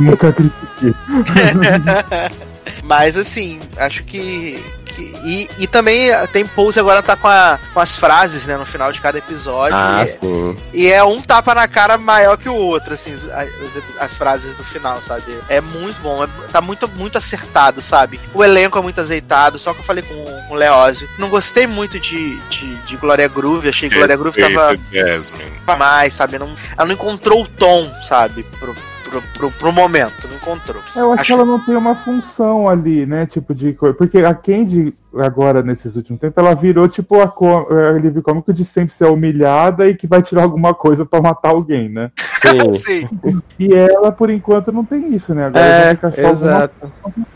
Nunca critiquei. Mas assim, acho que. E, e também tem Pose agora tá com, a- com as frases, né, no final de cada episódio. Ah, e, sim. e é um tapa na cara maior que o outro, assim, as, as frases do final, sabe? É muito bom, é- tá muito, muito acertado, sabe? O elenco é muito azeitado, só que eu falei com, com o Leózio. Não gostei muito de, de, de Glória Groove, achei que Glória Groove tava Jasmine. mais, sabe? Não, ela não encontrou o tom, sabe? Pro, pro, pro, pro momento, não encontrou. Eu acho, Acho- que ela não tem uma função ali, né? Tipo de coisa. Porque a Candy, agora, nesses últimos tempos, ela virou tipo a, co- a alívio cômico de sempre ser humilhada e que vai tirar alguma coisa pra matar alguém, né? Sim. Sim. E ela, por enquanto, não tem isso, né? Agora É, só alguma exato.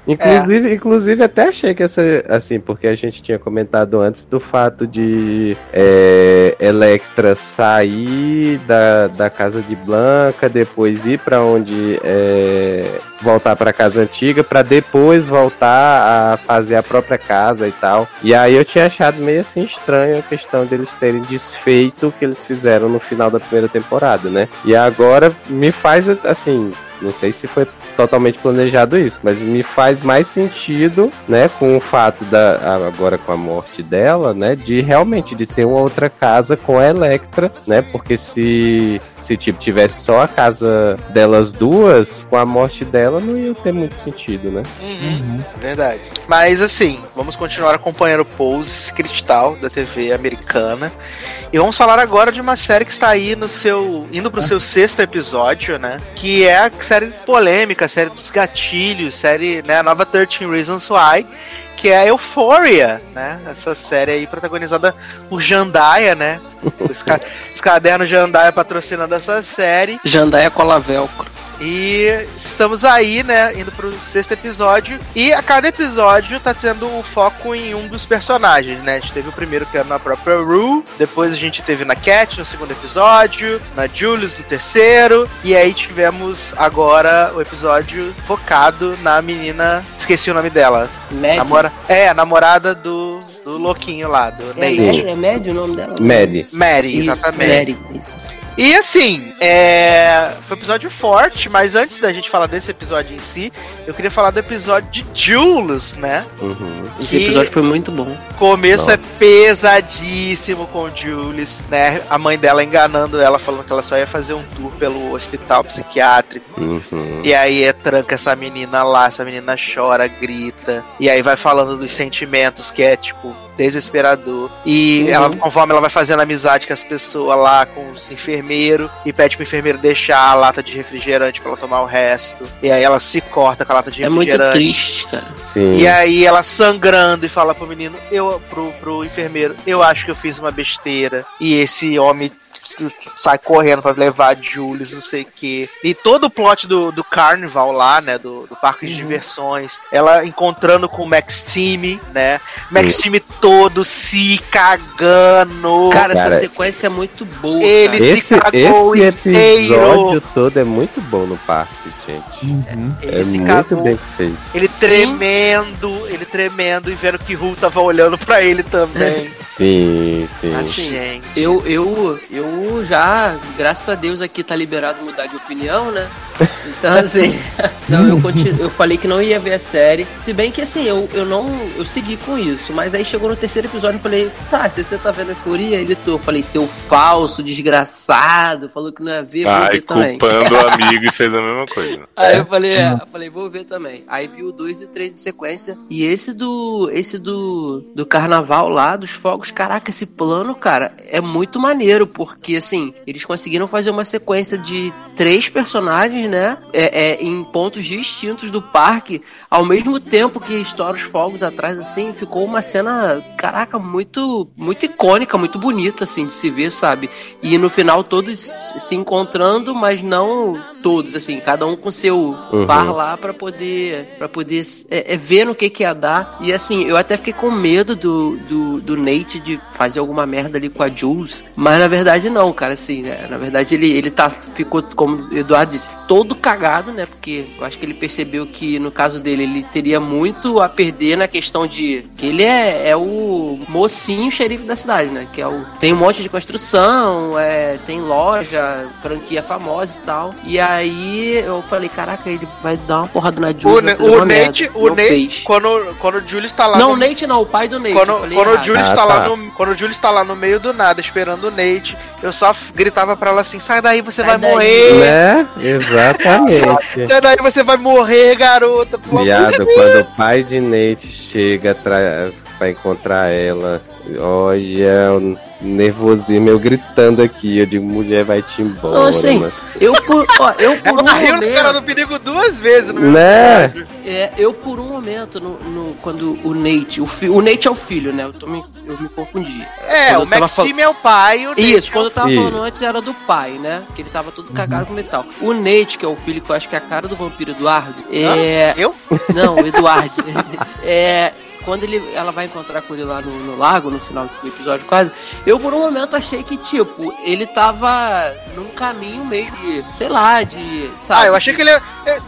Inclusive, inclusive, até achei que essa. Assim, porque a gente tinha comentado antes do fato de é, Electra sair da, da casa de Blanca, depois ir pra onde. É, voltar pra casa antiga, pra depois voltar a fazer a própria casa e tal. E aí eu tinha achado meio assim estranho a questão deles terem desfeito o que eles fizeram no final da primeira temporada, né? E agora me faz assim. Não sei se foi totalmente planejado isso, mas me faz mais sentido, né, com o fato da agora com a morte dela, né, de realmente de ter uma outra casa com a Electra, né? Porque se se tipo tivesse só a casa delas duas, com a morte dela não ia ter muito sentido, né? Uhum, Verdade. Mas assim, vamos continuar acompanhando o Pose Cristal da TV americana. E vamos falar agora de uma série que está aí no seu. indo pro seu sexto episódio, né? Que é a série polêmica, série dos gatilhos, série, né? A nova 13 Reasons Why. Que é a Euphoria, né? Essa série aí protagonizada por Jandaia, né? Os, ca os cadernos Jandaia patrocinando essa série. Jandaia cola velcro. E estamos aí, né, indo pro sexto episódio. E a cada episódio tá tendo o foco em um dos personagens, né? A gente teve o primeiro que é na própria Rue, depois a gente teve na Cat no segundo episódio, na Julius no terceiro, e aí tivemos agora o episódio focado na menina, esqueci o nome dela. Médio. Namora... É, a namorada do, do louquinho lá, do É, Nate. médio, é médio o nome dela? Maddie. Mary, Isso, exatamente. Mary, isso. E assim, é... foi um episódio forte, mas antes da gente falar desse episódio em si, eu queria falar do episódio de Jules, né? Uhum. Esse Que- episódio foi muito bom. Começo é pesadíssimo com Jules, né? A mãe dela enganando ela, falando que ela só ia fazer um tour pelo hospital psiquiátrico. Uhum. E aí é, tranca essa menina lá, essa menina chora, grita. E aí vai falando dos sentimentos, que é tipo desesperador. E Uhum. ela, conforme ela vai fazendo amizade com as pessoas lá, com os enfermeiros, e pede pro enfermeiro deixar a lata de refrigerante pra ela tomar o resto. E aí ela se corta com a lata de É muito refrigerante. triste, cara. Sim. E aí ela sangrando e fala pro menino, eu pro, pro enfermeiro, eu acho que eu fiz uma besteira. E esse homem sai correndo pra levar a Julius, não sei o que. E todo o plot do, do Carnival lá, né? Do, do parque de diversões. Ela encontrando com o Max Team, né? Max Team todo se cagando. Cara, essa Cara, sequência é muito boa. ele cara. se Esse, cagou esse inteiro. episódio todo é muito bom no parque, gente. Uhum. Ele é se muito cagou. bem feito. Ele tremendo, ele tremendo e vendo que Ru tava olhando pra ele também. Sim, sim. Assim, Gente. Eu, eu, eu já, graças a Deus aqui tá liberado mudar de opinião, né? Então assim, não, eu, eu falei que não ia ver a série. Se bem que assim, eu, eu não. Eu segui com isso. Mas aí chegou no terceiro episódio e falei, sabe, se você tá vendo a euforia, ele tô. Eu falei, seu falso, desgraçado, falou que não ia ver, vou Ai, ver também. culpando o amigo e fez a mesma coisa. Aí eu falei, é, eu falei, vou ver também. Aí vi o 2 e o 3 de sequência. E esse do. Esse do. Do carnaval lá, dos fogos, caraca, esse plano, cara, é muito maneiro, porque assim, eles conseguiram fazer uma sequência de três personagens, né? É, é, em pontos distintos do parque, ao mesmo tempo que estoura os fogos atrás, assim, ficou uma cena, caraca, muito, muito icônica, muito bonita, assim, de se ver, sabe? E no final todos se encontrando, mas não todos, assim, cada um com seu Uhum. par lá pra poder, para poder é, é, ver no que que ia dar. E assim, eu até fiquei com medo do, do, do Nate de fazer alguma merda ali com a Jules, mas na verdade não, cara, assim, né? Na verdade ele, ele tá, ficou, como o Eduardo disse, todo cagado, né? Porque eu acho que ele percebeu que no caso dele ele teria muito a perder na questão de que ele é, é o mocinho xerife da cidade, né? Que é o tem um monte de construção, é, tem loja, franquia famosa e tal. E aí eu falei, caraca, ele vai dar uma porrada na Jules. O, o uma merda. Nate, o Não Nate fez. quando, quando o Julius tá lá Não, no o Nate não, o pai do Nate. Quando, quando o errado. Julius Ah, tá lá tá. no, quando o Julius tá lá no meio do nada esperando o Nate, eu só gritava pra ela assim: "Sai daí, você Sai vai daí." morrer". Né? Exatamente. Sai daí, você vai morrer, garota. Viado, quando o pai de Nate chega atrás, pra encontrar ela. Olha, o nervosismo, eu gritando aqui. Eu digo, mulher, vai te embora. Não, assim, eu por, ó, eu por um Ela riu no momento, cara do perigo duas vezes no meu Né? episódio. é, eu por um momento, no, no- quando o Nate, o, fi, o Nate é o filho, né? Eu, tô me, eu me confundi. É, Quando o Maxime é o pai, o Nate Isso, é quando eu tava Isso. falando antes era do pai, né? Que ele tava todo cagado com metal. O Nate, que é o filho que eu acho que é a cara do vampiro Eduardo, é. Eu? Não, o Eduardo. é. Quando ele, ela vai encontrar com ele lá no, no lago, no final do episódio quase, eu por um momento achei que, tipo, ele tava num caminho mesmo de, sei lá, de. Sabe, Ah, eu achei que ele. é,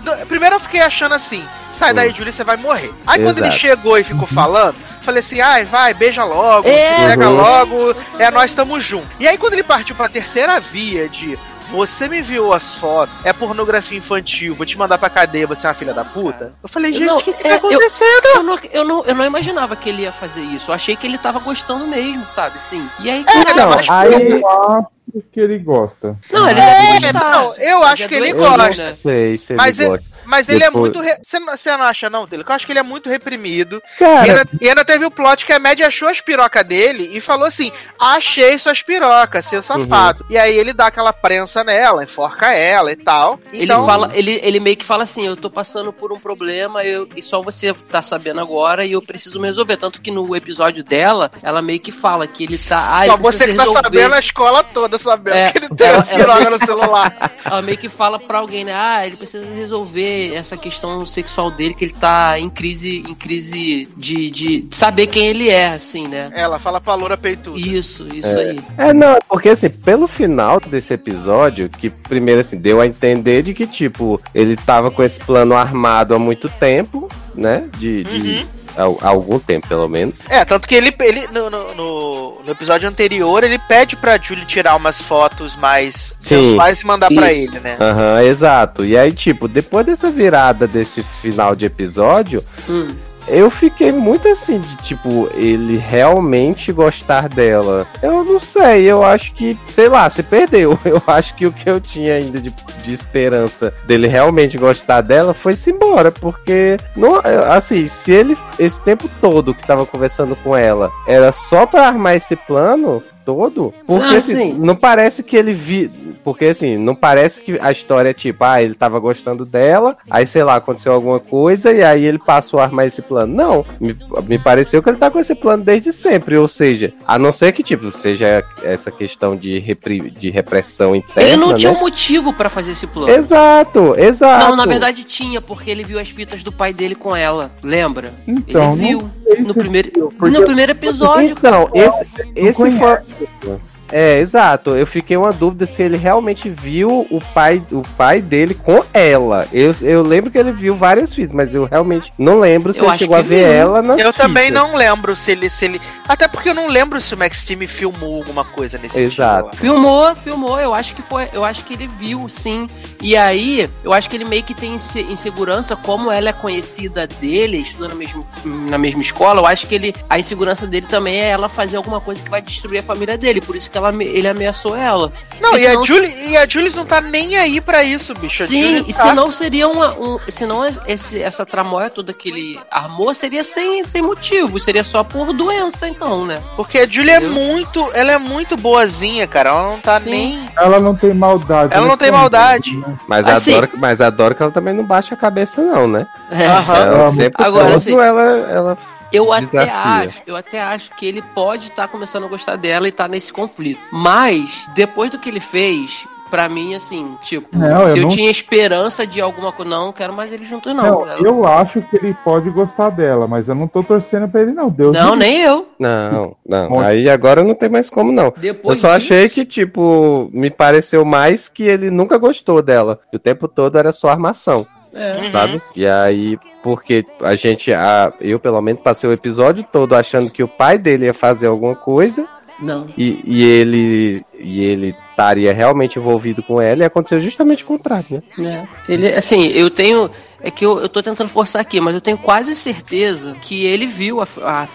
do- Primeiro eu fiquei achando assim: sai daí, Julie, você vai morrer. Aí quando ele Exato. chegou e ficou falando, falei assim: ai, vai, beija logo, É. pega Uhum. logo, é nós estamos juntos. E aí quando ele partiu pra terceira via de. Você me viu as fotos, é pornografia infantil, vou te mandar pra cadeia, você é uma filha da puta. Eu falei, gente, o que, que é, tá eu- acontecendo? Eu não, eu, não, eu não imaginava que ele ia fazer isso. Eu achei que ele tava gostando mesmo, sabe? Sim. E aí. É, Não, aí Eu acho que ele gosta. Não, ele É, deve gostar. não, eu acho é que ele doidinho, gosta. Sei, se ele Mas ele- gosta. Mas ele é muito. re- Você não, você não acha, não, dele? Que eu acho que ele é muito reprimido. E Cara, ainda, e ainda teve o plot que a Mad achou as pirocas dele e falou assim: achei suas pirocas, seu safado. E aí ele dá aquela prensa nela, enforca ela e tal. Ele Então, fala, ele, ele meio que fala assim, eu tô passando por um problema eu, e só você tá sabendo agora e eu preciso me resolver. Tanto que no episódio dela, ela meio que fala que ele tá. Ah, só ele você que tá resolver. sabendo a escola toda sabendo É, que ele tem ela- as pirocas no celular. Ela meio que fala pra alguém, né? Ah, ele precisa resolver essa questão sexual dele, que ele tá em crise, em crise de, de, de saber quem ele é, assim, né? Ela fala pra Loura peituda. Isso, isso aí. É, não, é porque assim, pelo final desse episódio, que primeiro assim, deu a entender de que, tipo, ele tava com esse plano armado há muito tempo, né? De. de há- há algum tempo, pelo menos. É, tanto que ele, ele no, no, no- episódio anterior, ele pede pra Julie tirar umas fotos mais Sim. sensuais e mandar pra Isso. ele, né? Aham, exato. E aí, tipo, depois dessa virada desse final de episódio, Hum. Eu fiquei muito assim, de tipo, ele realmente gostar dela. Eu não sei, eu acho que, sei lá, se perdeu. Eu acho que o que eu tinha ainda de, de esperança dele realmente gostar dela foi-se embora, porque, não, assim, se ele, esse tempo todo que tava conversando com ela, era só pra armar esse plano todo, porque Ah, assim, sim. não parece que ele vi. Porque assim, não parece que a história é tipo, ah, ele tava gostando dela, aí sei lá, aconteceu alguma coisa e aí ele passou a armar esse plano. Não, me, me pareceu que ele tá com esse plano desde sempre. Ou seja, a não ser que, tipo, seja essa questão de, repri, de repressão interna. Ele não né? tinha um motivo pra fazer esse plano. Exato, exato. Não, na verdade tinha, porque ele viu as fitas do pai dele com ela, lembra? Então, ele viu no primeiro, viu, porque no primeiro episódio. Então, cara. esse, esse foi. É, exato. Eu fiquei uma dúvida se ele realmente viu o pai, o pai dele com ela. Eu, eu lembro que ele viu várias fitas, mas eu realmente não lembro se Eu ele chegou a ver viu. ela nas Eu também fitas. não lembro se ele, se ele. Até porque eu não lembro se o Max Team filmou alguma coisa nesse Exato. estilo. Filmou, filmou, eu acho que foi, eu acho que ele viu, sim. E aí, eu acho que ele meio que tem inse- insegurança, como ela é conhecida dele, estuda na mesma, na mesma escola, eu acho que ele, a insegurança dele também é ela fazer alguma coisa que vai destruir a família dele, por isso que ela, ame- ele ameaçou ela. Não, Porque e a, senão- Julie, e a Julie não tá nem aí pra isso, bicho. A Sim, e tá- senão seria uma. Um, senão esse, essa tramóia toda que ele armou seria sem, sem motivo, seria só por doença, então, né? Porque a Julie é Entendeu? muito. Ela é muito boazinha, cara. Ela não tá Sim. nem. Ela não tem maldade. Ela né? não tem maldade. Mas, Assim- adoro, mas adoro que ela também não baixa a cabeça, não, né? É. Aham. Ela, tempo agora, todo assim, ela, ela Eu até Desafia. acho, eu até acho que ele pode estar começando a gostar dela e tá nesse conflito. Mas, depois do que ele fez, pra mim, assim, tipo, Não, se eu eu, não- tinha esperança de alguma coisa, não, quero mais ele juntos, não. Não, Eu- acho que ele pode gostar dela, mas eu não tô torcendo pra ele, não. Deus não, nem eu. Não, não. Aí agora não tem mais como, não. Depois eu só disso- achei que, tipo, me pareceu mais que ele nunca gostou dela. E o tempo todo era só armação, É. Sabe? E aí, porque a gente, a, eu pelo menos passei o episódio todo achando que o pai dele ia fazer alguma coisa Não. e, e ele e ele estaria realmente envolvido com ela e aconteceu justamente o contrário, né? É. Ele, assim, eu tenho. É que eu, eu tô tentando forçar aqui, mas eu tenho quase certeza que ele viu a, a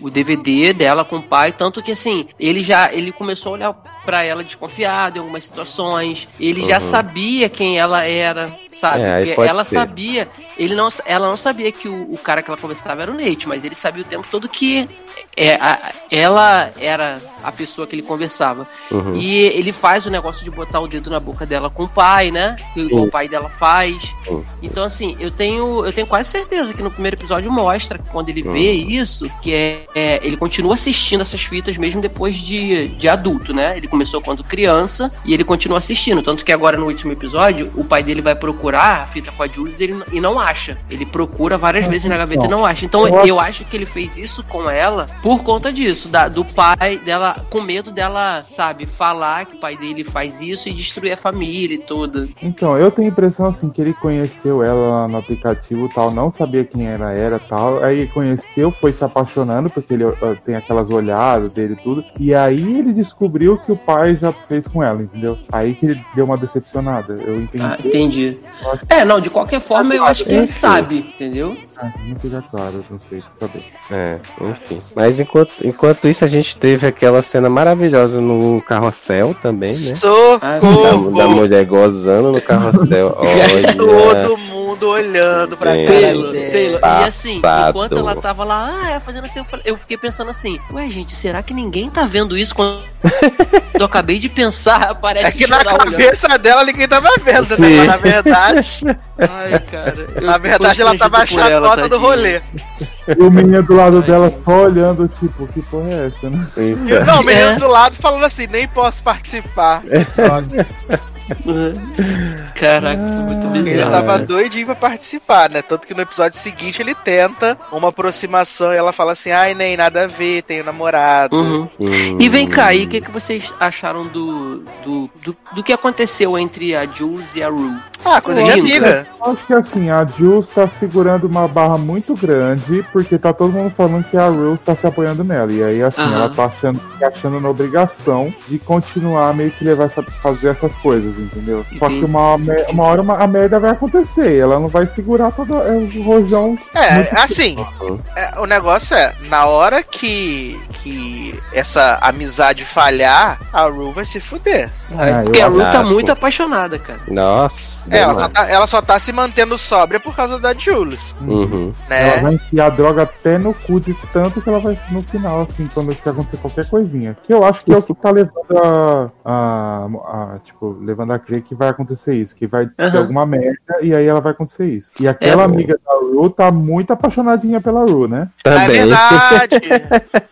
o, DVD dela com o pai, tanto que assim, ele já ele começou a olhar pra ela desconfiado em algumas situações, ele já Uhum. sabia quem ela era, sabe? É, ela ser. sabia, ele não, ela não sabia que o, o cara que ela conversava era o Nate, mas ele sabia o tempo todo que é, a- ela era a pessoa que ele conversava. Uhum. E ele faz o negócio de botar o dedo na boca dela com o pai, né? Que Sim. o pai dela faz. Sim. Então, assim, eu tenho, eu tenho quase certeza que no primeiro episódio mostra que quando ele vê isso, que é, é, ele continua assistindo essas fitas mesmo depois de, de adulto, né? Ele começou quando criança e ele continua assistindo. Tanto que agora no último episódio, o pai dele vai procurar a fita com a Jules e, ele, e não acha. Ele procura várias vezes na gaveta e não acha. Então Eu acho- eu acho que ele fez isso com ela por conta disso, da- do pai dela, com medo dela, sabe, falar que o pai dele faz isso e destruir a família e tudo. Então, eu tenho a impressão assim que ele conheceu ela lá no aplicativo tal, não sabia quem ela era tal. Aí conheceu, foi se apaixonando, porque ele ó, tem aquelas olhadas dele e tudo. E aí ele descobriu que o pai já fez com ela, entendeu? Aí que ele deu uma decepcionada. Eu entendi. Ah, entendi. Eu acho- É, não, de qualquer forma eu acho que ele sabe, entendeu? Ah, não fica claro, eu não sei saber. É, enfim. Mas enquanto, enquanto isso, a gente teve aquela cena maravilhosa no carrossel também, né? Ah, Da, Socorro! da mulher gozando no carrossel. Olha. Todo mundo olhando pra Sim. Taylor. Taylor. E assim, enquanto ela tava lá, ah, é fazendo assim, eu, falei- eu fiquei pensando assim, ué, gente, será que ninguém tá vendo isso quando eu acabei de pensar, parece É que na chorar olhando. cabeça dela ninguém tava vendo, né? Na verdade, Ai, cara. na verdade ela tava por ela, chacota do rolê. E o menino do lado dela só olhando, tipo, que porra é essa, né? E, não, o menino É. do lado falando assim, nem posso participar. Droga. Caraca, foi muito Ele bizarro. tava doidinho pra participar, né? Tanto que no episódio seguinte ele tenta uma aproximação e ela fala assim, ai, nem nada a ver, tenho namorado. Uhum. hum, E vem cá, e o que, que vocês acharam do, do, do, do que aconteceu entre a Jules e a Rue? Ah, coisa de Lindo. Eu Acho que assim, a Jules tá segurando uma barra muito grande, porque tá todo mundo falando que a Rose tá se apoiando nela. E aí, assim, Aham. ela tá achando, achando na obrigação de continuar meio que levar essa, fazer essas coisas, entendeu? Só que Entendi. uma, uma hora uma- a merda vai acontecer. Ela não vai segurar todo é, o rojão. É, assim, é, o negócio é, na hora que, que essa amizade falhar, a Ru vai se fuder. Ah, Porque a Rue tá muito apaixonada, cara. Nossa. É, ela, só tá, ela só tá se mantendo sóbria por causa da Jules, Uhum. Ela né? vai enfiar a droga até no cu de tanto que ela vai no final, assim, quando acontecer qualquer coisinha. Que eu acho que é o que tá levando a, a, a, tipo, levando a crer que vai acontecer isso, que vai ter Aham. alguma merda e aí ela vai acontecer isso. E aquela É. amiga da Ru tá muito apaixonadinha pela Ru, né? É Também. verdade.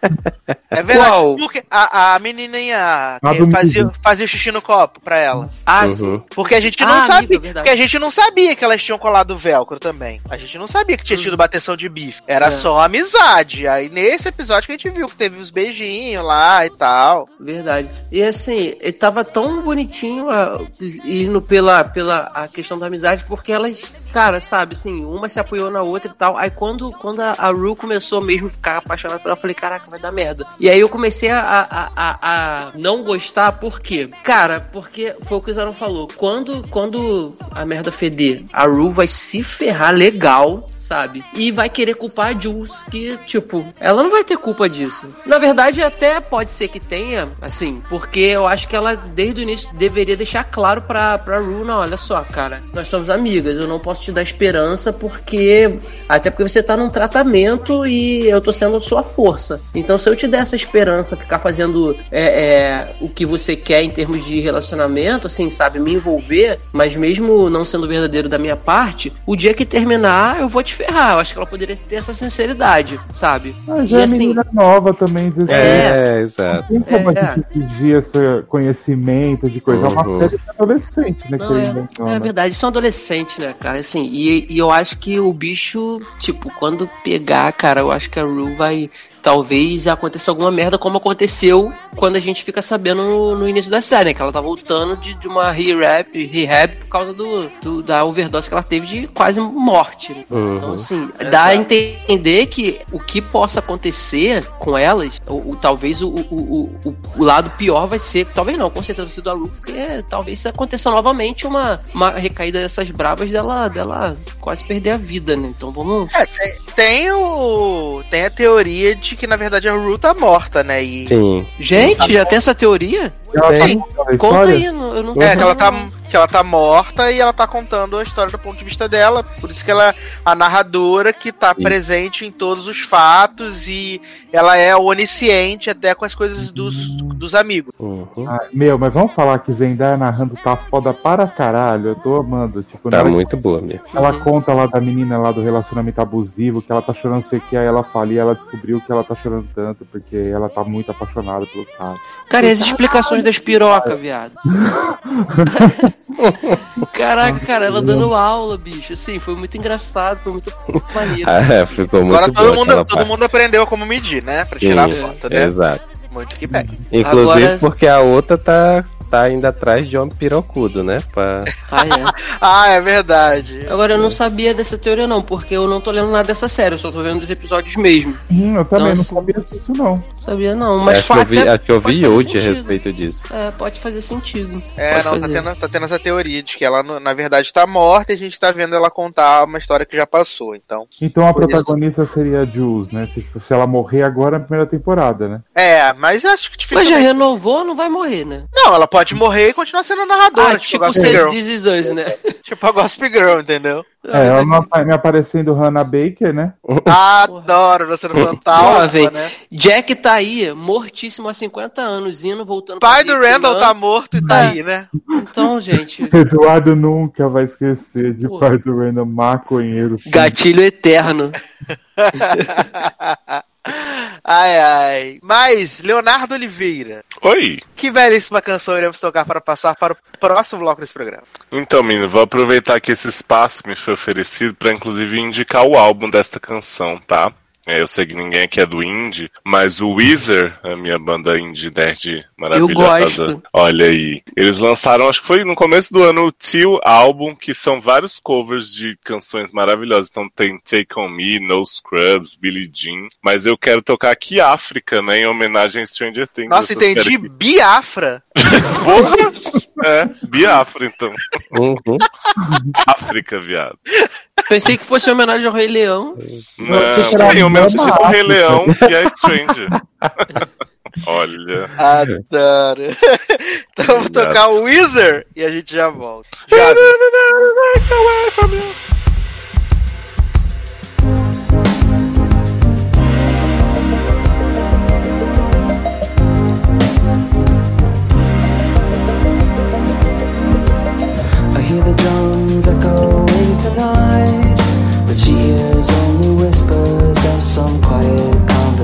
É verdade. Qual? Porque a, a menininha A que do fazia, fazia xixi no copo pra ela. Ah, Uhum. sim. Porque a gente Ah, não amiga, sabia. Porque a gente não sabia que elas tinham colado velcro também. A gente não sabia que tinha tido bateção de bife. Era É. só amizade. Aí nesse episódio que a gente viu que teve os beijinhos lá e tal. Verdade. E assim, ele tava tão bonitinho ah, indo pela, pela a questão da amizade, porque elas, cara, sabe, assim, uma se apoiou na outra e tal. Aí quando, quando a, a Rue começou mesmo a ficar apaixonada por ela, eu falei, caraca, vai dar merda. E aí eu comecei a, a, a, a não gostar, por quê? Cara, porque foi o que o Zaron falou. Quando, quando a merda feder, a Rue vai se ferrar legal, sabe? E vai querer culpar a Jules, que, tipo, ela não vai ter culpa disso. Na verdade, até pode ser que tenha, assim, porque eu acho que ela, desde o início, deveria deixar claro pra, pra Rue, não, olha só, cara, nós somos amigas, eu não posso te dar esperança porque. Até porque você tá num tratamento e eu tô sendo a sua força. Então, se eu te der essa esperança, ficar fazendo é, é, o que você quer em termos de relacionamento, assim, sabe, me envolver, mas mesmo não sendo verdadeiro da minha parte, o dia que terminar, eu vou te ferrar. Eu acho que ela poderia ter essa sinceridade, sabe? Ah, E já é assim, menina nova também, 16 É, exato. Tem como É. a gente exigir esse conhecimento de coisa? É Uhum. uma série de adolescente, né? Não, é, não, é verdade, são adolescentes, né, cara? Assim, e, e eu acho que o bicho, tipo, quando pegar, cara, eu acho que a Rue vai. Talvez aconteça alguma merda como aconteceu quando a gente fica sabendo no, no início da série, né? Que ela tá voltando de, de uma rehab, rehab por causa do, do- da overdose que ela teve de quase morte. né? Então, Uhum. assim, dá a entender que o que possa acontecer com elas, o, o- talvez o, o, o, o- lado pior vai ser, talvez não, com certeza vai ser do Alu, porque talvez aconteça novamente uma, uma recaída dessas bravas dela, dela quase perder a vida, né? Então vamos. É, tem, tem o. Tem a teoria de que, na verdade, a Ru tá morta, né? E. Sim. Gente, já tem essa teoria? Ela tá Sim. a Conta aí, não- eu não É, que ela tá, que ela tá morta e ela tá contando a história do ponto de vista dela. Por isso que ela é a narradora que tá Sim. presente em todos os fatos e ela é onisciente até com as coisas dos, dos amigos. Uhum. Ah, meu, mas vamos falar que Zendaya narrando tá foda para caralho. Eu tô amando. Tipo, Tá que muito boa mesmo. Ela conta lá da menina lá do relacionamento abusivo, que ela tá chorando sei que aí ela fala e ela descobriu que ela tá chorando tanto porque ela tá muito apaixonada pelo cara. Cara, e as explicações das pirocas, viado? Caraca, cara, ela dando aula, bicho. Assim, foi muito engraçado, foi muito maneiro. Ah, é, ficou muito Agora todo mundo, todo mundo aprendeu como medir, né? Pra tirar Sim, a foto, né? Exato. Muito que bem. Inclusive Agora- porque a outra tá, tá indo atrás de homem pirocudo, né? Pra... Ah, é. Ah, é verdade. Agora eu não sabia dessa teoria, não, porque eu não tô lendo nada dessa série, eu só tô vendo os episódios mesmo. Hum, eu também Nossa. não sabia disso não. Sabia não, mas acho, que eu vi, até acho que eu vi hoje a respeito disso. É, pode fazer sentido. É, Pode não, tá tendo, tá tendo essa teoria de que ela, na verdade, tá morta e a gente tá vendo ela contar uma história que já passou, então. Então a Por isso. protagonista seria a Jules, né? Se, se ela morrer agora na primeira temporada, né? É, mas acho que Mas já dificilmente. renovou, não vai morrer, né? Não, ela pode morrer e continuar sendo narradora, Ah, tipo, tipo ser. This Is Us, né? Tipo a Gossip Girl, entendeu? É, ela não me aparecendo Hannah Baker, né? Adoro você no fantasma, né? Jack tá aí, mortíssimo há 50 anos, indo, voltando Pai do Vietnã. Randall tá morto e tá É. aí, né? Então, gente, Eduardo nunca vai esquecer de Pô. pai do Randall maconheiro. gatilho eterno. Ai, ai. Mas, Leonardo Oliveira, Oi! que belíssima canção iremos tocar para passar para o próximo bloco desse programa. Então, menino, vou aproveitar que esse espaço me foi oferecido para inclusive indicar o álbum desta canção, tá? É, eu sei que ninguém aqui é do indie, mas o Weezer, a minha banda indie nerd maravilhosa. gosto. Olha aí. Eles lançaram, acho que foi no começo do ano, o Teal Album, que são vários covers de canções maravilhosas. Então tem Take On Me, No Scrubs, Billie Jean. Mas eu quero tocar aqui África, né? Em homenagem a Stranger Things. Nossa, entendi que- Biafra. Porra! É, Biafra, então. Uhum. África, viado. Pensei que fosse em homenagem ao Rei Leão. Não, tem Mama tipo o Rei? Leão que é Stranger. Olha. Adoro. então vamos tocar o Weezer e a gente já volta. Já I hear the drums echoing tonight, but she hears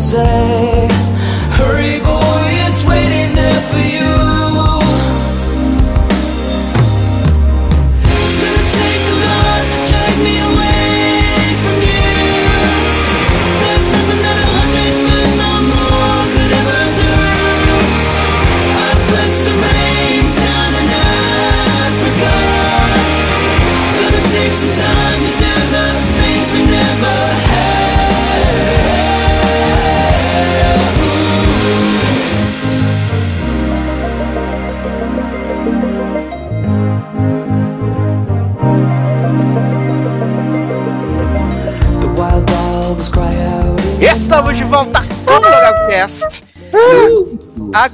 say,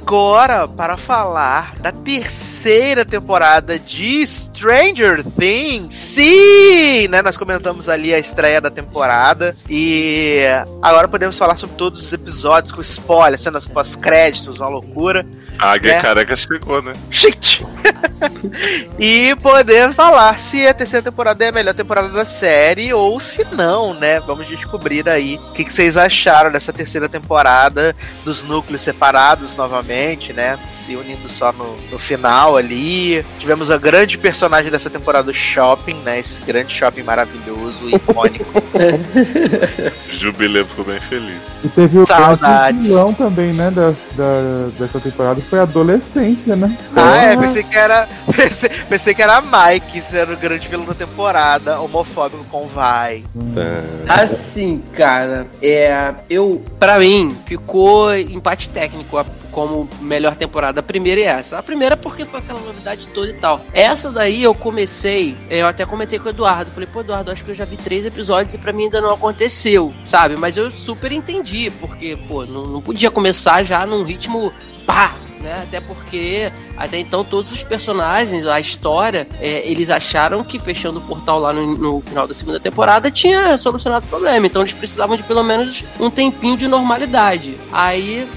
Agora, para falar da terceira temporada de Stranger Things. Sim! Né? Nós comentamos ali a estreia da temporada. E agora podemos falar sobre todos os episódios com spoilers, cenas pós-créditos, uma loucura. A Águia É. Careca chegou, né? Shit! e poder falar se a terceira temporada é a melhor temporada da série ou se não, né? Vamos descobrir aí o que, que vocês acharam dessa terceira temporada, dos núcleos separados novamente, né? Se unindo só no, no final ali. Tivemos a grande personagem dessa temporada, o Shopping, né? Esse grande shopping maravilhoso, icônico. Jubileu ficou bem feliz. E teve o Saudades. grande vilão também, né, da, da- dessa temporada, foi adolescência, né? Ah, é, pensei que era. Pensei, pensei que era Mike, sendo o grande vilão da temporada, homofóbico com vai. Assim, cara, é. Eu, pra mim, ficou empate técnico a- como melhor temporada. A primeira e essa. A primeira porque foi aquela novidade toda e tal. Essa daí eu comecei, eu até comentei com o Eduardo. Falei, pô, Eduardo, acho que eu já vi três episódios e pra mim ainda não aconteceu, sabe? Mas eu super entendi, porque, pô, não, não podia começar já num ritmo pá, né? Até porque até então todos os personagens, a história, é, eles acharam que fechando o portal lá no, no final da segunda temporada tinha solucionado o problema. Então eles precisavam de pelo menos um tempinho de normalidade. Aí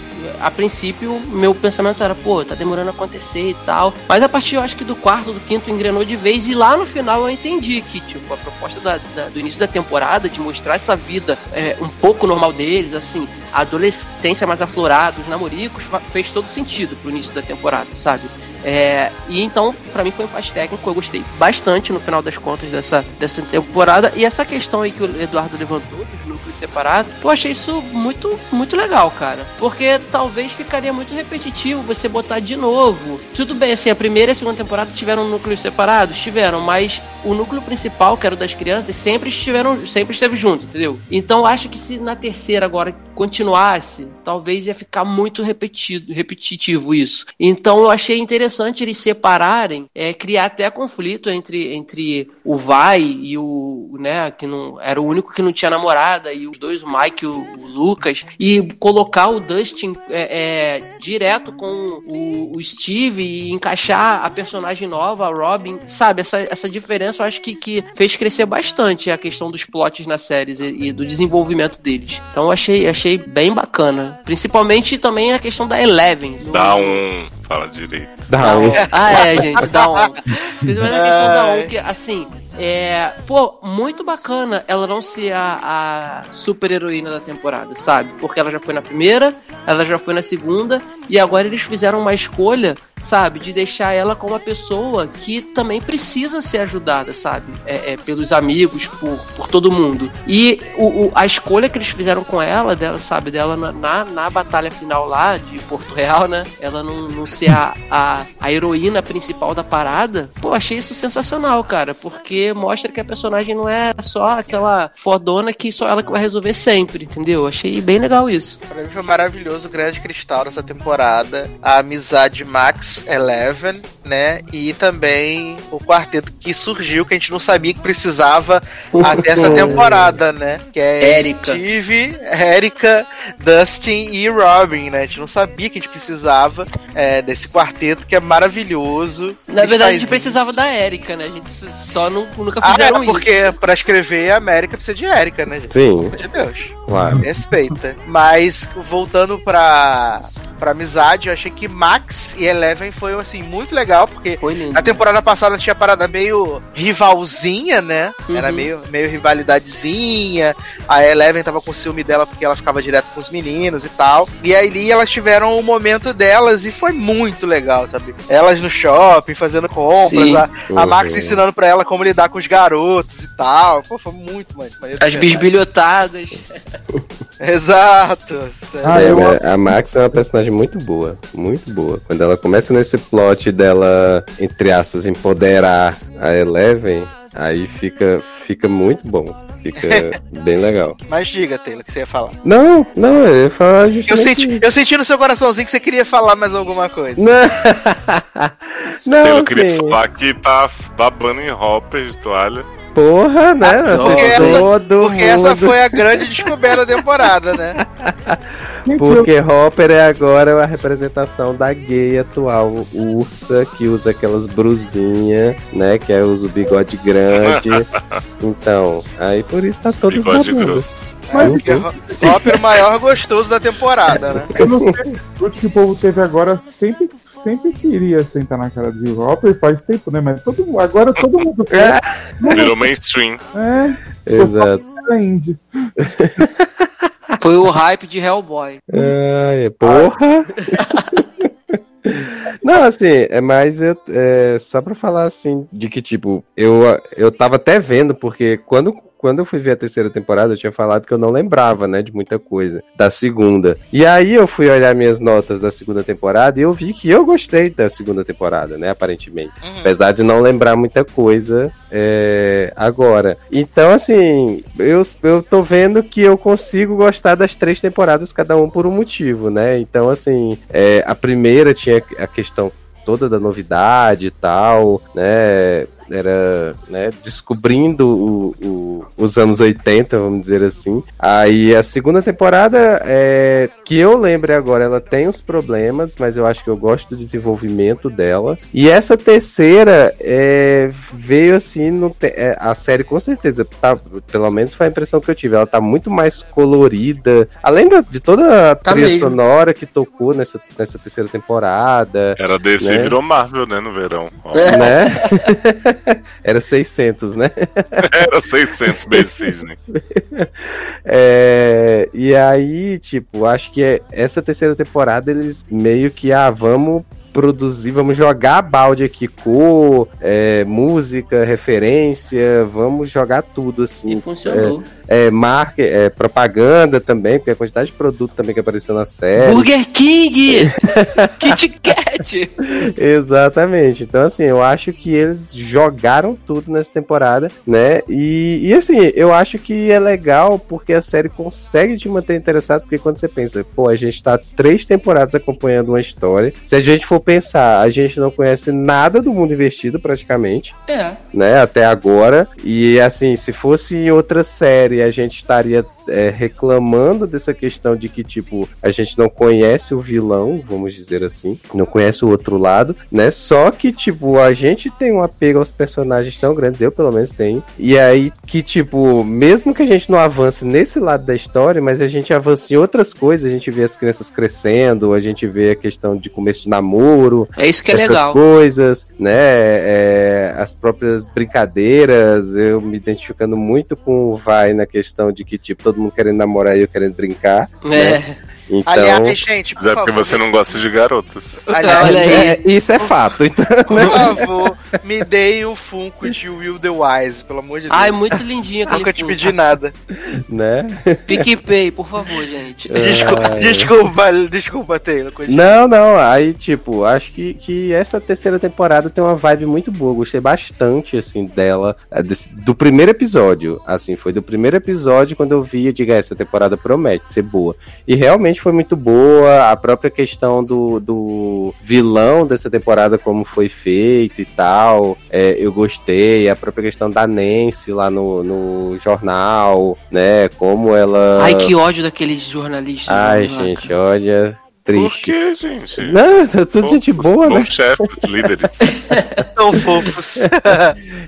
a princípio, meu pensamento era, pô, tá demorando a acontecer e tal. Mas a partir, eu acho que do quarto, do quinto, engrenou de vez. E lá no final eu entendi que, tipo, a proposta da- da- do início da temporada, de mostrar essa vida é, um pouco normal deles, assim, a adolescência mais aflorada, os namoricos, fez todo sentido pro início da temporada, sabe? É, e então, pra mim foi um empate técnico, eu gostei bastante no final das contas dessa, dessa temporada. E essa questão aí que o Eduardo levantou dos núcleos separados, eu achei isso muito, muito legal, cara. Porque talvez ficaria muito repetitivo você botar de novo. Tudo bem, assim, a primeira e a segunda temporada tiveram núcleos separados? Tiveram, mas o núcleo principal, que era o das crianças, sempre estiveram, sempre esteve junto, entendeu? Então acho que se na terceira agora continuasse, talvez ia ficar muito repetido, repetitivo isso. Então eu achei interessante eles separarem, é, criar até conflito entre, entre o Vai e o, né, que não era o único que não tinha namorada, e os dois, o Mike e o, o Lucas, e colocar o Dustin é, é, direto com o, o Steve e encaixar a personagem nova, a Robin, sabe? Essa, essa diferença eu acho que, que fez crescer bastante a questão dos plots nas séries e, e do desenvolvimento deles. Então eu achei, achei bem bacana. Principalmente também a questão da Eleven. do- Dá um. Fala direito. Dá um. ah, é, gente, dá um. Principalmente a questão da um, que, assim, é. Pô, muito bacana ela não ser a, a super heroína da temporada, sabe? Porque ela já foi na primeira, ela já foi na segunda, e agora eles fizeram uma escolha, sabe? De deixar ela como uma pessoa que também precisa ser ajudada, sabe? É, é, pelos amigos, por, por todo mundo. E o, o- a escolha que eles fizeram com ela, dela, sabe? Dela na, na, batalha final lá de Porto Real, né? Ela não, não ser a, a, a heroína principal da parada. Pô, achei isso sensacional, cara. Porque mostra que a personagem não é só aquela fodona que só ela que vai resolver sempre, entendeu? Achei bem legal isso. Pra mim foi maravilhoso o grande cristal dessa temporada. A amizade Max Eleven, né? E também o quarteto que surgiu, que a gente não sabia que precisava até essa temporada, né? Que é Erika. Steve, Erika, Dustin e Robin, né? A gente não sabia que a gente precisava é, desse quarteto que é maravilhoso. Na verdade, a gente precisava da Erika, né? A gente só não, nunca Ah, fizeram é, porque isso. pra escrever a América precisa de Erika, né, gente? Sim, Pelo amor de Deus. claro. Respeita. Mas voltando pra, pra amizade, eu achei que Max e Eleven foi assim muito legal, porque Foi lindo. na temporada passada tinha parada meio rivalzinha, né? Era Uhum. meio, meio rivalidadezinha. A Eleven tava com ciúme dela porque ela ficava direto com os meninos e tal. E aí elas tiveram o momento delas e foi muito legal, sabe? Elas no shopping, fazendo compras, Sim. a, a Max Uhum. ensinando pra ela como lidar com os garotos e tal. Pô, foi muito maneiro. de As bisbilhotadas. Exato. Ah, É, eu- a Max é uma personagem muito boa, muito boa. Quando ela começa nesse plot dela, entre aspas, empoderar a Eleven, aí fica, fica muito bom. Fica bem legal. Mas diga, Taylor, o que você ia falar. Não, não, eu ia falar Eu justamente... senti, eu senti no seu coraçãozinho que você queria falar mais alguma coisa. Não, não eu queria falar que tá babando em Hopper de toalha. Porra, né? Ah, porque essa- todo Porque essa foi a grande descoberta da temporada, né? Porque Hopper é agora a representação da gay atual, Ursa, que usa aquelas brusinhas, né? Que é usa o bigode grande. Então, aí por isso tá todos Bigode grosso. Mas Porque o Hopper é o maior gostoso da temporada, né? eu não sei, o que o povo teve agora sempre, sempre queria sentar na cara de Hopper faz tempo, né? Mas todo, mundo- agora todo mundo quer. Virou mainstream. É, Exato. é indie. Foi o hype de Hellboy. Ai, porra! Não, assim, é mais é, só pra falar assim, de que, tipo, eu, eu tava até vendo, porque quando quando eu fui ver a terceira temporada, eu tinha falado que eu não lembrava, né, de muita coisa da segunda. E aí eu fui olhar minhas notas da segunda temporada e eu vi que eu gostei da segunda temporada, né, aparentemente. Uhum. Apesar de não lembrar muita coisa é, agora. Então, assim, eu, eu tô vendo que eu consigo gostar das três temporadas, cada um por um motivo, né? Então, assim, é, a primeira tinha a questão toda da novidade e tal, né? Era né, descobrindo o- o- os anos 80, vamos dizer assim. Aí a segunda temporada, é, que eu lembre agora, ela tem os problemas, mas eu acho que eu gosto do desenvolvimento dela. E essa terceira é, veio assim, no te- é, a série com certeza, tá, pelo menos foi a impressão que eu tive, ela tá muito mais colorida, além da- de toda a Tá trilha mesmo. sonora que tocou nessa, nessa terceira temporada. Era DC Né? virou Marvel, né, no verão. Ó, Né? Era 600, né? Era 600 beijo Sidney. É, e aí, tipo, acho que é- essa terceira temporada eles meio que, ah, vamos produzir, vamos jogar balde aqui, cor, é, música, referência, vamos jogar tudo assim. E funcionou. É, marca, é, propaganda também, porque a quantidade de produto também que apareceu na série. Burger King! Kit Kat! Exatamente. Então, assim, eu acho que eles jogaram tudo nessa temporada, né? E, e assim, eu acho que é legal porque a série consegue te manter interessado, porque quando você pensa, pô, a gente tá três temporadas acompanhando uma história. Se a gente for pensar, a gente não conhece nada do mundo investido praticamente É. né, até agora. E assim, se fosse em outra série, a gente estaria é, reclamando dessa questão de que, tipo, a gente não conhece o vilão, vamos dizer assim, não conhece o outro lado, né? Só que, tipo, a gente tem um apego aos personagens tão grandes, eu pelo menos tenho. E aí que, tipo, mesmo que a gente não avance nesse lado da história, mas a gente avança em outras coisas, a gente vê as crianças crescendo, a gente vê a questão de começo de namoro, É isso que é legal. coisas, né? é, as próprias brincadeiras, eu me identificando muito com o Vai na questão de que, tipo, todo mundo querendo namorar e eu querendo brincar. É. Então. Aliás, gente, por Mas é porque favor, você não gosta de garotas. Aliás, Olha aí. é, isso é fato. Então, por favor, me deem o Funko de Will the Wise, pelo amor de Deus. Ai, muito lindinho aquele Nunca te pedi nada. né? PicPay, por favor, gente. Desculpa, Ai. desculpa, desculpa, Taylor. continua. Não, não, aí, tipo, acho que, que essa terceira temporada tem uma vibe muito boa. Gostei bastante, assim, dela. é, do primeiro episódio. Assim, foi do primeiro episódio quando eu vi, eu digo, "Ah, essa temporada promete ser boa. E realmente foi muito boa. A própria questão do, do vilão dessa temporada, como foi feito e tal. é, eu gostei. A própria questão da Nancy lá no, no jornal, né? Como ela. Ai, que ódio daqueles jornalistas. Ai, gente, cara. Olha. Por Triste. que, gente? Não, é tudo gente boa, né? chefes, líderes. Tão fofos.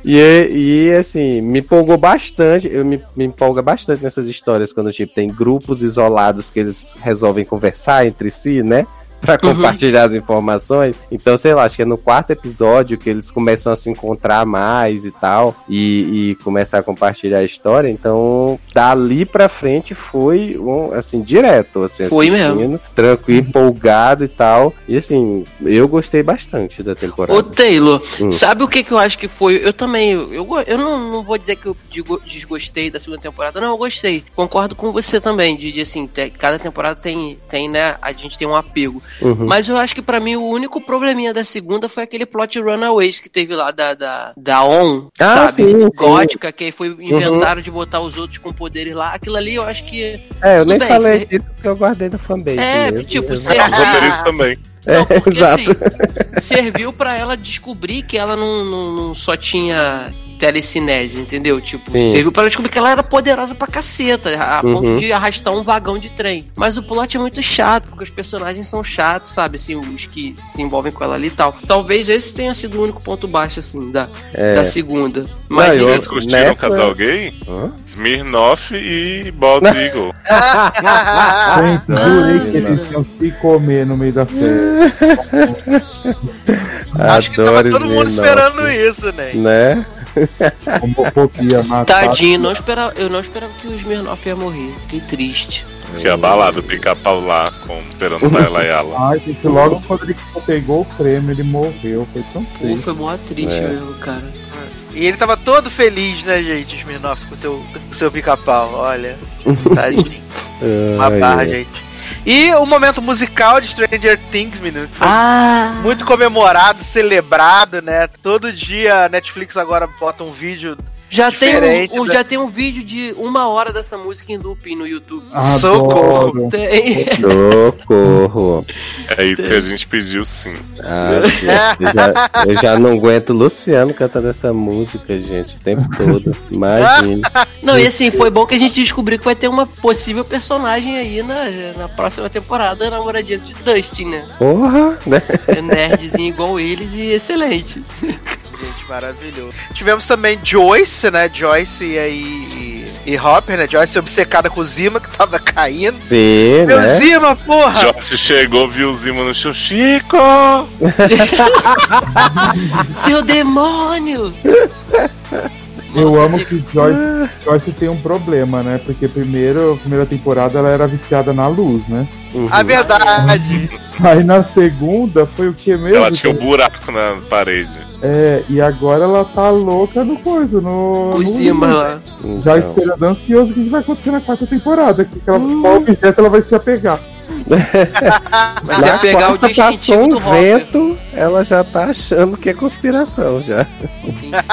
E, e assim, me empolgou bastante, eu me, me empolga bastante nessas histórias quando tipo, tem grupos isolados que eles resolvem conversar entre si, né? Pra Uhum. compartilhar as informações. Então, sei lá, acho que é no quarto episódio que eles começam a se encontrar mais e tal, e, e começar a compartilhar a história. Então, dali pra frente foi um, assim, direto, assim, Foi mesmo. tranquilo, empolgado e tal. E assim, eu gostei bastante da temporada. Ô, Taylor, Hum. sabe o que, que eu acho que foi? Eu também, eu, eu não, não vou dizer que eu digo- desgostei da segunda temporada, não, eu gostei. Concordo com você também, de, de assim, te- cada temporada tem, tem, né, a gente tem um apego. Uhum. Mas eu acho que pra mim o único probleminha da segunda foi aquele plot Runaways que teve lá da, da, da ON, Ah, sabe? sim, sim. Gótica, que aí foi inventaram de botar os outros com poderes lá. Aquilo ali eu acho que. É, eu nem bem, falei cê- disso porque eu guardei da fanbase. É, mesmo. tipo, Os roteiristas também. É, Não, porque exato. assim, serviu pra ela descobrir que ela não, não, não só tinha telecinese, entendeu? Tipo, Sim. serviu pra ela descobrir que ela era poderosa pra caceta, a Uhum. ponto de arrastar um vagão de trem. Mas o plot é muito chato, porque os personagens são chatos, sabe? Assim, os que se envolvem com ela ali e tal. Talvez esse tenha sido o único ponto baixo, assim, da, É. da segunda. Mas eu- Vocês curtiram nessa- casal gay? Hã? Smirnoff e Bald Eagle. Gente, jurei que eles iam se comer no meio da série. Acho que tava todo mundo esperando isso, né? Né? Homofobia. Tadinho, não esperava, eu não esperava que o Smirnoff ia morrer. Fiquei triste. Que abalado, o pica-pau lá, com, esperando pra ela e ela. Ai, gente, logo quando ele pegou o prêmio, ele morreu. Foi tão Pô, triste. foi mó triste É. mesmo, cara. E ele tava todo feliz, né, gente, Smirnoff, com o seu, com o seu pica-pau. Olha, tadinho. Uma Ai, barra, ai. gente. E o momento musical de Stranger Things, menino, que foi Ah! muito comemorado, celebrado, né? Todo dia a Netflix agora bota um vídeo. Já tem, um, um- da- já tem um vídeo de uma hora dessa música em looping no YouTube. Socorro. Adoro. Tem. Socorro. É isso que a gente pediu sim. Ah, gente, eu, já, eu já não aguento o Luciano cantando essa música, gente, o tempo todo. Imagina. Não, e assim, foi bom que a gente descobriu que vai ter uma possível personagem aí na, na próxima temporada, namoradinha de Dustin, né? Porra, né? É nerdzinho igual eles e excelente. Gente, maravilhoso. Tivemos também Joyce, né? Joyce e aí. E Hopper, né? Joyce obcecada com o Zima, que tava caindo. Sim, Meu né? Zima, porra! Joyce chegou, viu o Zima no chão. Chico! Seu demônio! Eu Nossa, amo que Joyce, Joyce tem um problema, né? Porque primeiro, a primeira temporada ela era viciada na luz, né? Uhum. A verdade. Aí na segunda foi o que mesmo? Ela tinha um buraco na parede. É, e agora ela tá louca no coisa, no. O no Zima livro. lá. Já Então. esperando ansioso o que vai acontecer na quarta temporada. Que ela, qual objeto ela vai se apegar. Ser Na pegar o quarta distintivo do um vento, ela já tá achando que é conspiração já.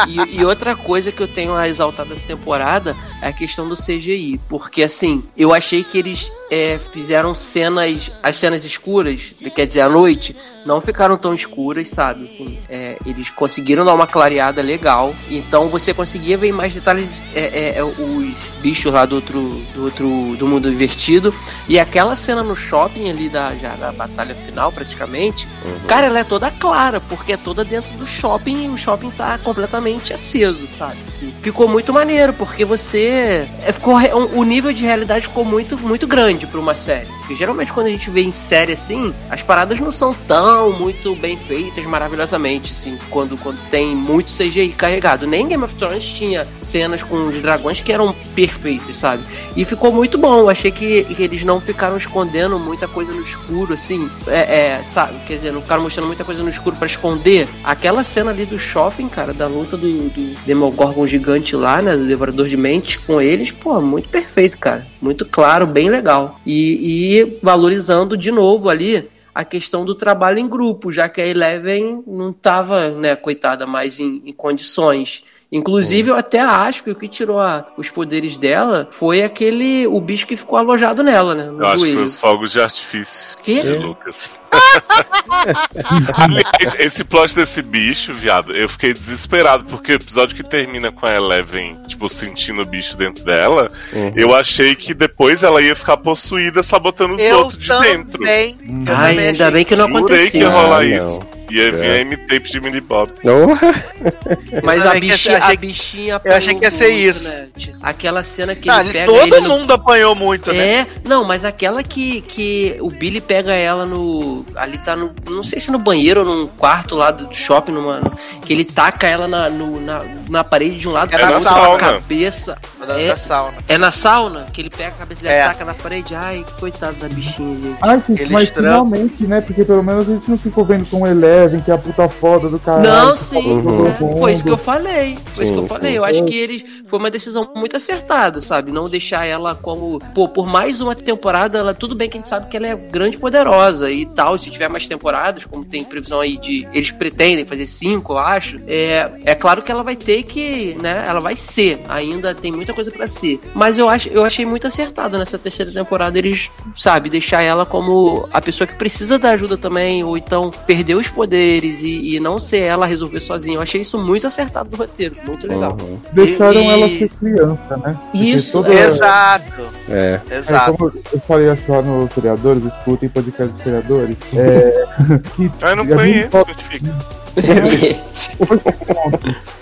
E, e outra coisa que eu tenho a exaltar dessa temporada é a questão do CGI. Porque assim, eu achei que eles é, fizeram cenas. As cenas escuras, quer dizer, à noite, não ficaram tão escuras, sabe? Assim, é, eles conseguiram dar uma clareada legal. Então você conseguia ver mais detalhes. é, é, é, os bichos lá do outro. Do outro. Do mundo invertido. E aquela cena no shopping ali da, já da batalha final, praticamente. Cara, ela é toda clara, porque é toda dentro do shopping e o shopping tá completamente aceso, sabe? Assim, ficou muito maneiro, porque você. é, ficou, o nível de realidade ficou muito, muito grande pra uma série. Porque geralmente quando a gente vê em série assim, as paradas não são tão muito bem feitas maravilhosamente, assim, quando, quando tem muito CGI carregado. Nem Game of Thrones tinha cenas com os dragões que eram perfeitas, sabe? E ficou muito bom. Eu achei que, que eles não ficaram escondendo muita coisa no escuro, assim. É, é, sabe? Quer dizer, não ficaram mostrando muita coisa no escuro pra esconder. Aquela cena ali do shopping, cara, da luta do, do Demogorgon gigante lá, né? Do Devorador de Mentes com eles, pô, muito perfeito, cara. Muito claro, bem legal. E, e valorizando de novo ali a questão do trabalho em grupo, já que a Eleven não tava, né, coitada, mais em, em condições. Inclusive, eu até acho que o que tirou a- os poderes dela foi aquele. o bicho que ficou alojado nela, né? No Eu acho que foi joelho. os fogos de artifício Que? de Lucas. Aliás, esse plot desse bicho, viado, eu fiquei desesperado, porque o episódio que termina com a Eleven, tipo, sentindo o bicho dentro dela, Uhum. eu achei que depois ela ia ficar possuída sabotando os Eu outros de dentro. Eu Ai, ainda bem que não Jurei que aconteceu. ia rolar Ah, isso. Ia vir É. a M-Tape de Mini. Porra. Mas a bichinha, a bichinha eu achei que ia apanhou ser muito, isso. né? Aquela cena que Ah, ele pega todo ele no mundo apanhou muito, né? É, não, mas aquela que, que o Billy pega ela no. Ali tá no. Não sei se no banheiro ou num quarto lá do shopping, numa, que ele taca ela na, no- na, na parede de um lado É pra na outro, sauna. cabeça. É, da sauna. é na sauna que ele pega a cabeça dela É. e taca na parede. Ai, coitado da bichinha, gente. Ai, gente, Eles mas trancam. finalmente, né? Porque pelo menos a gente não ficou vendo com o Eleven, que é a puta foda do caralho. Não, sim. Uhum. Foi isso que eu falei. Foi isso que eu Sim, falei. sim. Eu acho que eles. Foi uma decisão muito acertada, sabe? Não deixar ela como. Pô, por mais uma temporada, ela. Tudo bem que a gente sabe que ela é grande e poderosa e tal. Se tiver mais temporadas, como tem previsão aí de. Eles pretendem fazer cinco, eu acho. É, é claro que ela vai ter que. né? Ela vai ser. Ainda tem muita coisa pra ser. Mas eu, acho, eu achei muito acertado nessa terceira temporada. Eles, sabe, deixar ela como a pessoa que precisa da ajuda também. Ou então perder os poderes e, e não ser ela resolver sozinha. Eu achei isso muito acertado do roteiro. Muito legal. Uhum. Deixaram E- ela ser criança, né? Porque Isso, toda- Exato, É. É, exato. como eu falei acho lá nos seriadores, escutem podcast dos seriadores. É, que eu não conheço, notifica.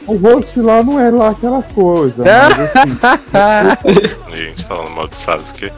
o host lá não é lá aquelas coisas. Mas, assim, Gente, falando mal de Sasuke.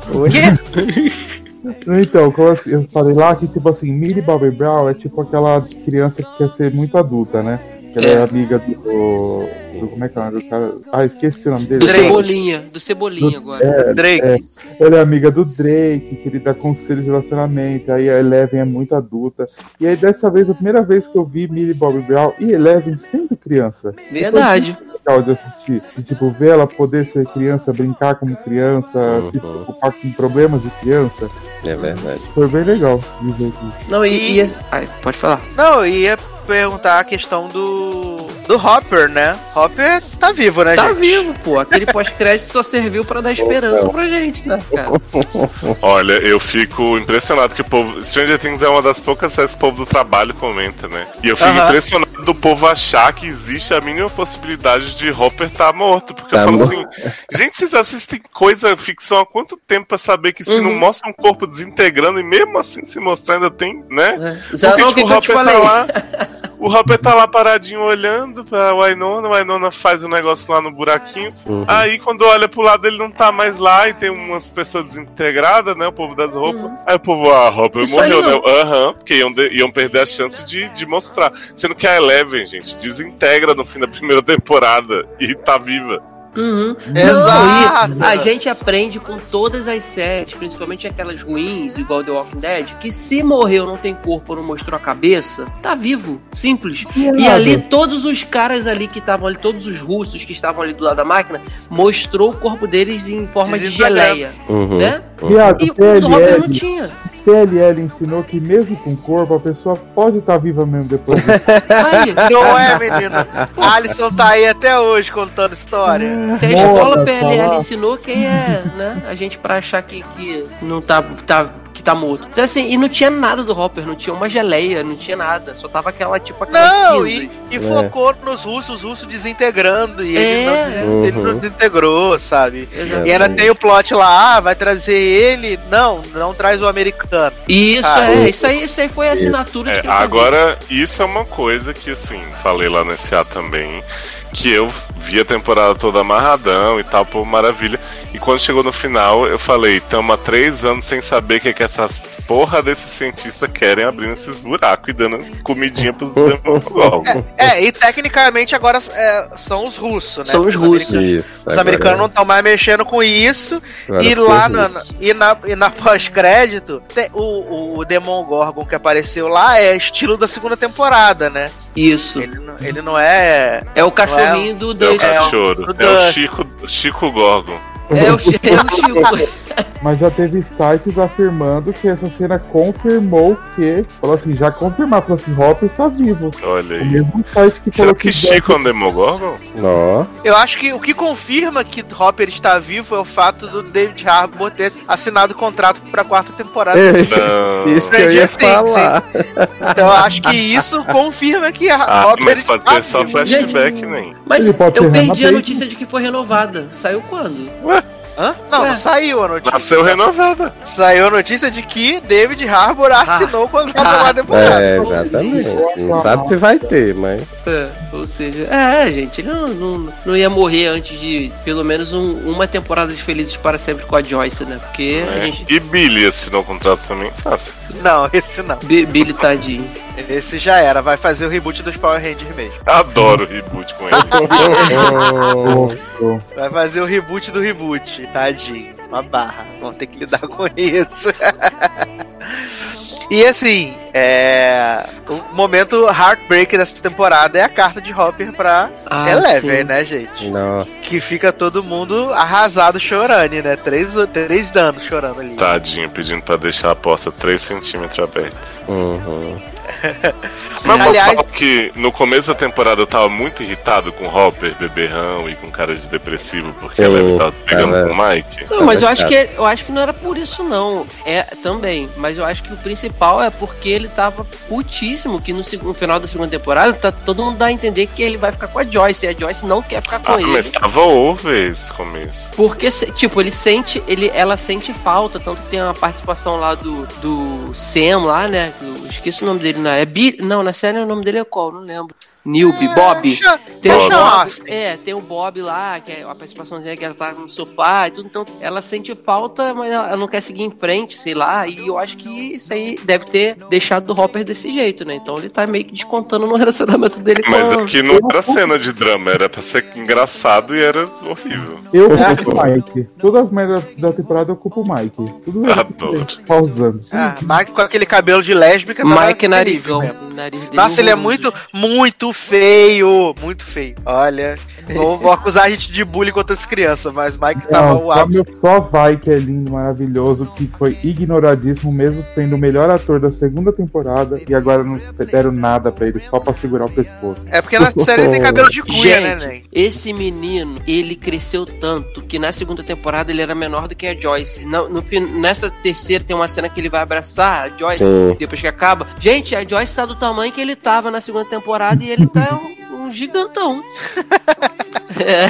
Então, eu falei lá que, tipo assim, Millie Bobby Brown é tipo aquela criança que quer ser muito adulta, né? Que ela é, É. amiga do, do- Como é que é o nome do cara? Ah, esqueci o nome dele. Do Drake. Cebolinha. Do Cebolinha agora. Drake. É, ela é amiga do Drake, que ele dá conselho de relacionamento. Aí a Eleven é muito adulta. E aí, dessa vez, a primeira vez que eu vi Millie Bobby Brown e Eleven sendo criança. Verdade. Foi legal de assistir. E, tipo, ver ela poder ser criança, brincar como criança, Uhum. se preocupar com problemas de criança. É verdade. Foi bem legal de ver isso. Não, e. e- ai, pode falar. Não, eu ia perguntar a questão do. Do Hopper, né? Hopper tá vivo, né, Tá gente? vivo, pô. Aquele pós-crédito só serviu pra dar esperança pra gente, né, cara? Olha, eu fico impressionado que o povo. Stranger Things é uma das poucas séries que o povo do trabalho comenta, né? E eu fico impressionado do povo achar que existe a mínima possibilidade de Hopper estar morto. Porque Tá eu falo morto. assim, gente, vocês assistem coisa, ficção há quanto tempo pra saber que se Uhum. não mostra um corpo desintegrando e mesmo assim se mostrar ainda tem, né? É. Zé, não, o que, que eu te falei? tá lá. O Hopper tá lá paradinho olhando pra Winona, o Winona faz o negócio lá no buraquinho. Uhum. Aí quando olha pro lado ele não tá mais lá e tem umas pessoas desintegradas, né? O povo das roupas. Aí o povo, ah, Hopper Isso morreu, né? Aham, porque iam, de- iam perder a chance de, de mostrar. Sendo que a Eleven, gente, desintegra no fim da primeira temporada e tá viva. Uhum. Exato. Não, a gente aprende com todas as séries, principalmente aquelas ruins, igual The Walking Dead, que se morreu, não tem corpo, não mostrou a cabeça, tá vivo. Simples. E ali, todos os caras ali que estavam ali, todos os russos que estavam ali do lado da máquina, mostrou o corpo deles em forma de geleia. Uhum. Né? Viado, E o do Robert não PLL, tinha. PLL ensinou que mesmo com corpo, a pessoa pode estar viva mesmo depois. Aí, Não é, menina? Alisson tá aí até hoje contando história. Se a Moda, escola PLL falar. ensinou, quem é, né? A gente pra achar que, que não tá, tá, que tá morto. Então, assim, e não tinha nada do Hopper, não tinha uma geleia, não tinha nada. Só tava aquela, tipo, aquelas Não, e, e focou nos russos, os russos desintegrando. E ele, É. não, ele não Uhum. desintegrou, sabe? Exato. E ainda tem o plot lá, ah, vai trazer ele. Não, não traz o americano. Isso, Ah, é, isso aí, isso aí foi a assinatura de É, quem tá agora, isso é uma coisa que, assim, falei lá no SA também, que eu vi a temporada toda amarradão e tal, pô, maravilha. E quando chegou no final, eu falei, tamo há três anos sem saber o que, é que essas porra desses cientistas querem abrindo esses buracos e dando comidinha pros demogorgons. É, e tecnicamente agora é, são os russos, né? São os russos. americanos- Isso. Os agora- americanos não estão mais mexendo com isso. agora E lá russo. na, e na, e na pós-crédito, o, o, o Demon Gorgon que apareceu lá é estilo da segunda temporada, né? Isso. Ele, não- ele não é. É o cachorrinho do É o cachorro, do é o Dustin. Chico, Chico Gorgon. É o, é o Chico. Mas já teve sites afirmando que essa cena confirmou que. Falou assim, já confirmar, falou assim, Hopper está vivo. Olha O aí. mesmo site que Será falou que que Chico é um demogorgon? Ó, Eu acho que o que confirma que Hopper está vivo é o fato do David Harbour ter assinado o contrato para a quarta temporada. Não. isso que eu ia falar. Então eu acho que isso confirma que a Ah, Hopper mas está pode ter só vivo. flashback, nem. Mas Ele pode eu perdi a notícia de que foi renovada. Saiu quando? Hã? Não, É. não saiu a notícia. Nasceu renovada. Saiu a notícia de que David Harbour assinou o contrato Ah. temporada. É, exatamente. Não sabe se vai ter, mas. É, ou seja, é, gente, ele não, não, não ia morrer antes de pelo menos um- uma temporada de Felizes para Sempre com a Joyce, né? Porque a né? gente. E Billy assinou o contrato também fácil. Não, esse não. Bi- Billy tadinho. Esse já era. Vai fazer o reboot dos Power Rangers mesmo. Adoro o reboot com ele. Vai fazer o reboot do reboot. Tadinho. Uma barra. Vamos ter que lidar com isso. E assim, é. O momento heartbreak dessa temporada é a carta de Hopper pra Ah, Eleven, sim. né, gente? Nossa. Que fica todo mundo arrasado chorando, né? Três, três danos chorando ali. Tadinho, pedindo pra deixar a porta 3 centímetros aberta. Uhum. Mas posso Aliás- falar que no começo da temporada eu tava muito irritado com Hopper, beberrão e com cara de depressivo, porque Sim, ela tava pegando ela- com o Mike. Não, mas eu acho que eu acho que não era por isso não. É também, mas eu acho que o principal é porque ele tava putíssimo que no, no final da segunda temporada tá todo mundo dá a entender que ele vai ficar com a Joyce e a Joyce não quer ficar com Ah, ele. mas tava over esse começo. Porque, tipo, ele sente, ele, ela sente falta, tanto que tem uma participação lá do, do Sam lá, né? Eu esqueci o nome dele, não é? Bi, não, na série o nome dele é qual? Não lembro. Newbie, Bob. Deixa- Tem o deixa Bob, Austin. é, tem o Bob lá, que é a participaçãozinha que ela tá no sofá e tudo, então ela sente falta, mas ela não quer seguir em frente, sei lá, e eu acho que isso aí deve ter deixado do Hopper desse jeito, né? Então ele tá meio que descontando no relacionamento dele com Mas aqui não era cena de drama, era pra ser engraçado e era horrível. Eu culpo o Mike. Todas as merdas da temporada eu culpo o Mike. Tudo Adoro. fico pausando. Ah, Mike com aquele cabelo de lésbica. tava Mike Narigão. O dele Nossa, ele é muito, muito muito feio, muito feio. Olha, vou, vou acusar a gente de bullying contra as crianças, mas Mike tava Não, o só, ápice. meu, só vai que é lindo, maravilhoso, que foi ignoradíssimo, mesmo sendo o melhor ator da segunda temporada, e agora não deram nada pra ele, só pra segurar o pescoço. É porque na série ele tem cabelo de cuia, né, Gente, Nen? esse menino, ele cresceu tanto que na segunda temporada ele era menor do que a Joyce. No, no nessa terceira tem uma cena que ele vai abraçar a Joyce Sim. depois que acaba. Gente, a Joyce tá do tamanho que ele tava na segunda temporada e ele tá um, um gigantão. é,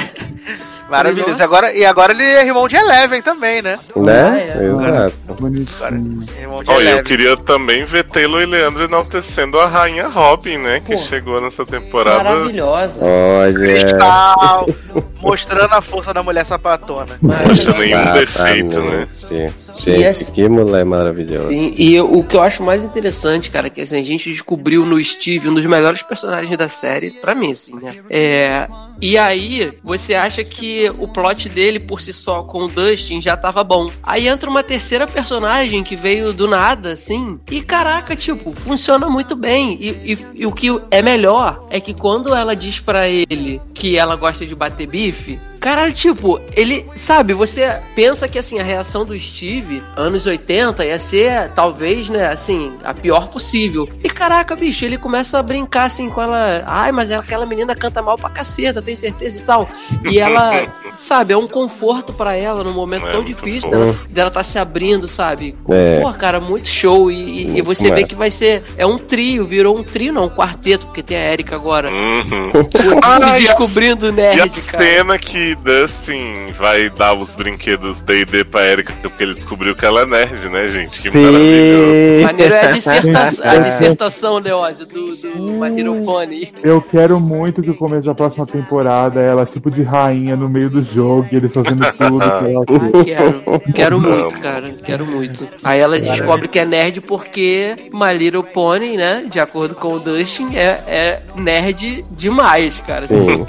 Maravilhoso. Nossa. Agora, e agora ele é irmão de Eleven também, né? Né? Ah, é. Exato. Bonitinho. Irmão de Olha, Eleven. eu queria também ver Taylor e Leandro enaltecendo a rainha Robin, né? Que Pô, chegou nessa temporada. maravilhosa. Olha. Cristal, mostrando a força da mulher sapatona. Acha nenhum defeito, né? E Gente, essa- que mulher maravilhosa. Sim, e eu- o que eu acho mais interessante, cara, é que assim, a gente descobriu no Steve um dos melhores personagens da série, pra mim, assim, né? É, e aí, você acha que o plot dele, por si só, com o Dustin, já tava bom. Aí entra uma terceira personagem que veio do nada, assim, e caraca, tipo, funciona muito bem. E, e- e o que é melhor é que quando ela diz pra ele que ela gosta de bater bife, Caralho, tipo, ele, sabe, você pensa que assim, a reação do Steve, anos 80, ia ser, talvez, né, assim, a pior possível. E caraca, bicho, ele começa a brincar assim com ela. Ai, mas aquela menina canta mal pra caceta, tem certeza e tal. E ela, sabe, é um conforto pra ela num momento É, tão difícil dela, dela tá se abrindo, sabe? É. Pô, cara, muito show. E, e- e você vê massa. que vai ser. É um trio, virou um trio, não, um quarteto, porque tem a Erika agora. Uhum. se Ah, e a- descobrindo E a nerd, cara. cena que Dustin vai dar os brinquedos D&D pra Erika porque ele descobriu que ela é nerd, né, gente? Que maravilhoso. Sim. Maneiro é a dissertação, a dissertação Leózio, do, do Maneiro Pony. Eu quero muito que o começo da próxima temporada ela tipo de rainha no meio do jogo, e eles fazendo tudo que ela Ai, quero, quero muito, cara, quero muito. Aí ela descobre que é nerd porque My Little Pony, né, de acordo com o Dustin, é, é nerd demais, cara. Sim.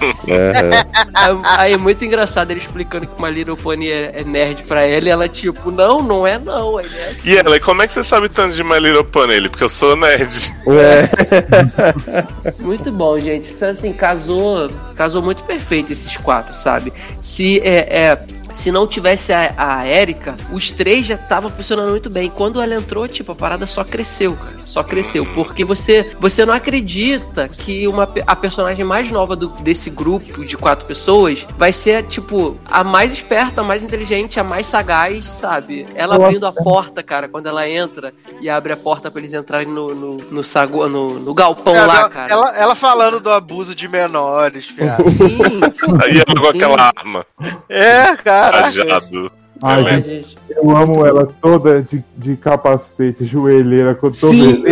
Aham. Aí é muito engraçado ele explicando que My Little Pony é, é nerd pra ela e ela tipo, não, não é não, ele é assim. E ela, e como é que você sabe tanto de My Little Pony? Ele, porque eu sou nerd. É. Muito bom, gente. Assim, casou, casou muito perfeito esses quatro, sabe? Se é, é, se não tivesse a, a Erika, os três já estavam funcionando muito bem. Quando ela entrou, tipo, a parada só cresceu, cara. Só cresceu. Porque você, você não acredita que uma, a personagem mais nova do- desse grupo de quatro pessoas vai ser, tipo, a mais esperta, a mais inteligente, a mais sagaz, sabe? Ela Eu abrindo a acho- porta, cara, quando ela entra e abre a porta pra eles entrarem no, no, no, sagu- no, no galpão Ela, lá, cara. ela, ela falando do abuso de menores, fiado. Sim, Aí ela com aquela arma, É, cara. Rajado. Ai, Ela é- gente, eu amo ela toda de, de capacete, joelheira, cotovelo.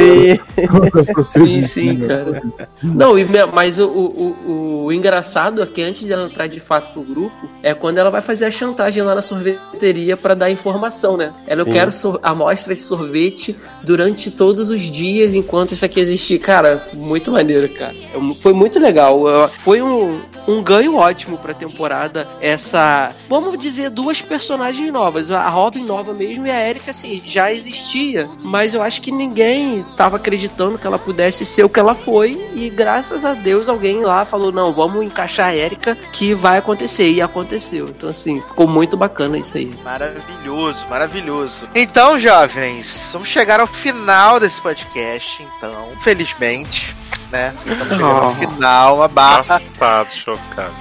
Sim, sim, cara. Não, e, mas o, o, o, engraçado é que antes dela entrar de fato pro grupo, é quando ela vai fazer a chantagem lá na sorveteria pra dar informação, né? Ela, eu Sim. quero amostra de sorvete durante todos os dias enquanto isso aqui existir. Cara, muito maneiro, cara. Foi muito legal. Foi um, um ganho ótimo pra temporada. Essa, vamos dizer, duas personagens novas. A Robin nova mesmo e a Erika, assim, já existia. Mas eu acho que ninguém tava acreditando que ela pudesse ser o que ela foi. E graças a Deus alguém lá falou: não, vamos encaixar a Erika que vai acontecer. E aconteceu. Então, assim, ficou muito bacana isso aí. Maravilhoso, maravilhoso. Então, jovens, vamos chegar ao final desse podcast, então, felizmente, né? Estamos chegando ao final, uma barra. Passado, chocado.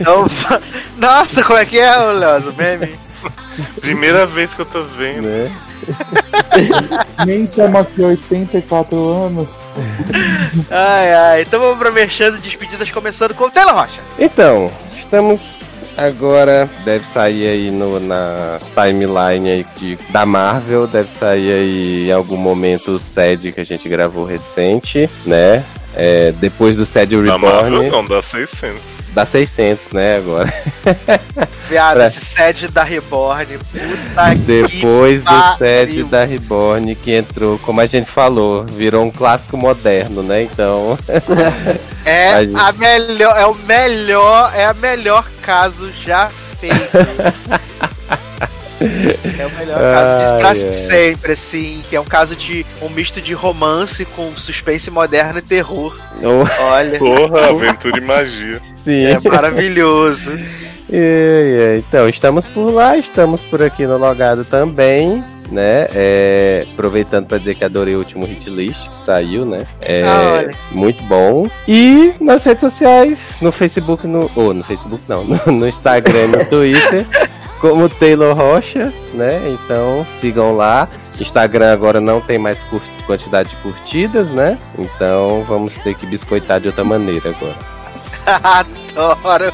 Então, nossa, como é que é, ô Leozo, meme? Primeira vez que eu tô vendo. Né? Nem temos aqui 84 anos. Ai, ai. Então vamos pra merchan e despedidas, começando com o Taylor Rocha. Então, estamos agora. Deve sair aí no, na timeline aí de, da Marvel. Deve sair aí em algum momento o SED que a gente gravou recente, né? É, depois do SED Da Marvel Reborn, não, dá 600. Dá 600, né? Agora. Viado, Pra- esse sede da Reborn, puta Depois do pariu. SED da Reborn, que entrou, como a gente falou, virou um clássico moderno, né? Então. é Ai, gente. a melhor, é o melhor, é a melhor caso já feito. É o melhor caso de pra ai. sempre, assim, que é um caso de um misto de romance com suspense moderno e terror. Oh, Olha, Porra, aventura e magia. sim. é maravilhoso. E, e, então, estamos por lá, estamos por aqui no Logado também, né? É, aproveitando para dizer que adorei o último hit list que saiu, né? É Ah, muito bom. E nas redes sociais, no Facebook, no. Ou no Facebook não, no, no Instagram e no Twitter. Como Taylor Rocha, né? Então sigam lá. Instagram agora não tem mais quantidade de curtidas, né? Então vamos ter que biscoitar de outra maneira agora. Adoro.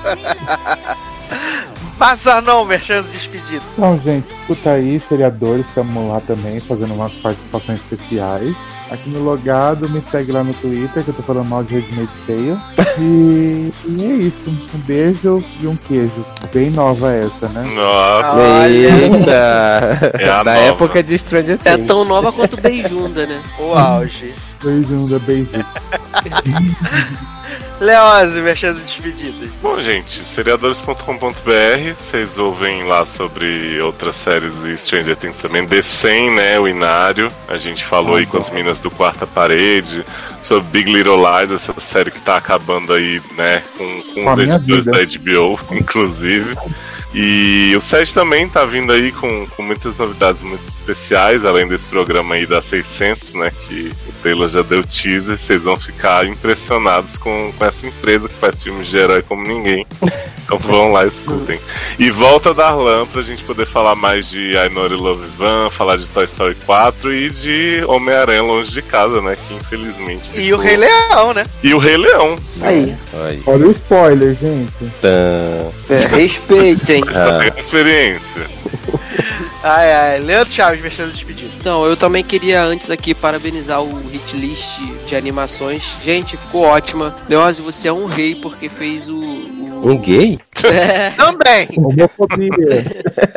Passa não, merchan despedido. Então, gente, escuta aí, seriadores, estamos lá também, fazendo umas participações especiais. Aqui no Logado, me segue lá no Twitter, que eu tô falando mal de Redmade feia. E, e é isso. Um beijo e um queijo. Bem nova essa, né? Nossa. Eita! É a da nova. época de Stranger É Things. tão nova quanto Beijunda, né? O auge. Beijunda, beijo. Leose, merchan despedidas. Bom, gente, seriadores.com.br, vocês ouvem lá sobre outras séries e Stranger Things também. The 100, né, o Inário. A gente falou aí com as minas do Quarta Parede, sobre Big Little Lies, essa série que tá acabando aí, né, com, com os editores vida. da HBO, inclusive. E o SED também tá vindo aí com, com muitas novidades muito especiais, além desse programa aí da 600, né? Que o Taylor já deu teaser. Vocês vão ficar impressionados com, com essa empresa que faz filmes de herói como ninguém. Então vão lá, escutem. E volta da Darlan pra gente poder falar mais de I Know You Love Van, falar de Toy Story 4 e de Homem-Aranha Longe de Casa, né? Que infelizmente. E o ficou- Rei Leão, né? E o Rei Leão. Aí. Aí, Olha o spoiler, gente. tã. É, respeitem. Tendo experiência. Ai, ai. Leandro Chaves, merchan despedido. Então, eu também queria antes aqui parabenizar o hit list de animações. Gente, ficou ótima. Leózio, você é um rei porque fez o. o- Um gay? É, Também. Homofobia.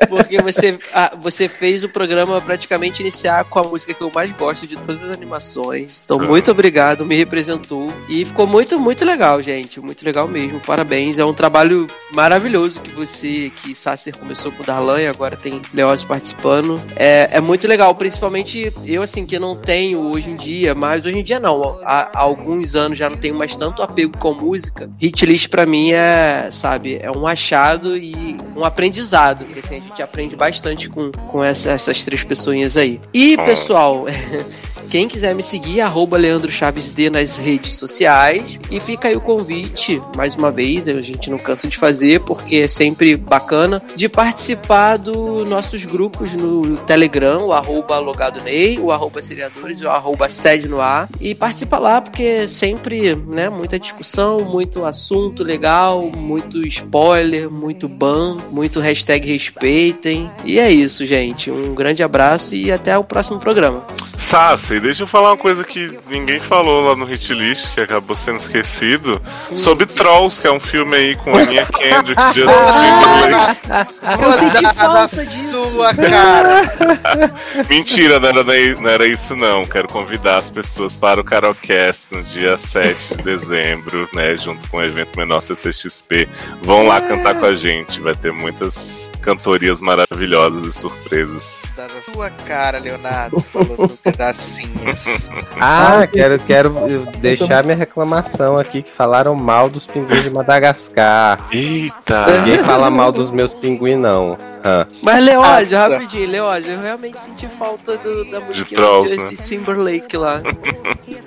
porque você, ah, você fez o programa praticamente iniciar com a música que eu mais gosto de todas as animações. Então, muito obrigado, me representou. E ficou muito, muito legal, gente. Muito legal mesmo. Parabéns. É um trabalho maravilhoso que você, que Sasser começou com o Darlan e agora tem Leózio participando. É, é muito legal, principalmente eu, assim, que não tenho hoje em dia, mas hoje em dia não. Há, há alguns anos já não tenho mais tanto apego com música. Hit list pra mim é, sabe, é um achado e um aprendizado. Porque assim, a gente aprende bastante com, com essa- essas três pessoinhas aí. E, pessoal. Quem quiser me seguir, arroba Leandro Chaves D nas redes sociais. E fica aí o convite, mais uma vez, a gente não cansa de fazer, porque é sempre bacana, de participar dos nossos grupos no Telegram, o arroba Logado Ney, o arroba Seriadores, o arroba Sede no ar. E participa lá, porque é sempre, né, muita discussão, muito assunto legal, muito spoiler, muito ban, muito hashtag respeitem. E é isso, gente. Um grande abraço e até o próximo programa. Sassi, deixa eu falar uma coisa que ninguém falou lá no hit list, que acabou sendo esquecido, sobre Trolls, que é um filme aí com a Aninha Kendrick, Justin Timberlake. Eu senti falta disso. Sua cara. Mentira, não era, não era isso não. Quero convidar as pessoas para o Carolcast no dia 7 de dezembro, né, junto com o evento menor CCXP. Vão lá cantar com a gente, vai ter muitas cantorias maravilhosas e surpresas. Da sua cara, Leonardo, falou no pedacinhos. Ah, quero, quero deixar minha reclamação aqui que falaram mal dos pinguins de Madagascar. Eita! Ninguém fala mal dos meus pinguins, não. Hã. Mas Leózio, Ah, tá. rapidinho, Leózio, eu realmente senti falta do- da música Trolls, do Justin Timberlake lá.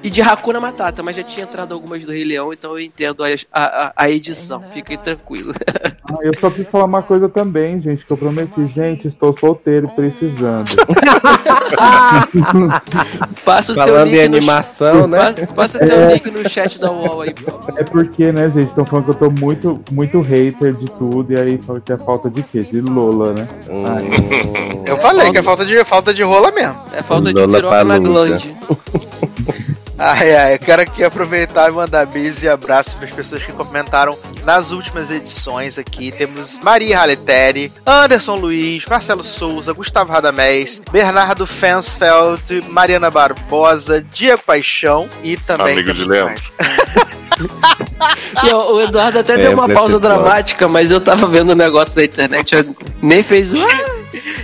e de Hakuna Matata, mas já tinha entrado algumas do Rei Leão, então eu entendo a, a, a edição. Fiquem tranquilo. Ah, eu só preciso falar uma coisa também, gente, que eu prometi. Gente, estou solteiro precisando. Passa o teu Falando link em no animação, né? Passa, passa teu link no chat da UOL aí, pô. É porque, né, gente, estão falando que eu tô muito, muito hater de tudo, e aí falam que é falta de quê? De Lola, né? Hum, Eu falei que é falta de, falta de rola mesmo. É falta de piroca na glande. Ai, ai, eu quero aqui aproveitar e mandar beijos e abraços para as pessoas que comentaram nas últimas edições aqui. Temos Maria Haleteri, Anderson Luiz, Marcelo Souza, Gustavo Radamés, Bernardo Fensfeld, Mariana Barbosa, Diego Paixão e também. Amigo de Leão. ó, o Eduardo até É, deu uma pausa dramática, mas eu tava vendo o negócio da internet, eu nem fez o.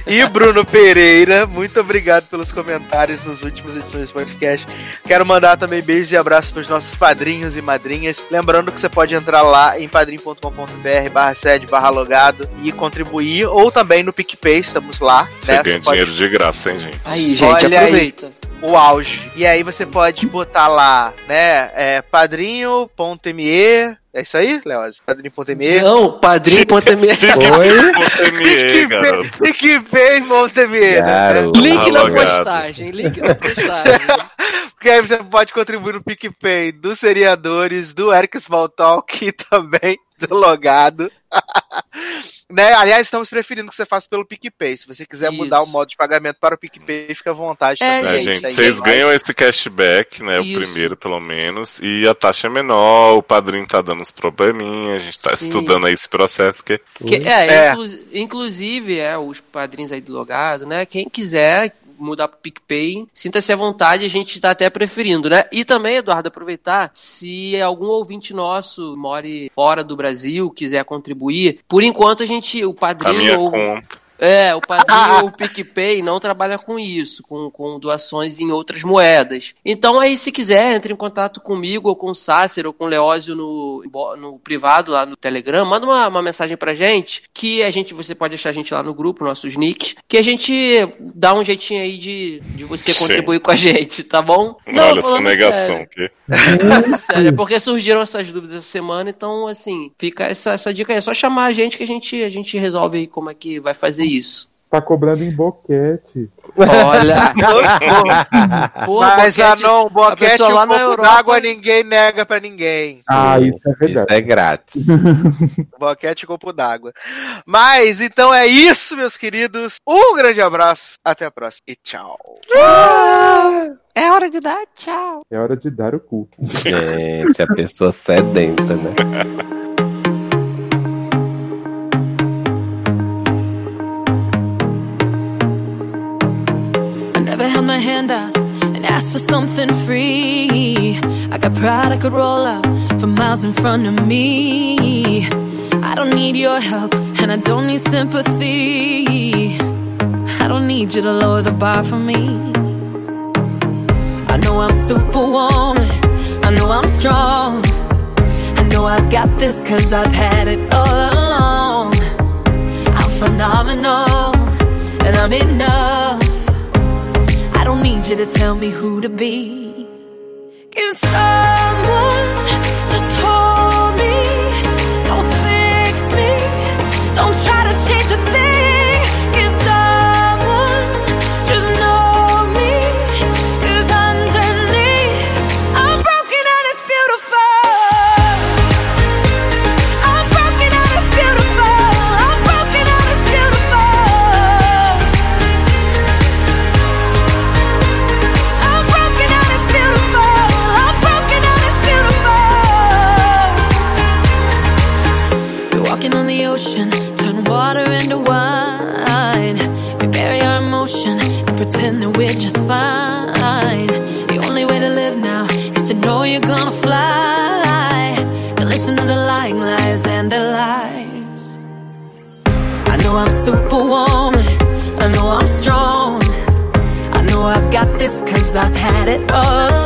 E Bruno Pereira, muito obrigado pelos comentários nos últimos edições do podcast. Quero mandar também beijos e abraços para os nossos padrinhos e madrinhas. Lembrando que você pode entrar lá em padrim.com.br barra sede barra logado e contribuir, ou também no PicPay, estamos lá. Você né? ganha Você pode- dinheiro de graça, hein, gente? Aí, gente, Olha aí. aproveita. o auge. E aí você pode botar lá, né, é, padrinho.me, é isso aí, Leoz? Padrinho.me. Não, garoto. PicPay.me. Garoto. Link na postagem, link na postagem. Porque aí você pode contribuir no PicPay dos seriadores, do Eric Smalltalk e também do Logado. né? Aliás, estamos preferindo que você faça pelo PicPay. Se você quiser Isso. mudar o modo de pagamento para o PicPay, fica à vontade. É, também. É, gente, vocês é ganham esse cashback, né? Isso. O primeiro, pelo menos. E a taxa é menor, o padrinho tá dando uns probleminhas, a gente tá Sim. estudando aí esse processo. Que... Que- é, É. inclu- inclusive, é, os padrinhos aí do Logado, né? Quem quiser mudar pro PicPay, sinta-se à vontade, a gente tá até preferindo, né? E também, Eduardo, aproveitar, se algum ouvinte nosso more fora do Brasil, quiser contribuir, por enquanto a gente, o padrinho ou... conta. É, o padrinho ou o PicPay não trabalha com isso, com, com doações em outras moedas. Então aí, se quiser, entre em contato comigo, ou com o Sácer, ou com o Leózio no, no privado, lá no Telegram, manda uma, uma mensagem pra gente, que a gente, você pode achar a gente lá no grupo, nossos nicks, que a gente dá um jeitinho aí de, de você Sim. contribuir com a gente, tá bom? Olha, falando sonegação. sério. Que... Sério, é porque surgiram essas dúvidas essa semana, então, assim, fica essa, essa dica aí. É só chamar a gente que a gente, a gente resolve aí como é que vai fazer isso. Tá cobrando em boquete. Olha, porra, Mas boquete- ah, não, a boquete pessoa e lá um na pouco Europa- d'água ninguém nega pra ninguém. Ah, isso é Isso verdade. é grátis. Boquete e copo d'água. Mas então é isso, meus queridos. Um grande abraço, até a próxima e tchau. É hora de dar tchau. É hora de dar o cu. Gente, a pessoa sedenta, né? hand out and asked for something free. I got pride I could roll up for miles in front of me. I don't need your help and I don't need sympathy. I don't need you to lower the bar for me. I know I'm superwoman. I know I'm strong. I know I've got this cause I've had it all along. I'm phenomenal and I'm enough. I need you to tell me who to be. Can someone just I've had it all